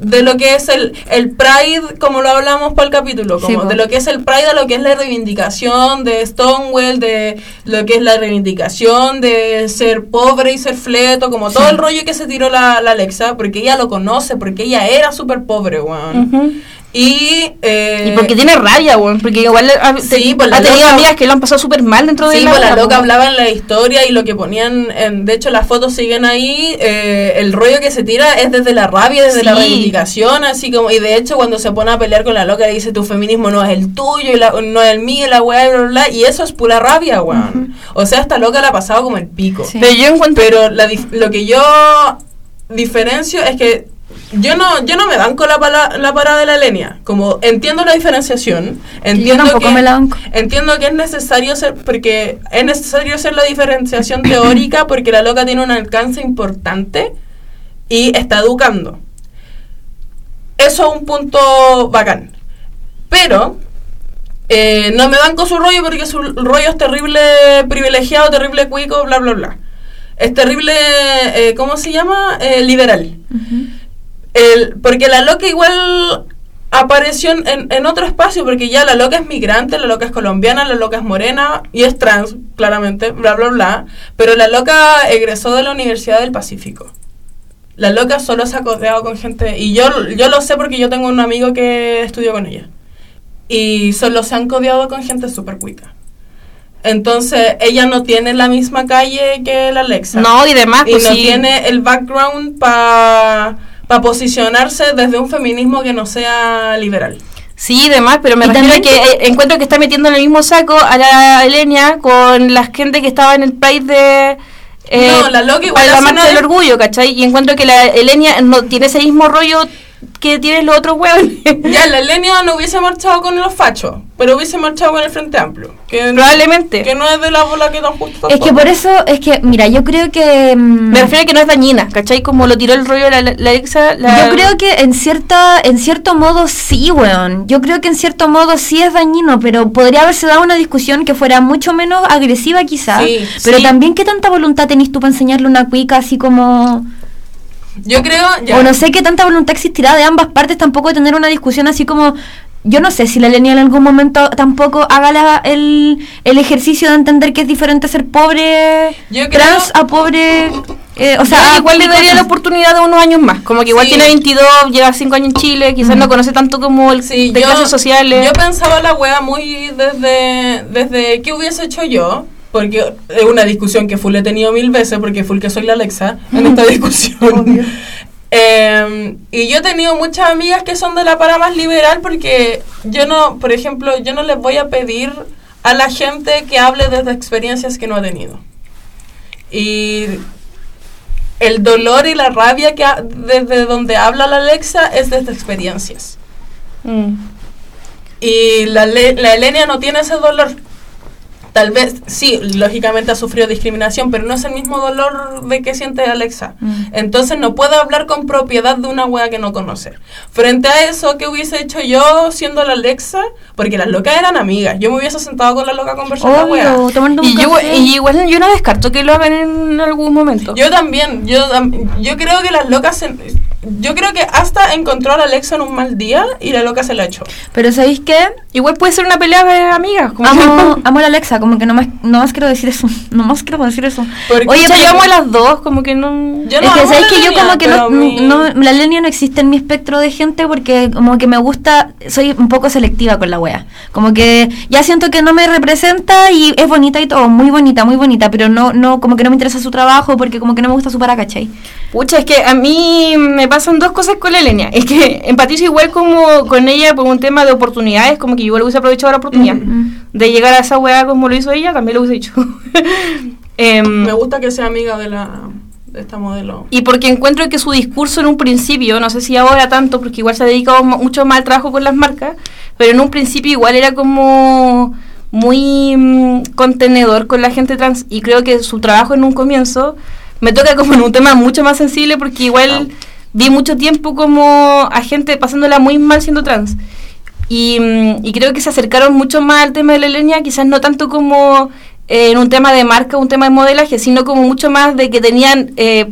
de lo que es el, el Pride, como lo hablamos para el capítulo, Sí, como de lo que es el Pride a lo que es la reivindicación de Stonewall, de lo que es la reivindicación de ser pobre y ser fleto, como todo el rollo que se tiró la, la Alexa, porque ella lo conoce, porque ella era súper pobre, weón. Y, eh, Y porque tiene rabia, weón. Porque igual ha, Sí, te- pues ha tenido loca- amigas que lo han pasado súper mal dentro de Sí, la pues la loca hablaba en la historia y lo que ponían, en, de hecho las fotos siguen ahí, eh, el rollo que se tira es desde la rabia, desde la Sí. reivindicación, así como, y de hecho cuando se pone a pelear con la loca le dice tu feminismo no es el tuyo, y la- no es el mío, y la weá, y bla, bla, bla, y eso es pura rabia, weón. O sea, esta loca la ha pasado como el pico. Sí. Pero yo encuentro... Pero la dif- lo que yo diferencio es que yo no yo no me banco la, pala- la parada de la línea. Como entiendo la diferenciación, entiendo tampoco que me la banco. entiendo que es necesario ser porque es necesario hacer la diferenciación teórica [coughs] porque la loca tiene un alcance importante y está educando. Eso es un punto bacán. Pero eh, no me banco su rollo porque su rollo es terrible privilegiado, terrible cuico, bla, bla, bla. es terrible, eh, ¿cómo se llama? Eh, liberal. El, porque la loca igual apareció en, en- otro espacio, porque ya la loca es migrante, la loca es colombiana, la loca es morena y es trans, claramente, bla, bla, bla. Pero la loca egresó de la Universidad del Pacífico. La loca solo se ha codeado con gente, y yo, yo lo sé porque yo tengo un amigo que estudió con ella. Y solo se han codeado con gente súper cuica. Entonces, ella no tiene la misma calle que la Alexa. No, y demás, Y pues no sí. tiene el background para posicionarse desde un feminismo que no sea liberal. Sí, demás, pero me Y refiero a que eh, encuentro que está metiendo en el mismo saco a la Elenia con la gente que estaba en el Pride de... eh, No, la loca igual para la marcha del orgullo, ¿cachai? Y encuentro que la Elenia no tiene ese mismo rollo que tienen los otros huevos. [laughs] Ya, la Lenia no hubiese marchado con los fachos, pero hubiese marchado con el Frente Amplio. Que, Probablemente. Que no es de la bola que nos gusta. Es que por eso, es que, mira, yo creo que... mm, Me refiero a que no es dañina, ¿cachai? Como lo tiró el rollo la, la, la Alexa. la- Yo creo que en cierta, en cierto modo sí, weón. Yo creo que en cierto modo sí es dañino, pero podría haberse dado una discusión que fuera mucho menos agresiva quizás. Sí, pero sí. también qué tanta voluntad tenés tú para enseñarle una cuica así como... Yo creo. Ya. O no sé qué tanta voluntad existirá de ambas partes tampoco de tener una discusión así como... Yo no sé si la Lenia en algún momento tampoco haga la- el, el ejercicio de entender que es diferente ser pobre Yo creo- trans a pobre... eh, o sea, igual le daría la oportunidad de unos años más. Como que igual Sí. tiene 22, lleva 5 años en Chile, quizás no conoce tanto como el Sí, de yo, clases sociales. Yo pensaba la wea muy desde, desde qué hubiese hecho yo, porque es una discusión que full he tenido mil veces, porque full que soy la Alexa en esta [laughs] discusión. Eh, y yo he tenido muchas amigas que son de la para más liberal porque yo no, por ejemplo, yo no les voy a pedir a la gente que hable desde experiencias que no ha tenido. Y el dolor y la rabia que ha- desde donde habla la Alexa es desde experiencias. Mm. Y la, la Elenia no tiene ese dolor. Tal vez, sí, lógicamente ha sufrido discriminación, pero no es el mismo dolor de que siente Alexa. Entonces no puede hablar con propiedad de una wea que no conoce. Frente a eso, ¿qué hubiese hecho yo siendo la Alexa? Porque las locas eran amigas. Yo me hubiese sentado con la loca a conversar la wea. Y yo, y igual yo no descarto que lo hagan en algún momento. Yo también, yo, yo creo que las locas, se- yo creo que hasta encontró a la Alexa en un mal día y la loca se la echó. Pero ¿sabéis qué? Igual puede ser una pelea de amigas. Como Amo, amo a la Alexa, como que no más, no más quiero decir eso. [laughs] No más quiero decir eso. Porque- Oye, pero- yo amo a las dos, como que no... Yo es no que amo sabéis a que yo como que no, no- la línea no existe en mi espectro de gente porque como que me gusta, soy un poco selectiva con la wea. Como que ya siento que no me representa y es bonita y todo, muy bonita, muy bonita, pero no, no, como que no me interesa su trabajo porque como que no me gusta su para, ¿cachai? Pucha, es que a mí me pasan dos cosas con la Elenia. Es que empatizo igual como con ella por un tema de oportunidades, como que igual hubiese aprovechado la oportunidad Mm. De llegar a esa weá como lo hizo ella, también lo hubiese hecho. [laughs] Em, Me gusta que sea amiga de la de esta modelo. y porque encuentro que su discurso en un principio, no sé si ahora tanto, porque igual se ha dedicado mu- mucho más al trabajo con las marcas, pero en un principio igual era como muy mm, contenedor con la gente trans y creo que su trabajo en un comienzo me toca como en un tema mucho más sensible porque igual vi mucho tiempo como a gente pasándola muy mal siendo trans. Y, mm, y creo que se acercaron mucho más al tema de la línea, quizás no tanto como eh, en un tema de marca, un tema de modelaje, sino como mucho más de que tenían eh,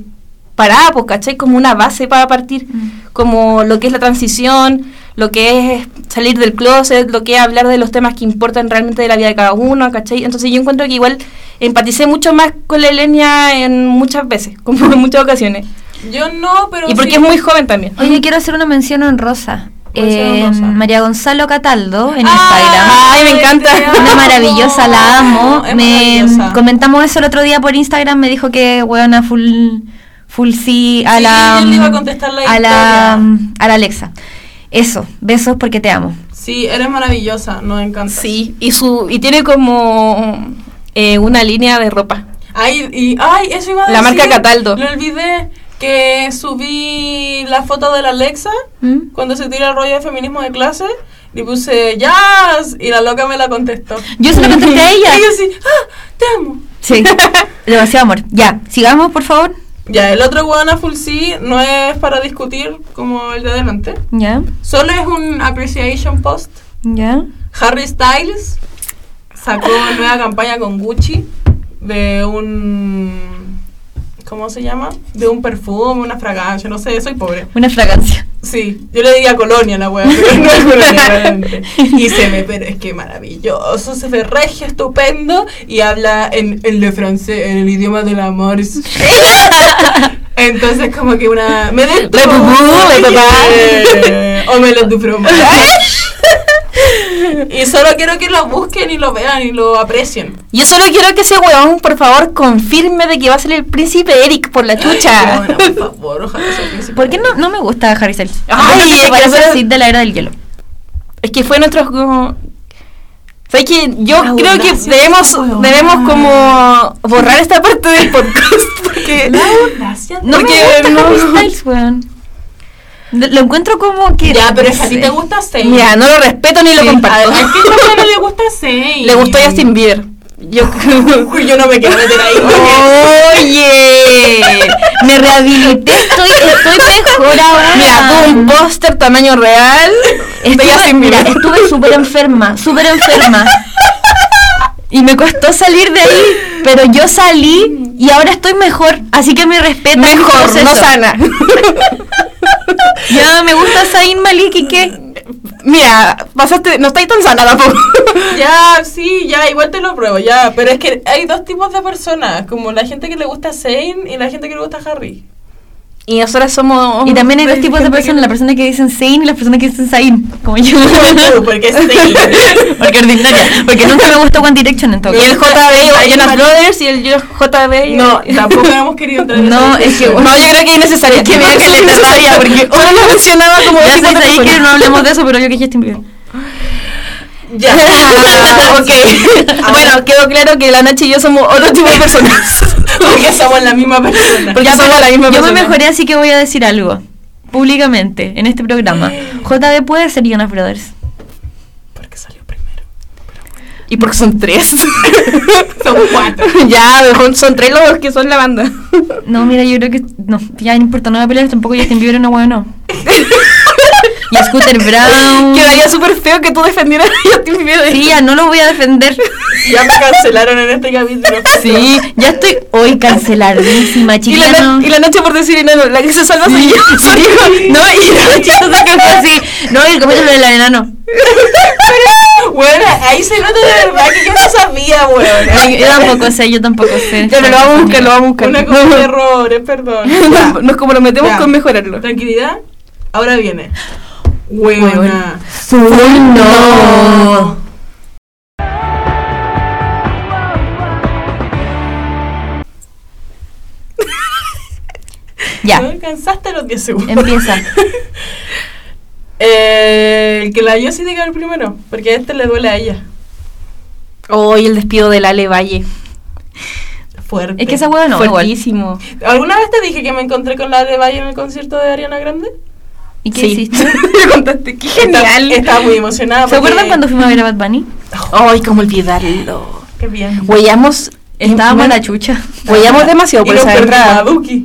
parada, pues, ¿cachai? Como una base para partir, como lo que es la transición, lo que es salir del closet, lo que es hablar de los temas que importan realmente de la vida de cada uno, ¿cachai? Entonces yo encuentro que igual empaticé mucho más con la Elenia en muchas veces, [laughs] como en muchas ocasiones. Yo no, pero Y porque sí- es muy joven también. Oye, quiero hacer una mención honrosa. Mención Eh. María Gonzalo Cataldo en Ay, Instagram. Ay, me encanta. Una maravillosa, la amo. Es Me maravillosa. comentamos eso el otro día por Instagram, me dijo que weona full full sí a Sí, la iba a contestar la a la historia. a la Alexa. Eso, besos porque te amo. Sí, eres maravillosa, nos encanta. Sí, y su y tiene como eh, una línea de ropa. Ay, y, ay, eso iba a La decir. marca Cataldo. Lo olvidé. Que subí la foto de la Alexa ¿Mm? cuando se tira el rollo de feminismo de clase. Y puse jazz. Y la loca me la contestó. Yo se lo contesté a ella. [laughs] Y yo sí, ah, te amo. Sí. [laughs] Demasiado amor. Ya, sigamos, por favor. Ya, el otro Guana Full sí no es para discutir como el de adelante. Ya. Solo es un appreciation post. Ya. Harry Styles sacó nueva campaña con Gucci de un ¿cómo se llama? De un perfume, una fragancia, no sé, soy pobre. Una fragancia. Sí, yo le diría colonia a la wea, pero no es colonia [laughs] realmente. Y se ve, pero es que maravilloso, se ve regio, estupendo y habla en, en le francés, en el idioma del amor. [laughs] Entonces como que una... Me Le pupú, le papá. O me lo. [laughs] Y solo quiero que lo busquen y lo vean y lo aprecien. Yo solo quiero que ese weón, por favor, confirme de que va a ser el príncipe Eric por la chucha. Bueno, por favor, ojalá sea el [laughs] príncipe. ¿Por qué no, no me gusta Harry Styles? Ay, Ay, es que parece de la era del hielo. Es que fue nuestro como... ¿Sabes que Yo La creo que debemos, debemos como borrar esta parte del podcast porque... Gracias. No Porque me gusta no- Harry Styles, weón. Lo encuentro como que... Ya, pero ti sé. te gusta Zayn. Mira, no lo respeto ni lo Sí, comparto. Es que no le gusta [laughs] Zayn. Le gustó Justin Bieber. Yo... [laughs] Yo no me quiero meter ahí. Oye, me rehabilité, estoy, estoy mejor ahora. [laughs] Mira, tuve un póster tamaño real de Estuve, mira, estuve súper enferma, súper enferma. Y me costó salir de ahí, pero yo salí y ahora estoy mejor, así que me respeto. Mejor, no sana. [laughs] Ya me gusta Zayn Malik y qué. Mira, pasaste, no estáis tan sana tampoco. [laughs] Ya, sí, ya, igual te lo pruebo, ya. Pero es que hay dos tipos de personas, como la gente que le gusta Zayn y la gente que le gusta Harry. Y nosotras somos... Y también hay dos tipos de personas, que- la persona que dicen Zayn y la persona que dicen Zayn, como yo. Tú, porque es. [laughs] Porque ordinaria, porque nunca me gustó One Direction en todo Y el. JB, Jonas. Brothers y el JB. No, tampoco hemos [laughs] querido entrar en No, es que. No, yo creo que es innecesario. que me da caleta de rabia, porque [laughs] uno lo mencionaba como Ya sabes de ahí que personas. no hablemos de eso, pero yo que Justin Bieber. Ya. Ah, ok. bueno, quedó claro que la Nachi y yo somos otro tipo de personas. [laughs] Porque somos la misma persona. Porque somos la misma Yo me persona. mejoré, así que voy a decir algo. Públicamente, en este programa. [gasps] JB puede ser Jonas Brothers. Porque salió primero. Y porque son tres. [laughs] Son cuatro. [laughs] ya, son tres los que son la banda. No, mira, yo creo que. No, ya no importa, no voy a pelear tampoco Justin Bieber, no, bueno. [laughs] y Scooter Brown. Quedaría súper feo que tú defendieras a Justin Bieber. Sí, ya no lo voy a defender. [laughs] Ya me cancelaron en este capítulo. Sí, ya estoy hoy canceladísima, Y chiquilla. la, no. y la noche por decir enano, la que se salva soy Sí, yo. [laughs] sí, no, y lo chistoso que fue así. No, y el capítulo del enano. Bueno, ahí se nota de verdad que yo no sabía, weón. Yo tampoco sé, yo tampoco sé. Ya, pero lo vamos a buscar, lo vamos a buscar. Una cosa de errores, perdón. Ya. Nos comprometemos Ya. con mejorarlo. Tranquilidad. Ahora viene. Weona. no. [laughs] Ya, No alcanzaste los 10 segundos. empieza. [laughs] Eh, que la Yossi diga el primero, porque a este le duele a ella. Hoy el despido del Ale Valle. Fuerte. Es que esa hueá no, igual. Fuertísimo. ¿Alguna vez te dije que me encontré con la de Valle en el concierto de Ariana Grande? ¿Y qué Sí. hiciste? [laughs] Me contaste, qué genial. Estaba, muy emocionada. ¿Se acuerdan cuando fuimos a ver a Bad Bunny? Ay, cómo olvidarlo. Qué bien. Huellamos. Estábamos me- la chucha. Huellamos demasiado por esa entrada. Porque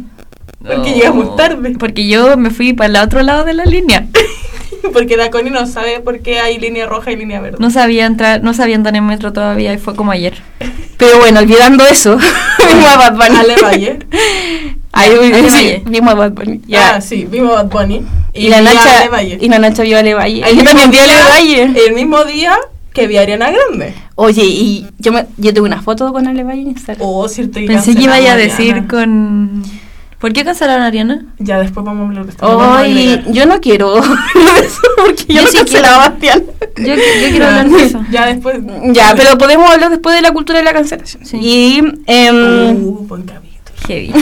Oh. llegamos tarde. Porque yo me fui para el otro lado de la línea. [laughs] Porque la Connie no sabe por qué hay línea roja y línea verde. No sabía entrar, no sabía andar en metro todavía y fue como ayer. [laughs] Pero bueno, olvidando eso, a Bad Bunny. Ale Valle. Ale sí, vimos a Bad Bunny. Ya. Ah, sí, vimos a Bad Bunny. y, la Nacha, y la Nacha vio a Ale Valle. El [laughs] Yo también vi a Valle. El mismo día que vi a Ariana Grande. Oye, y yo, me, yo tengo una foto con Ale Valle en Instagram. Oh, cierto. y Pensé que iba a decir Ariana. con... ¿Por qué cancelaron a Ariana? Ya después vamos a hablar de esto. Yo no quiero [laughs] eso porque yo, Yo no sí cancelaba a quiero. Bastián. Yo, yo quiero hablar de eso. [laughs] Ya después. Ya, pero podemos hablar después de la cultura de la cancelación. Sí. Y em, Uh, buen capítulo. Heavy.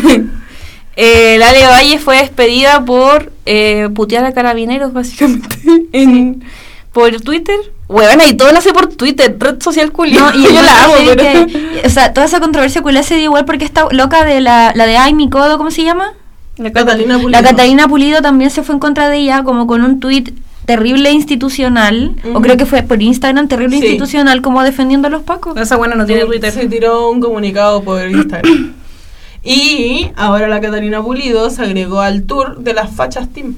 Eh, la Ale Valle fue despedida por eh, putear a carabineros, básicamente, [laughs] en, por Twitter. Bueno, y todo nace por Twitter, red social culia. No, y [laughs] yo la amo, pero... [laughs] o sea, toda esa controversia culia se dio igual porque esta loca de la, la de Ay, mi codo, ¿cómo se llama? La Catalina Pulido. La Catalina Pulido también se fue en contra de ella, como con un tuit terrible institucional, o creo que fue por Instagram, terrible Sí. institucional, como defendiendo a los pacos. Esa buena no tiene Twitter. Se tiró un comunicado por Instagram. [coughs] y ahora la Catalina Pulido se agregó al tour de las fachas team.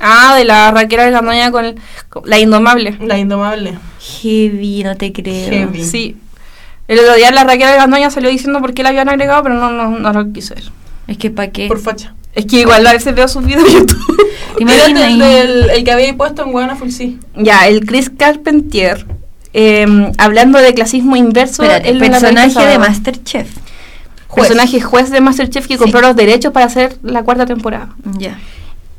Ah, de la Raquel Argandoña con, con la Indomable. La indomable. Heavy, no te creo. Heavy. Sí. El otro día la Raquel Argandoña salió diciendo por qué la habían agregado, pero no, no, no lo quise ver. Es que ¿para qué? Por facha. Es que igual a veces veo sus videos de YouTube. [laughs] ¿Te el, ahí? del- el que había puesto en Buena Full sí. ya, el Chris Carpentier. eh, hablando de clasismo inverso. Espérate, la personaje de Sábado. Masterchef. Juez. Personaje juez de Masterchef que compró los derechos para hacer la cuarta temporada. Ya.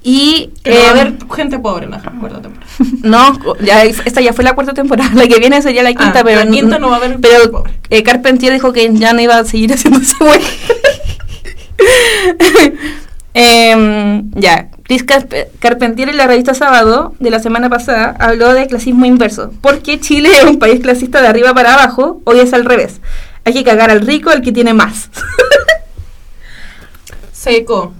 Y Que no va a eh, haber gente pobre en la cuarta temporada. [laughs] No, ya, esta ya fue la cuarta temporada. [laughs] La que viene sería la quinta, Ah, pero la quinta no va a haber Pero pobre. eh, Carpentier dijo que ya no iba a seguir [laughs] haciendo ese güey. Em, ya, Chris Carpe- Carpentier en la revista Sábado de la semana pasada habló de clasismo inverso. Porque Chile es un país clasista de arriba para abajo, hoy es al revés. Hay que cagar al rico, al que tiene más. Seco.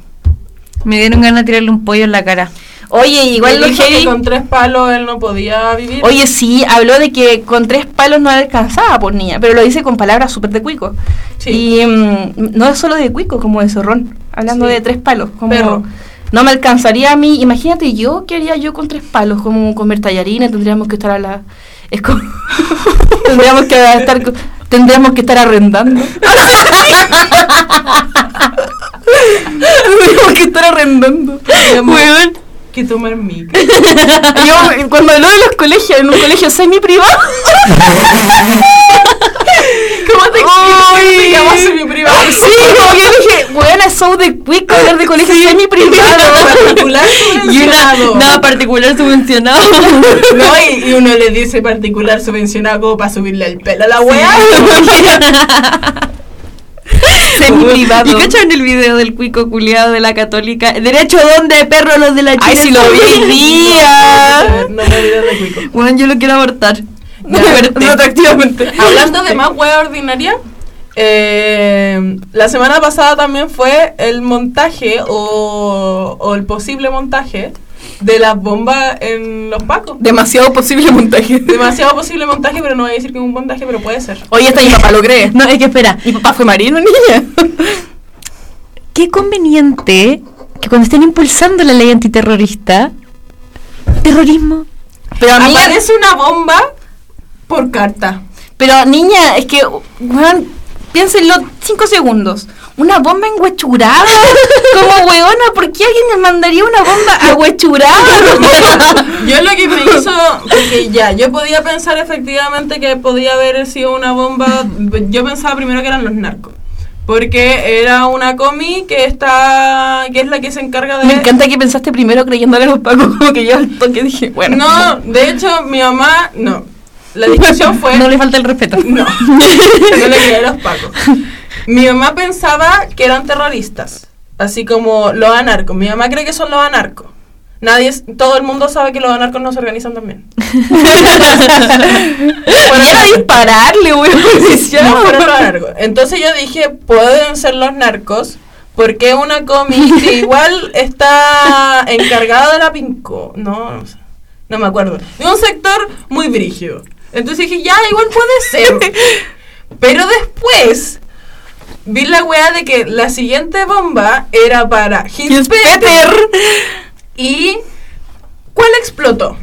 Me dieron ganas de tirarle un pollo en la cara. Oye, igual lo que con tres palos él no podía vivir. Oye, sí, habló de que con tres palos no alcanzaba por niña, pero lo dice con palabras súper de cuico. Sí. Y mm, no es solo de cuico, como de zorrón, hablando Sí. de tres palos. Como Perro. No me alcanzaría a mí, imagínate yo, ¿qué haría yo con tres palos? Como comer tallarines, tendríamos que estar a la... Es como... [laughs] tendríamos que estar... co- Tendríamos que estar arrendando. [laughs] tendríamos que estar arrendando. Weón. Que tomar mica. [laughs] Yo, cuando habló de los colegios, en un colegio semi-privado. [laughs] ¿Cómo te Se explico? semi-privado. Sí, como yo dije, bueno, show de quick hablar de colegio semi-privado. [laughs] Particular Y una, subvencionado. nada particular subvencionado. No, y, y uno le dice particular subvencionado como para subirle el pelo a la weá. [laughs] Semi-privado. ¿Y cacharon el video del cuico culiado de la católica? ¿Derecho dónde, perro, los de la Ay, Chile? sí lo vi hoy día. No me. Bueno, yo lo quiero abortar. Atractivamente. Hablando de más wea ordinaria, eh, la semana pasada también fue el montaje o, o el posible montaje de las bombas en los pacos. Demasiado posible montaje. Demasiado posible montaje, pero no voy a decir que es un montaje, pero puede ser. Oye, hasta mi papá lo cree. No, es que espera. Mi papá fue marino, niña. Qué conveniente que cuando estén impulsando la ley antiterrorista, terrorismo. Pero amiga, Aparece una bomba por carta. Pero niña, es que, weón, piénsenlo cinco segundos. Una bomba enhuechurada. [laughs] Como weona, ¿por qué alguien me mandaría una bomba ahuechurada? [laughs] Yo lo que me hizo, porque ya, yo podía pensar efectivamente que podía haber sido una bomba, yo pensaba primero que eran los narcos. Porque era una comi que está, que es la que se encarga de... me encanta que pensaste primero creyéndole a los pacos, como que yo al toque dije, bueno. No, de hecho, mi mamá, no. La discusión fue... No le falta el respeto. [laughs] No, [laughs] no le creía a los pacos. Mi mamá pensaba que eran terroristas, así como los anarcos. Mi mamá cree que son los anarcos. Nadie, es- todo el mundo sabe que los anarcos no se organizan también. [laughs] Bueno, era dispararle, weón. No fueron los anarcos. Entonces yo dije, pueden ser los narcos, porque una comi que igual está encargada de la pinco. No, no me acuerdo. De un sector muy brígido. Entonces dije, ya, igual puede ser. [laughs] Pero después vi la weá de que la siguiente bomba era para Hinspeter. ¿Y cuál explotó?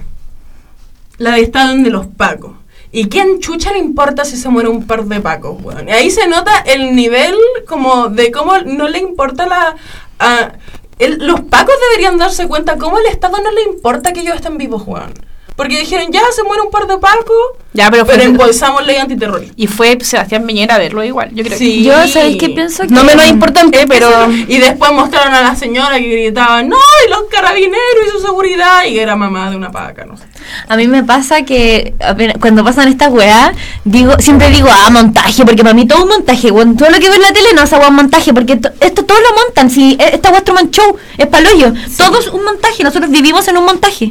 La de estadio de los pacos. ¿Y quién chucha le importa si se muere un par de pacos, weón? Y ahí se nota el nivel como de cómo no le importa la... a- el- los pacos deberían darse cuenta cómo al Estado no le importa que ellos estén vivos, weón. Porque dijeron, ya, se muere un par de pacos, Ya, pero fue. pero impulsamos ley antiterrorista. y fue Sebastián Piñera a verlo igual, yo creo. Sí. Yo, ¿sabes qué pienso? No Que- menos importante, pero. Y después mostraron a la señora que gritaba, no, y los carabineros y su seguridad, y era mamá de una paca, no sé. A mí me pasa que apenas- cuando pasan estas weas, digo, siempre digo, ah, montaje, porque para mí todo es un montaje, weón. Todo lo que veo en la tele no es agua montaje, porque to- esto todo lo montan, si e- esta es Truman Show, es paloyo. Todo es un montaje, nosotros vivimos en un montaje.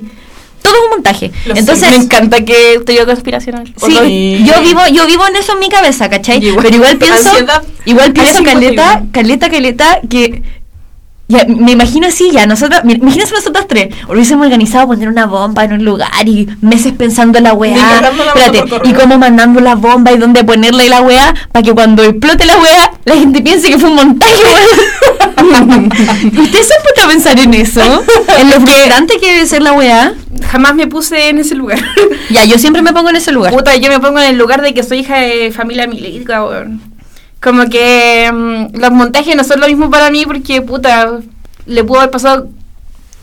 Todo es un montaje. Lo Entonces, me encanta que te dio conspiracional. Sí, Sí. yo vivo, yo vivo en eso en mi cabeza, ¿cachai? Igual. Pero igual [laughs] pienso, Ansiedad. igual pienso caleta, caleta, caleta, que ya, me imagino así, ya, nosotros, imagínense nosotros tres, hubiésemos organizado poner una bomba en un lugar y meses pensando en la weá, espérate, y cómo mandando la bomba y dónde ponerla y la weá, para que cuando explote la weá, la gente piense que fue un montaje. [laughs] ¿Ustedes se han puesto a pensar en eso? En lo frustrante que debe ser la weá. Jamás me puse en ese lugar. Ya, yo siempre me pongo en ese lugar. Puta, yo me pongo en el lugar de que soy hija de familia militar, weón. Como que mm, los montajes no son lo mismo para mí porque, puta, le pudo haber pasado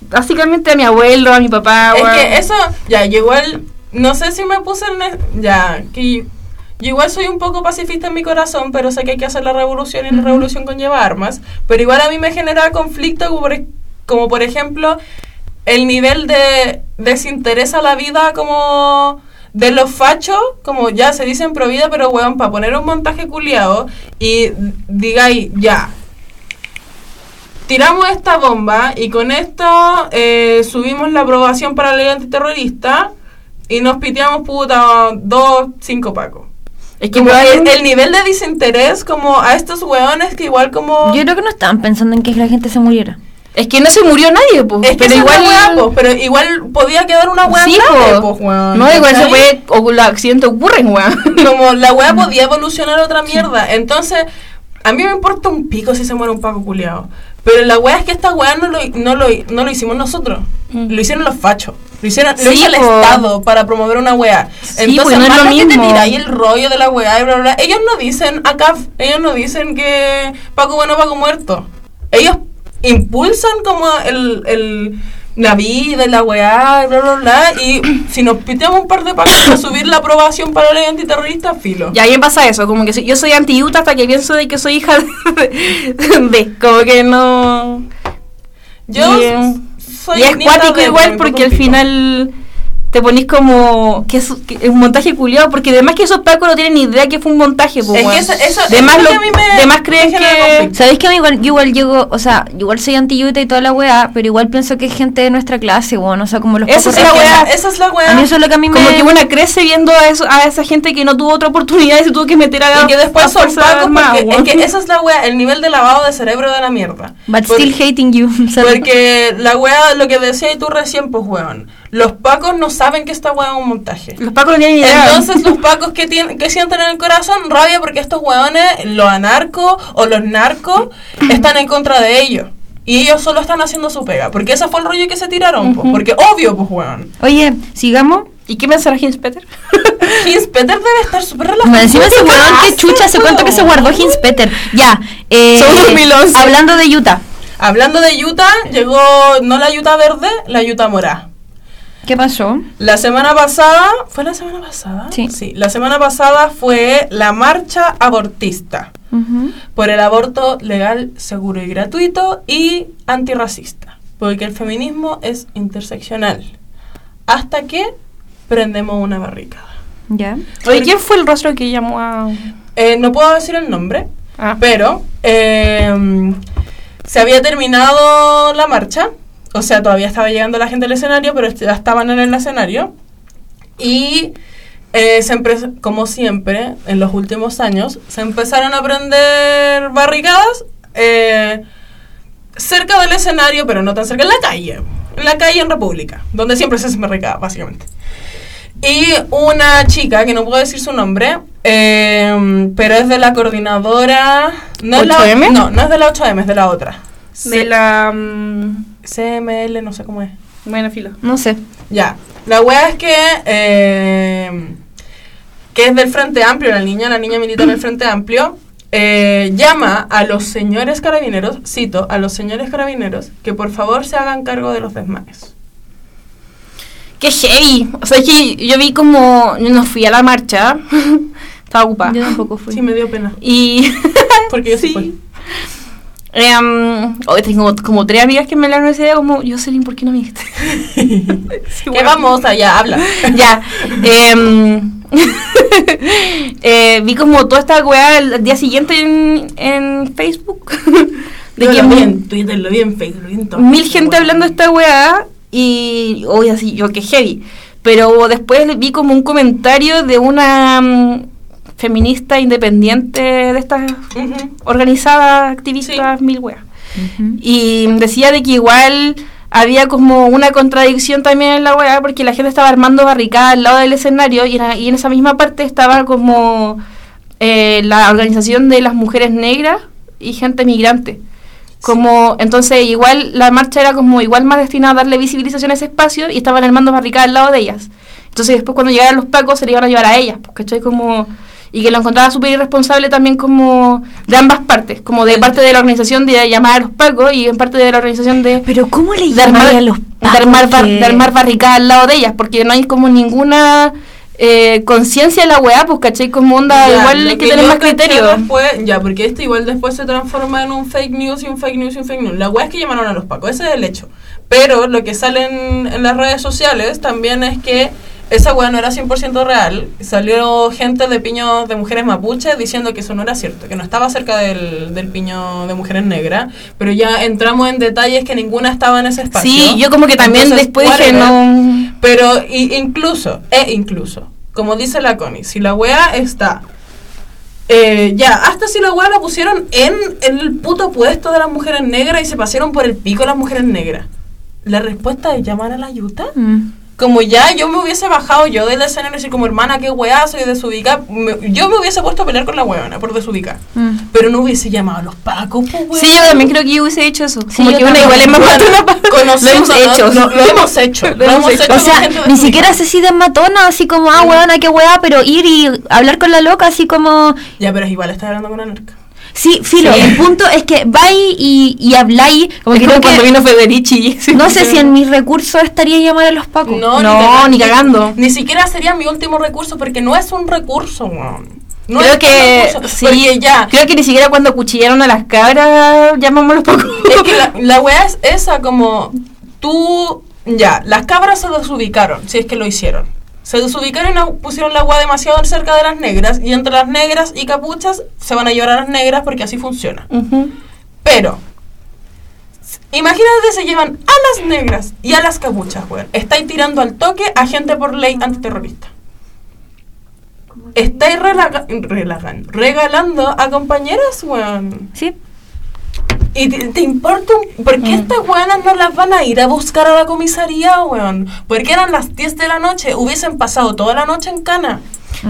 básicamente a mi abuelo, a mi papá. Es que eso, ya, yo igual, no sé si me puse en... Ya, que yo igual soy un poco pacifista en mi corazón, pero sé que hay que hacer la revolución y la revolución conlleva armas. Pero igual a mí me genera conflicto como por, como por ejemplo el nivel de desinterés a la vida como de los fachos, como ya se dicen pro vida, pero weón, para poner un montaje culiado y digáis, ya, tiramos esta bomba y con esto eh, subimos la aprobación para la ley antiterrorista y nos piteamos puta dos, cinco pacos. Es que igual- el, el nivel de desinterés como a estos weones que igual como... Yo creo que no estaban pensando en que la gente se muriera. Es que no se murió nadie, pues. es pero igual. weá, po, pero igual podía quedar una weá Sí, grave, po. po, weón, No, igual se puede. O los accidentes ocurren, weón. [laughs] como la weá podía evolucionar a otra mierda. Entonces, a mí me importa un pico si se muere un paco culiado. Pero la weá es que esta weá no lo, no lo, no lo hicimos nosotros. Mm. Lo hicieron los fachos. Lo, hicieron, lo hizo el. Estado para promover una weá. Sí, Entonces, pues, no es más lo lo que te mismo. tiráis el rollo de la weá y bla, bla, bla. Ellos no dicen ACAF. Ellos no dicen que Paco bueno, Paco muerto. Ellos impulsan como el... el la vida y la weá y bla bla bla y [clears throat] si nos piteamos un par de pacos para subir la aprobación para la ley antiterrorista, filo. Y a mí me pasa eso, como que si- yo soy anti-Utah hasta que pienso de que soy hija de, de- como que no... Yo soy y es cuático igual porque al final te ponís como que es, que es un montaje culiado porque además que esos pacos no tienen ni idea que fue un montaje pues, Es que eso- eso- Además eso lo- que a mí me- además me creen que. ¿Sabéis que a mí igual, yo igual llego, o sea, yo igual soy anti y toda la weá, pero igual pienso que es gente de nuestra clase, weón, o sea, como los Esa pocos es la weá. esa- Esa es la weá. A mí eso es lo que a mí me... como que una crece viendo a, eso, a esa gente que no tuvo otra oportunidad y se tuvo que meter a y que después a son pacos porque es que esa es la weá, el nivel de lavado de cerebro de la mierda. But still hating you. [laughs] ¿sabes? porque la weá, lo que decías tú recién, pues weón, los pacos no saben que esta weá es un montaje. los pacos no tienen idea Entonces los [laughs] pacos que tienen, que sienten en el corazón rabia porque estos weones, los anarcos o los narcos, están en contra de ellos. Y ellos solo están haciendo su pega. Porque ese fue el rollo que se tiraron, pues. Porque obvio, pues weón. Oye, sigamos. ¿y qué pensará Hins Peter? [laughs] Hins Peter debe estar súper relajado. Me encima ese weón, que chucha, hace cuánto que se guardó Hins Peter. Ya, eh, Son 2011. hablando de Utah, Hablando de Utah, llegó no la Utah verde, la Utah morada. ¿Qué pasó? La semana pasada, ¿fue la semana pasada? Sí. Sí, la semana pasada fue la marcha abortista Ujú. por el aborto legal, seguro y gratuito y antirracista, porque el feminismo es interseccional. Hasta que prendemos una barricada. Ya. Oye, ¿quién fue el rostro que llamó a...? Eh, no puedo decir el nombre, Ah. pero eh, se había terminado la marcha, o sea, todavía estaba llegando la gente al escenario, pero ya estaban en el escenario. Y eh, se como siempre, en los últimos años, se empezaron a prender barricadas eh, cerca del escenario, pero no tan cerca, en la calle. En la calle en República, donde siempre se hacen barricadas, básicamente. Y una chica, que no puedo decir su nombre, eh, pero es de la coordinadora... No es la- 8M? no, no es de la 8M, es de la otra. De la... mm, CML, no sé cómo es. bueno, filo. No sé. Ya, la wea es que... eh, que es del Frente Amplio, la niña, la niña milita en el Frente Amplio, eh, llama a los señores carabineros, cito, a los señores carabineros, que por favor se hagan cargo de los desmanes. ¡Qué heavy! O sea, es que yo vi como... Yo no fui a la marcha. [laughs] Estaba ocupada. Yo tampoco fui. Sí, me dio pena. Y... Porque yo sí [laughs] Sí. fui. Em, hoy tengo como tres amigas que me ese día como, Jocelyn, ¿por qué no me dijiste? Sí, [laughs] ¿Qué bueno. vamos allá? Habla. [laughs] Ya. em, [laughs] eh, vi como toda esta weá el día siguiente en, en Facebook. de que lo vi en Twitter, lo vi en Facebook, lo vi en todo. mil gente hablando de esta weá y hoy así, yo que heavy. Pero después vi como un comentario de una mm, feminista independiente de estas organizadas, activistas, mil weas. Y decía de que igual había como una contradicción también en la weá porque la gente estaba armando barricadas al lado del escenario y, era- y en esa misma parte estaba como eh, la organización de las mujeres negras y gente migrante. Como, entonces igual la marcha era como igual más destinada a darle visibilización a ese espacio y estaban armando barricadas al lado de ellas. Entonces después cuando llegaran los pacos se le iban a llevar a ellas, pues, ¿cachai? Como, y que lo encontraba súper irresponsable también como de ambas partes, como de parte de la organización de llamar a los pacos y en parte de la organización de Pero ¿cómo le de armar, a los de armar, bar- de armar barricadas al lado de ellas, porque no hay como ninguna eh, conciencia de la weá, pues caché como onda, Ya, igual hay que que tener más criterio. después- ya, porque esto igual después se transforma en un fake news y un fake news y un fake news. La weá es que llamaron a los pacos, ese es el hecho. Pero lo que sale en, en las redes sociales también es que esa weá no era 100% real. Salió gente de piños de mujeres mapuches diciendo que eso no era cierto, que no estaba cerca del, del piño de mujeres negras. Pero ya entramos en detalles que ninguna estaba en ese espacio. Sí, yo como que también Entonces, después dije, no... Pero i- incluso, e incluso, como dice la Connie, si la weá está. eh, ya, hasta si la weá la pusieron en, en el puto puesto de las mujeres negras y se pasaron por el pico las mujeres negras. La respuesta es llamar a la ayuda. Mm. Como ya yo me hubiese bajado yo del escenario y decir como hermana, qué weá, soy desubicada. me- yo me hubiese puesto a pelear con la weona por desubicar. Mm. Pero no hubiese llamado a los pacos, pues weón. Sí, yo también creo que yo hubiese hecho eso. Sí, como yo que una igual es más matona Lo [laughs] hemos hecho. Lo hemos hecho. Lo hemos hecho. O sea, ni siquiera es así de matona, así como, ah, weona, qué weá, pero ir y hablar con la loca, así como, Ya, pero es igual, estás hablando con una narca. Sí, filo, Sí. el punto es que vais y, y habláis, como Es que como creo cuando que, vino Federici. no sé [laughs] si en mis recursos estaría llamar a los pacos. No, No, cagan- ni cagando. Ni siquiera sería mi último recurso porque no es un recurso, weón. No creo que sí, ya. creo que ni siquiera cuando cuchillaron a las cabras llamamos los pocos. Es que la, [laughs] la weá es esa, como tú. Ya, las cabras se desubicaron, si es que lo hicieron. Se desubicaron y no pusieron la weá demasiado cerca de las negras. Y entre las negras y capuchas se van a llevar a las negras porque así funciona. Pero, imagínate se llevan a las negras y a las capuchas, weón. Estáis tirando al toque a gente por ley antiterrorista. Estáis regalando a compañeras, weón. Sí. Y te, te importa un- ¿Por qué estas weonas no las van a ir a buscar a la comisaría, weón? Porque eran las 10 de la noche, hubiesen pasado toda la noche en cana.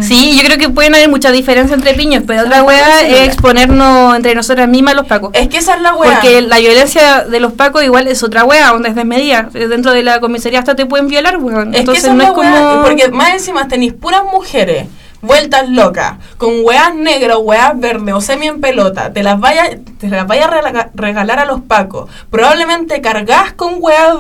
Sí, yo creo que pueden haber mucha diferencia entre piños, pero otra wea es exponernos entre nosotras mismas a los pacos. Es que esa es la weá. Porque la violencia de los pacos igual es otra wea, donde es desmedida. Dentro de la comisaría hasta te pueden violar, weón. Es Entonces que esa no es es la weá, como... Porque más encima tenéis puras mujeres vueltas locas, con weas negras, weas verdes o semi en pelota, te las vaya, te las vaya a regalar a los pacos. Probablemente cargas con weas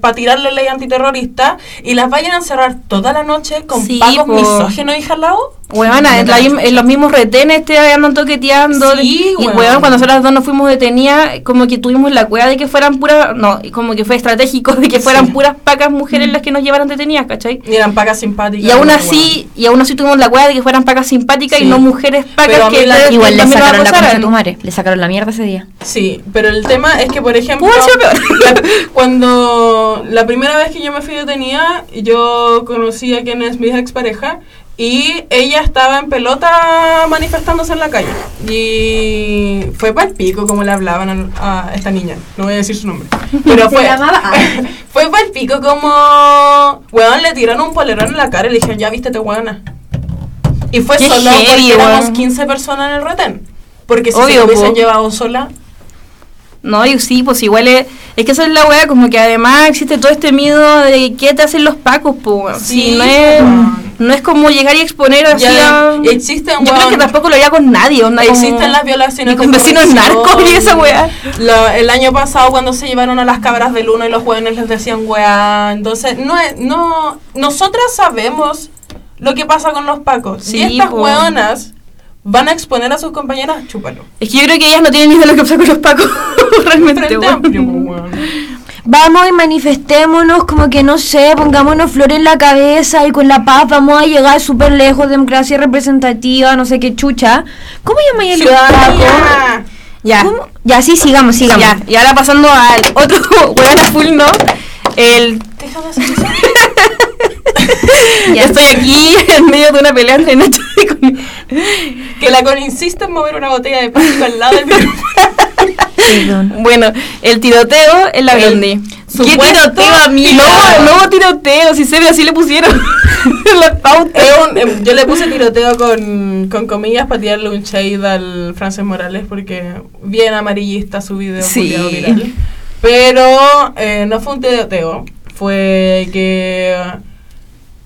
para tirarle ley antiterrorista y las vayan a encerrar toda la noche con Sí, pacos misógenos y jalados. Huevona, en, la los mismos retenes te andan toqueteando. Sí, y weón. huevón, cuando nosotras dos nos fuimos detenidas, como que tuvimos la cueva de que fueran puras. No, como que fue estratégico de que fueran Sí. puras pacas mujeres las que nos llevaran detenidas, ¿cachai? Y eran pacas simpáticas. Y aún weón. así, y aún así tuvimos la cueva de que fueran pacas simpáticas Sí. y no mujeres pacas que la- Igual le sacaron la concha a tu madre, le sacaron la mierda ese día. Sí, pero el tema es que, por ejemplo, la- [laughs] cuando la primera vez que yo me fui detenida, yo conocí a quien es mi expareja y ella estaba en pelota manifestándose en la calle. Y fue para el pico como le hablaban a, a esta niña, no voy a decir su nombre. Pero fue, [laughs] [laughs] fue para el pico como, weón, le tiraron un polerón en la cara y le dijeron, ya vístete, weona. Y fue Qué solo porque éramos weón. 15 personas en el retén. Porque si se Obvio, lo hubiesen po. llevado sola, No, y sí, pues igual es, es que esa es la wea, como que además existe todo este miedo de qué te hacen los pacos, pues. Sí, Sí, no es, no es como llegar y exponer así Ya, a- y existen, Yo creo que tampoco lo haría con nadie, onda, como- Existen las violaciones ni con vecinos narcos y esa wea. La- el año pasado cuando se llevaron a las cabras del uno y los jóvenes les decían weá. Entonces, no es, no, nosotras sabemos lo que pasa con los pacos. Sí, y estas po. weonas van a exponer a sus compañeras, chúpalo. Es que yo creo que ellas no tienen ni idea de lo que pasa con los pacos, [laughs] realmente. Amplio, po, weón. Vamos y manifestémonos, como que no sé, pongámonos flores en la cabeza y con la paz vamos a llegar súper lejos, democracia representativa, no sé qué chucha. ¿Cómo llamáis el Ciudadanía. Ya. ¿Cómo? Ya, sí, sigamos, sigamos. Ya, y ahora pasando al otro [laughs] weón full, ¿no? El Déjame hacer eso. [laughs] Ya. Estoy aquí en medio de una pelea entre Nacho y con... Que la con insiste en mover una botella de plástico al lado del micrófono. Perdón. Bueno, el tiroteo en la El Blondie. ¿Qué tiroteo, amigo? No, no tiroteo, si se ve así le pusieron [laughs] la pauta. Es un- em, yo le puse tiroteo con, con comillas para tirarle un shade al Frances Morales porque bien amarillista su video Sí. viral. Pero eh, no fue un tiroteo, fue que...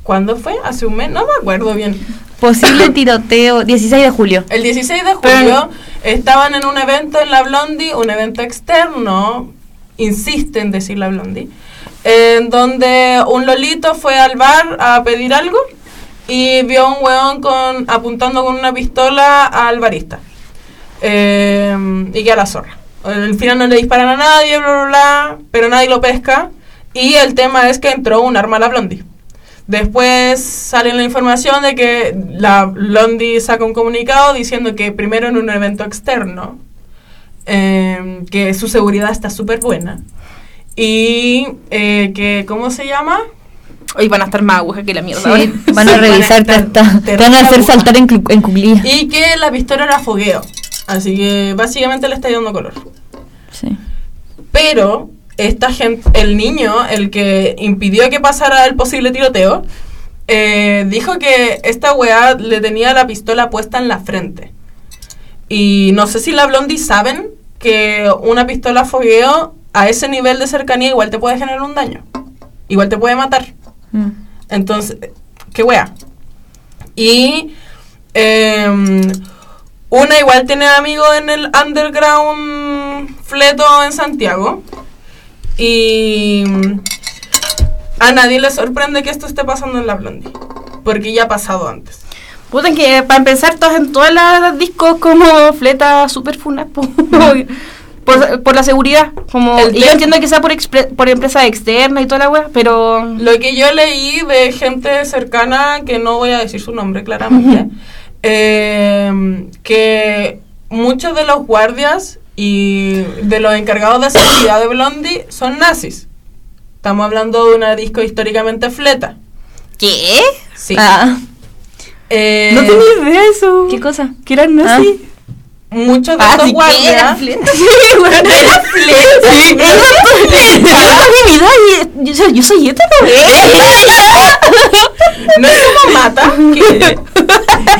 ¿Cuándo fue? ¿Hace un mes? No me acuerdo bien. Posible [laughs] tiroteo, 16 de julio. El 16 de julio estaban en un evento en la Blondie, un evento externo, insiste en decir la Blondie, en donde un lolito fue al bar a pedir algo y vio a un weón con, apuntando con una pistola al barista. Eh, y que a la zorra. Al final no le disparan a nadie, bla, bla, bla, pero nadie lo pesca. Y el tema es que entró un arma a la Blondie. Después sale la información de que la Blondie saca un comunicado diciendo que primero en un evento externo, eh, que su seguridad está súper buena. Y eh, que, ¿cómo se llama? Hoy van a estar más agujas que la mierda. Sí, van a Sí, revisarte van a estar hasta. Te van a hacer aguja. saltar en, en cuclillas. Y que la pistola era fogueo. Así que básicamente le está dando color. Sí. Pero esta gente, el niño, el que impidió que pasara el posible tiroteo, eh, dijo que esta weá le tenía la pistola puesta en la frente. Y no sé si la Blondie saben que una pistola fogueo a ese nivel de cercanía igual te puede generar un daño. Igual te puede matar. Mm. Entonces, qué wea. Y em, una igual tiene amigos en el underground fleto en Santiago. Y a nadie le sorprende que esto esté pasando en la Blondie. Porque ya ha pasado antes. Puta, que para empezar, todas en todas las discos como fleta super funa po. [laughs] por, por la seguridad. Como, y yo entiendo que sea por, por empresa externa y toda la wea, pero. Lo que yo leí de gente cercana, que no voy a decir su nombre claramente, em, que muchos de los guardias y de los encargados de seguridad de Blondie son nazis. Estamos hablando de una disco históricamente fleta. ¿Qué? Sí. Ah, Eh, No tenía idea de eso. ¿Qué cosa? Que eran nazis. Muchos de Ah, estos guardias. fleta. [laughs] Sí, bueno, era. Sí, mi vida, y- yo, soy hetero. [laughs] No es como mata. que-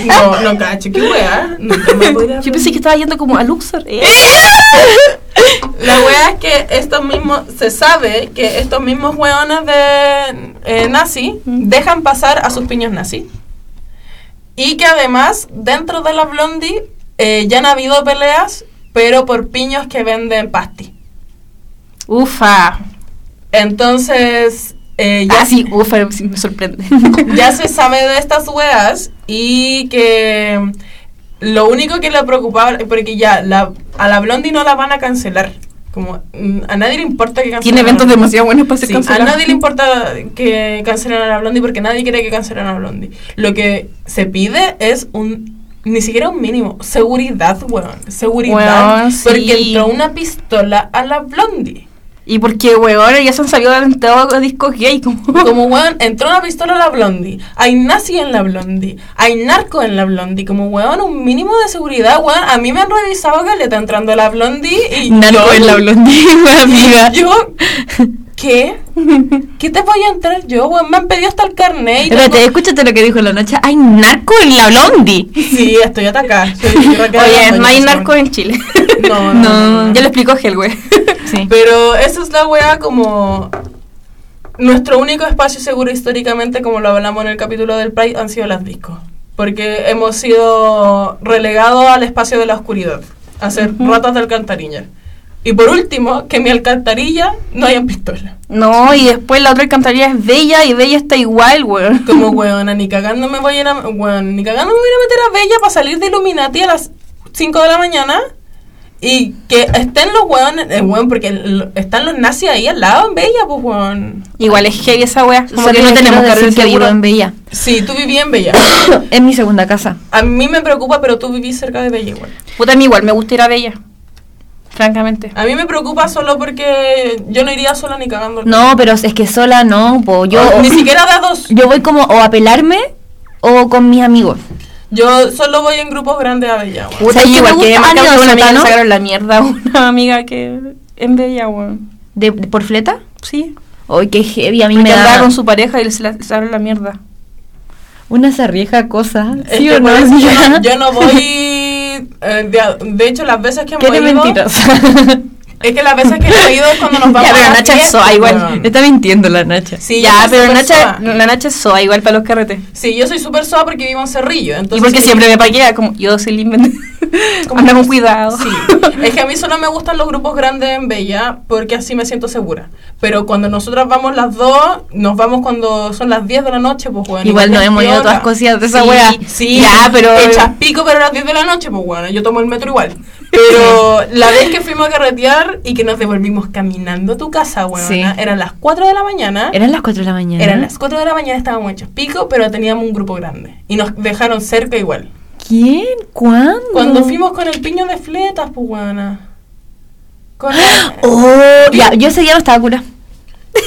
No, no cacho, qué wea. Nunca me podría Yo pensé que estaba yendo como a Luxor. Eh. [laughs] La wea es que estos mismos, se sabe que estos mismos weones de eh, nazi dejan pasar a sus piños nazi. Y que además, dentro de la Blondie, eh, ya han habido peleas, pero por piños que venden pasti. Ufa. Entonces, eh, ya, Ah, sí, ufa, me sorprende. [laughs] ya se sabe de estas weas y que lo único que le preocupaba, porque ya la, a la Blondie no la van a cancelar. Como mm, a nadie le importa que cancelen. Tiene eventos demasiado buenos para ser Sí, a nadie le importa que cancelen a la Blondie porque nadie quiere que cancelen a la Blondie. Lo que se pide es un ni siquiera un mínimo, seguridad, weón, seguridad, Weón, sí. porque entró una pistola a la Blondie. Y porque, weón, ya se han salido en todos discos gay. Como... Como [laughs] weón, entró una pistola a la Blondie, hay nazi en la Blondie, hay narco en la Blondie, como weón, un mínimo de seguridad, weón, a mí me han revisado que le está entrando a la Blondie y narco yo- en la blondie, [laughs] amiga. y yo ¿Qué? ¿Qué te voy a entrar yo, weón? Me han pedido hasta el carnet. Espérate, tengo- escúchate lo que dijo la noche. Hay narco en la blondie. Sí, estoy atacada. [laughs] Oye, no hay narco en Chile. No, no, [laughs] no, no. Ya lo explicó Helwe. [laughs] Sí. Pero esa es la weá como... Nuestro único espacio seguro históricamente, como lo hablamos en el capítulo del Pride, han sido las discos. Porque hemos sido relegados al espacio de la oscuridad. A ser ratas de alcantarilla. Y por último, que en mi alcantarilla no hayan pistola. No, y después la otra alcantarilla es Bella y Bella está igual, weón. Como [laughs] weona, ni cagando me voy a ir a, weón, ni cagando me voy a ir a meter a Bella para salir de Illuminati a las 5 de la mañana. Y que estén los weones, eh, weón, porque el- están los nazis ahí al lado en Bella, pues weón. Igual es heavy esa wea. Como Solo que no tenemos carril decir que vivo en Bella. Sí, tú vivías en Bella. [coughs] Es mi segunda casa. A mí me preocupa, pero tú vivís cerca de Bella igual. Puta, a mí igual me gusta ir a Bella. Francamente. A mí me preocupa solo porque yo no iría sola ni cagando. No, pero es que sola no, po. Yo, O- ni [laughs] siquiera de a dos. yo voy como o a pelarme o con mis amigos. Yo solo voy en grupos grandes a Bella, weón. Puta, ¿Sabes yo qué igual me que con una amiga sacaron la mierda a una amiga que en Bella, weón. ¿De, de- ¿Por fleta? Sí. Ay, qué heavy, a mí Porque me da con su pareja y se la- sacaron la mierda. una sarrieja cosa. ¿Sí que o no? yo, no, yo no voy. Eh, de, de hecho, las veces que hemos ido. mentirosa. Es que las veces que he ido es cuando nos [laughs] vamos Ya, pero a la Nacha es soa igual. weón. Está mintiendo la Nacha. Sí, ya, pero Nacha, soa. la Nacha es soa igual para los carretes. Sí, yo soy súper soa porque vivo en Cerrillo. Entonces y porque siempre me paquea, como yo soy el invento. [laughs] Anda con cuidado. Sí, es que a mí solo me gustan los grupos grandes en Bella porque así me siento segura. Pero cuando nosotras vamos las dos, nos vamos cuando son las 10 de la noche, pues bueno. Igual nos hemos ido todas cosidas de esa wea. Sí, Ya, pero- Hechas pico, pero a las 10 de la noche, pues bueno, yo tomo el metro igual. Pero [laughs] la vez que fuimos a carretear y que nos devolvimos caminando a tu casa, weón, Sí. eran las 4 de la mañana. Eran las 4 de la mañana. Eran las 4 de la mañana, estábamos hechos pico, pero teníamos un grupo grande. Y nos dejaron cerca igual. ¿Quién? ¿Cuándo? Cuando fuimos con el piño de fletas, pues, weona. Con [gasps] el- Oh, ya, yo ese día no estaba cura. [laughs]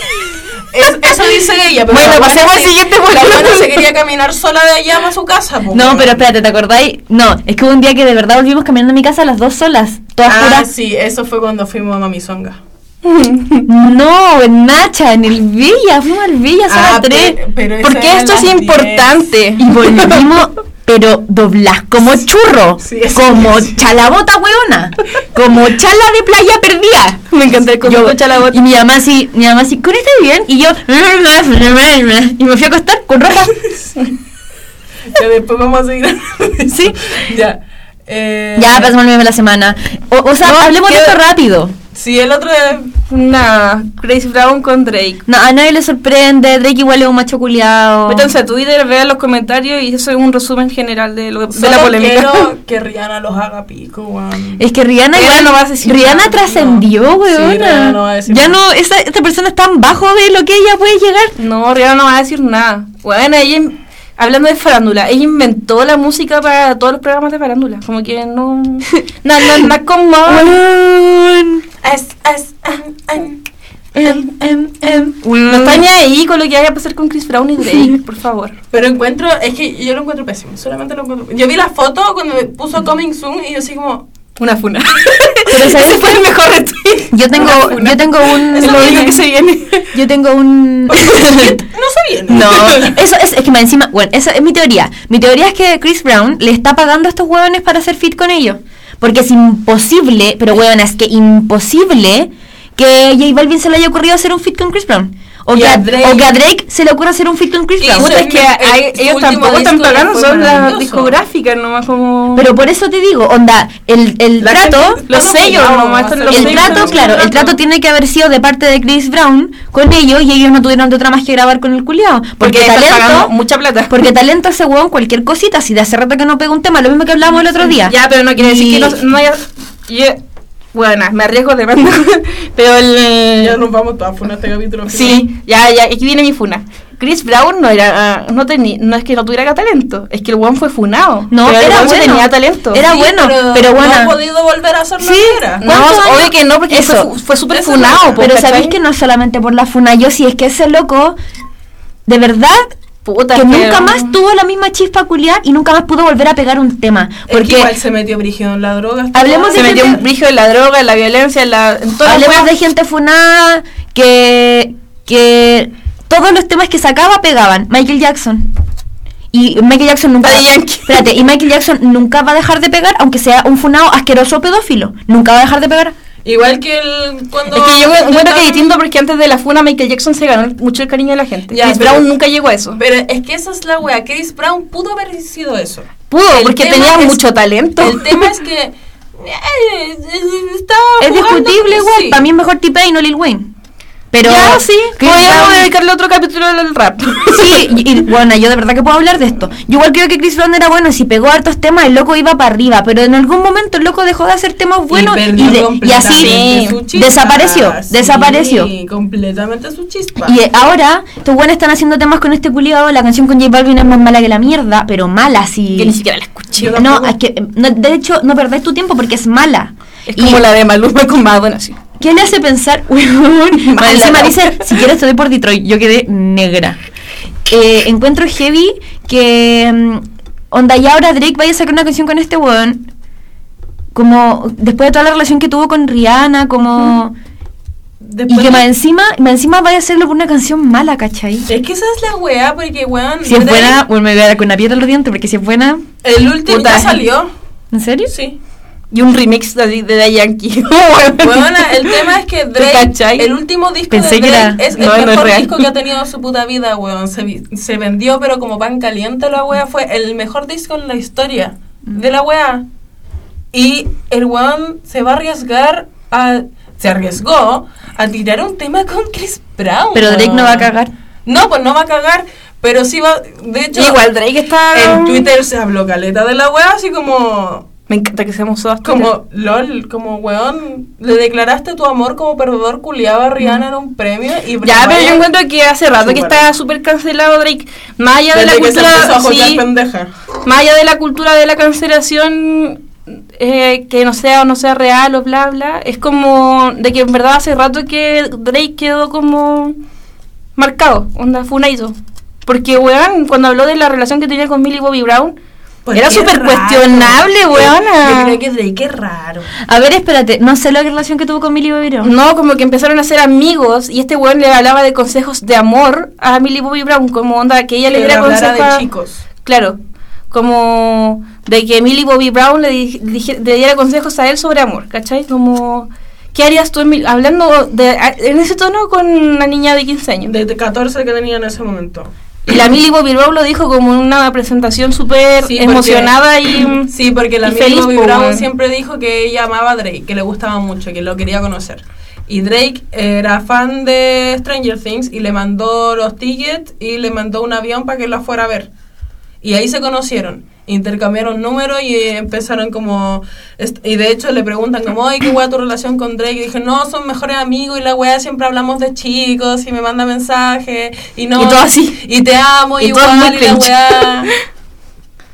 Es- eso dice ella, pero Bueno, la pasemos al siguiente La punto. buena se quería caminar sola de allá para su casa, pues, No, pero espérate, ¿te acordáis? No, es que hubo un día que de verdad volvimos caminando a mi casa las dos solas, todas Ah, puras. sí, eso fue cuando fuimos a Mamizonga. [laughs] No, en Nacha, en el Villa, fuimos al Villa a Ah, las 3. pero- pero Porque esto es las 10. importante. Y volvimos, pero doblas, como churro, Sí, como sí. chalabota hueona, como chala de playa perdida. Me encanta el de chalabota. Y mi mamá así, mi mamá así, ¿con está bien? Y yo, y me fui a acostar con ropa. [laughs] Ya después vamos a seguir. Sí. Ya. Eh, Ya, pasamos el meme de la semana. O, o sea, No, hablemos de esto rápido. Sí, el otro es Nada, Grace Brown con Drake. No, a nadie le sorprende, Drake igual es un macho culiado. Métanse a Twitter, vean los comentarios y eso es un resumen general de, lo, de Solo la polémica. quiero [laughs] que Rihanna los haga pico, weón. Es que Rihanna, Rihanna igual- no va a decir Rihanna nada, trascendió, no. weona. Sí, Rihanna no va a decir ya nada. no, esa, esta persona es tan bajo de lo que ella puede llegar. No, Rihanna no va a decir nada. Bueno, ella, hablando de farándula, ella inventó la música para todos los programas de farándula. Como que no. No, no, no. Es, [laughs] es, em, em. Em, em, em. No está ni ahí con lo que vaya a pasar con Chris Brown y Drake, [laughs] por favor. Pero encuentro, es que yo lo encuentro pésimo, solamente lo encuentro Yo vi la foto cuando me puso Coming Soon y yo así como, Una funa. Pero ¿sabes Ese fue el mejor retweet. Yo tengo, yo tengo un, Es lo único que se viene. yo tengo un. [laughs] no se viene. No, eso es, es que más encima, bueno, esa es mi teoría. Mi teoría es que Chris Brown le está pagando a estos huevones para hacer fit con ellos. Porque es imposible, pero huevona, es que imposible que J Balvin se le haya ocurrido hacer un fit con Chris Brown. O Y que, a Drake. o que a Drake se le ocurra hacer un fit con Chris Brown. es que el- hay- ellos tampoco pagando, fue son las discográficas nomás como... Pero por eso te digo, onda, el, el La trato, gente- los sellos pegados, nomás, los el sellos, trato, no claro, el trato tiene que haber sido de parte de Chris Brown con ellos y ellos no tuvieron de otra más que grabar con el culiao. Porque, Porque talento, pagando mucha plata. porque talento ese huevón cualquier cosita, si de hace rato que no pega un tema, lo mismo que hablábamos el otro día. Ya, pero no quiere decir Y- que no, no haya... bueno, me arriesgo de verdad. [laughs] pero el... Ya nos vamos todas por este capítulo. Sí, ya, ya, aquí viene mi funa. Chris Brown no era, no tenía, no es que no tuviera talento, es que el one fue funado. No, pero el era bueno. tenía talento. Era bueno, pero bueno. No ha podido volver a hacer lo Sí. que era. No, que no, porque Eso. fue, fu- fue súper funado. Pero sabéis que no es solamente por la funa, yo sí, es que ese loco, de verdad, Puta, que nunca más tuvo la misma chispa culiar y nunca más pudo volver a pegar un tema. Es que Porque igual se metió brígido en la droga. Hablemos Se de metió gente- un brillo en la droga, en la violencia, en la... En todas las hablemos de gente funada que, que todos los temas que sacaba pegaban. Michael Jackson. Y Michael Jackson nunca. Espérate, y Michael Jackson nunca va a dejar de pegar, aunque sea un funado asqueroso pedófilo. Nunca va a dejar de pegar. Igual que el cuando Es que yo encuentro que distinto porque antes de la funa Michael Jackson se ganó mucho el cariño de la gente. Ya, Chris pero- Brown nunca llegó a eso. Pero es que esa es la wea. Chris Brown pudo haber sido eso. Pudo, El porque tenía es- mucho talento. El tema es que [laughs] eh, estaba Es jugando- discutible igual. sí. Para mí es mejor T-Pain o Lil Wayne. Pero. ya, sí, podríamos dedicarle otro capítulo al rap. [laughs] Sí, y, y, bueno, yo de verdad que puedo hablar de esto. Yo igual creo que Chris Brown era bueno, si pegó hartos temas, el loco iba para arriba, pero en algún momento el loco dejó de hacer temas buenos y, perdió de- y así su chispa. desapareció, Sí, desapareció. completamente su chispa. Y eh, ahora, estos buenos están haciendo temas con este culiado, la canción con J Balvin es más mala que la mierda, pero mala sí. que ni siquiera la escuché. Yo No, es que, no, de hecho, no perdés tu tiempo porque es mala. Es Y- como la de Maluma con Madonna, sí. ¿Qué le hace pensar? [laughs] Encima dice, si quieres te doy por Detroit. Yo quedé negra. Eh, encuentro heavy que mm, onda ya ahora Drake vaya a sacar una canción con este weón. Como después de toda la relación que tuvo con Rihanna, como... Y Después que más encima, más encima vaya a hacerlo por una canción mala, ¿cachai? Es que esa es la wea, porque weón. Si es buena, me voy a dar con una piedra en los dientes, porque si es buena... El último ya salió. ¿En serio? Sí. Y un remix así de The Yankee. [laughs] Bueno, el tema es que Drake, el último disco Pensé de Drake es el no, no es mejor real. disco que ha tenido en su puta vida, weón. Se, se vendió, pero como pan caliente la wea. Fue el mejor disco en la historia de la wea. Y el weón se va a arriesgar a... Se arriesgó a tirar un tema con Chris Brown. Pero Drake no va a cagar. No, pues no va a cagar, pero sí va... De hecho, Igual Drake está... en Twitter se habló caleta de la wea, así como... Me encanta que seamos todas Como, lol, como weón, le declaraste tu amor como perdedor culiado a Rihanna en un premio y Ya, pero yo encuentro que hace rato que está súper cancelado Drake. Más allá de la cultura... sí, más allá de la cultura de la cancelación eh, que no sea o no sea real o bla bla es como de que en verdad hace rato que Drake quedó como marcado. Onda funaido porque weón cuando habló de la relación que tenía con Millie Bobby Brown Pues era súper cuestionable Yo weona creo que Drake es raro. A ver, espérate, no sé la relación que tuvo con Millie Bobby Brown. no como que empezaron a ser amigos y este weón le hablaba de consejos de amor a Millie Bobby Brown como onda que ella le diera consejos de chicos. Claro, como de que Millie Bobby Brown le, di- dije- le diera consejos a él sobre amor, ¿cachai? Como, ¿qué harías tú, Emil- hablando de, en ese tono con una niña de 15 años? Desde 14 que tenía en ese momento. Y la Millie Bobby Brown lo dijo como una presentación súper Sí, porque- emocionada y... [clears throat] Sí, porque la Millie Bobby po, Brown siempre dijo que ella amaba a Drake, que le gustaba mucho, que lo quería conocer. Y Drake era fan de Stranger Things y le mandó los tickets y le mandó un avión para que la fuera a ver. Y ahí se conocieron, intercambiaron números y empezaron como... Y de hecho le preguntan como, ay, ¿qué hueá tu relación con Drake? Y dije, no, son mejores amigos y la weá siempre hablamos de chicos y me manda mensajes y no... Y todo así. Y te amo Y igual y la weá... [laughs]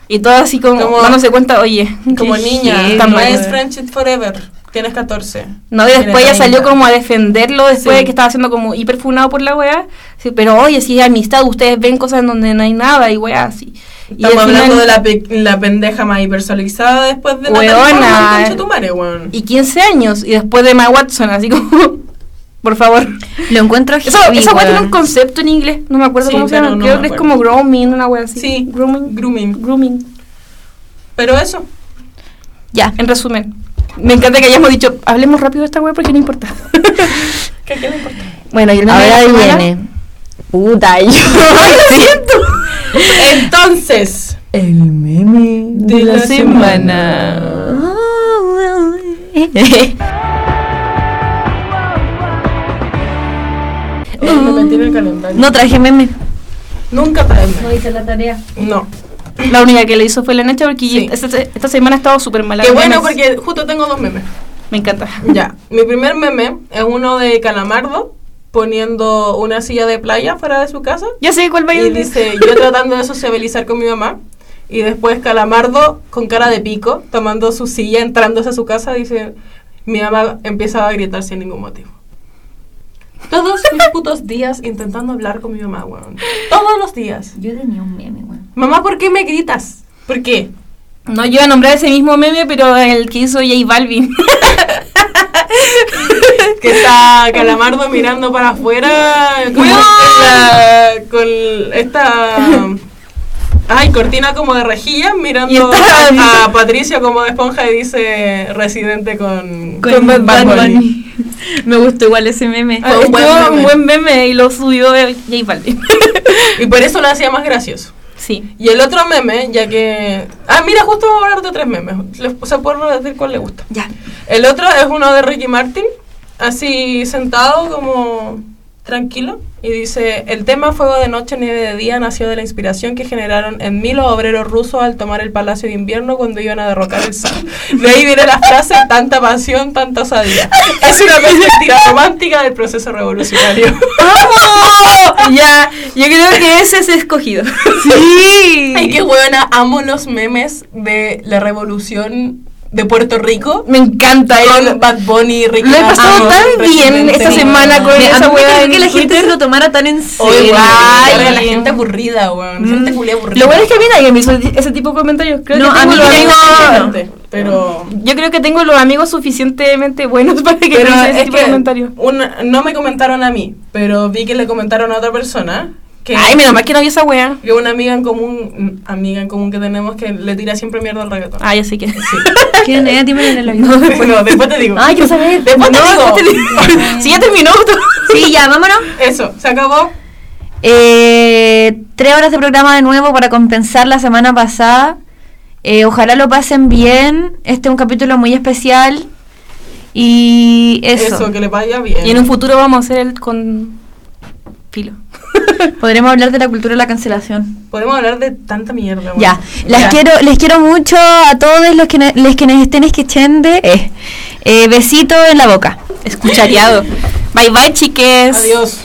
Y todo así como, Como- dándose cuenta, oye, Como niña, no es Friendship Forever. Tienes 14. No, y después ella salió 30. como a defenderlo después Sí. de que estaba siendo como hiperfunado por la weá. Sí, pero oye, si es amistad, ustedes ven cosas en donde no hay nada y weá así. Y Estamos final- hablando de la, pe- la pendeja más hipersexualizada después de Natalie Weona. Portman, concha tu madre, weón. y 15 años y después de Emma Watson, así como, [laughs] por favor. Lo encuentro Eso, heavy, esa weá tiene un concepto en inglés, no me acuerdo Sí, cómo se llama, no creo que es como grooming, una weá así. Sí, grooming. grooming. Grooming. Pero eso. Ya. En resumen, me encanta que hayamos dicho, hablemos rápido de esta weá porque no importa. ¿Qué, qué le importa? bueno, y el meme de Ahora la semana- viene. Puta, yo. [laughs] Entonces, El meme de la semana. eh, [laughs] me metí en el calendario. no traje meme. Nunca traeme. hice la tarea. No. La única que le hizo fue la Nacha porque Sí. esta, esta semana ha estado súper mala. Qué bueno, memes. porque justo tengo dos memes. Me encanta. Ya, mi primer meme es uno de Calamardo poniendo una silla de playa fuera de su casa Ya sé cuál va a y ir. dice, yo tratando de sociabilizar con mi mamá y después Calamardo con cara de pico tomando su silla, entrándose a su casa, dice, mi mamá empieza a gritar sin ningún motivo. Todos mis putos días intentando hablar con mi mamá, weón. Todos los días. Yo tenía un meme, weón. Mamá, ¿por qué me gritas? ¿Por qué? No, yo iba a nombrar ese mismo meme, pero el que hizo J Balvin. [laughs] que está Calamardo mirando para afuera ¡Weón! la- con esta ay cortina como de rejilla mirando está- a Patricio como de esponja y dice residente con, Con Bad Bad Bunny. Bunny. Me gustó igual ese meme. Ah, un buen meme. un buen meme y lo subió J Balvin. y por eso lo hacía más gracioso sí. y el otro meme ya que ah mira justo vamos a hablar de tres memes Les- o sea puedo decir cuál le gusta Ya. El otro es uno de Ricky Martin, así sentado como tranquilo, y dice, el tema Fuego de Noche, Nieve de Día nació de la inspiración que generaron en mí los obreros rusos al tomar el Palacio de Invierno cuando iban a derrocar el zar. De ahí viene la frase, tanta pasión, tanta osadía. Es una perspectiva romántica del proceso revolucionario. ya, yo creo que ese es escogido. Sí. Ay, qué buena, amo los memes de la revolución de Puerto Rico. Me encanta. Con yo- Bad Bunny, Ricky Lo he pasado tan bien esta semana con Me- esa weá que la gente Twitter. se lo tomara tan en serio. Ay. la gente aburrida, weón. Gente culia aburrida. Lo bueno es que a mí nadie me hizo ese tipo de comentarios. Creo No, que a mí los amigos, Gente, Pero. Yo creo que tengo los amigos suficientemente buenos [laughs] para que Pero me ese es tipo de que comentarios. no me comentaron a mí, pero vi que le comentaron a otra persona Que, Ay, menos mal que no vi esa wea. que una amiga en común, amiga en común que tenemos que le tira siempre mierda al reggaetón. Ah, ya sé que. [laughs] ¿Quién es? Dime en el oído. No, después, no, después te digo. Ah, yo sabía. Después te digo. después te digo. Si ya terminó. Sí, ya, vámonos. Eso, se acabó. Eh, tres horas de programa de nuevo para compensar la semana pasada. Eh, ojalá lo pasen bien. Este es un capítulo muy especial. Y eso. Eso, que le vaya bien. Y en un futuro vamos a hacer el con filo. [laughs] Podremos hablar de la cultura de la cancelación. Podemos hablar de tanta mierda. bueno. Ya, las Ya. quiero, les quiero mucho a todos los que, ne- les que nos estén escuchando. Eh, eh, besito en la boca. [laughs] Escuchareado. Bye bye, chiques. Adiós.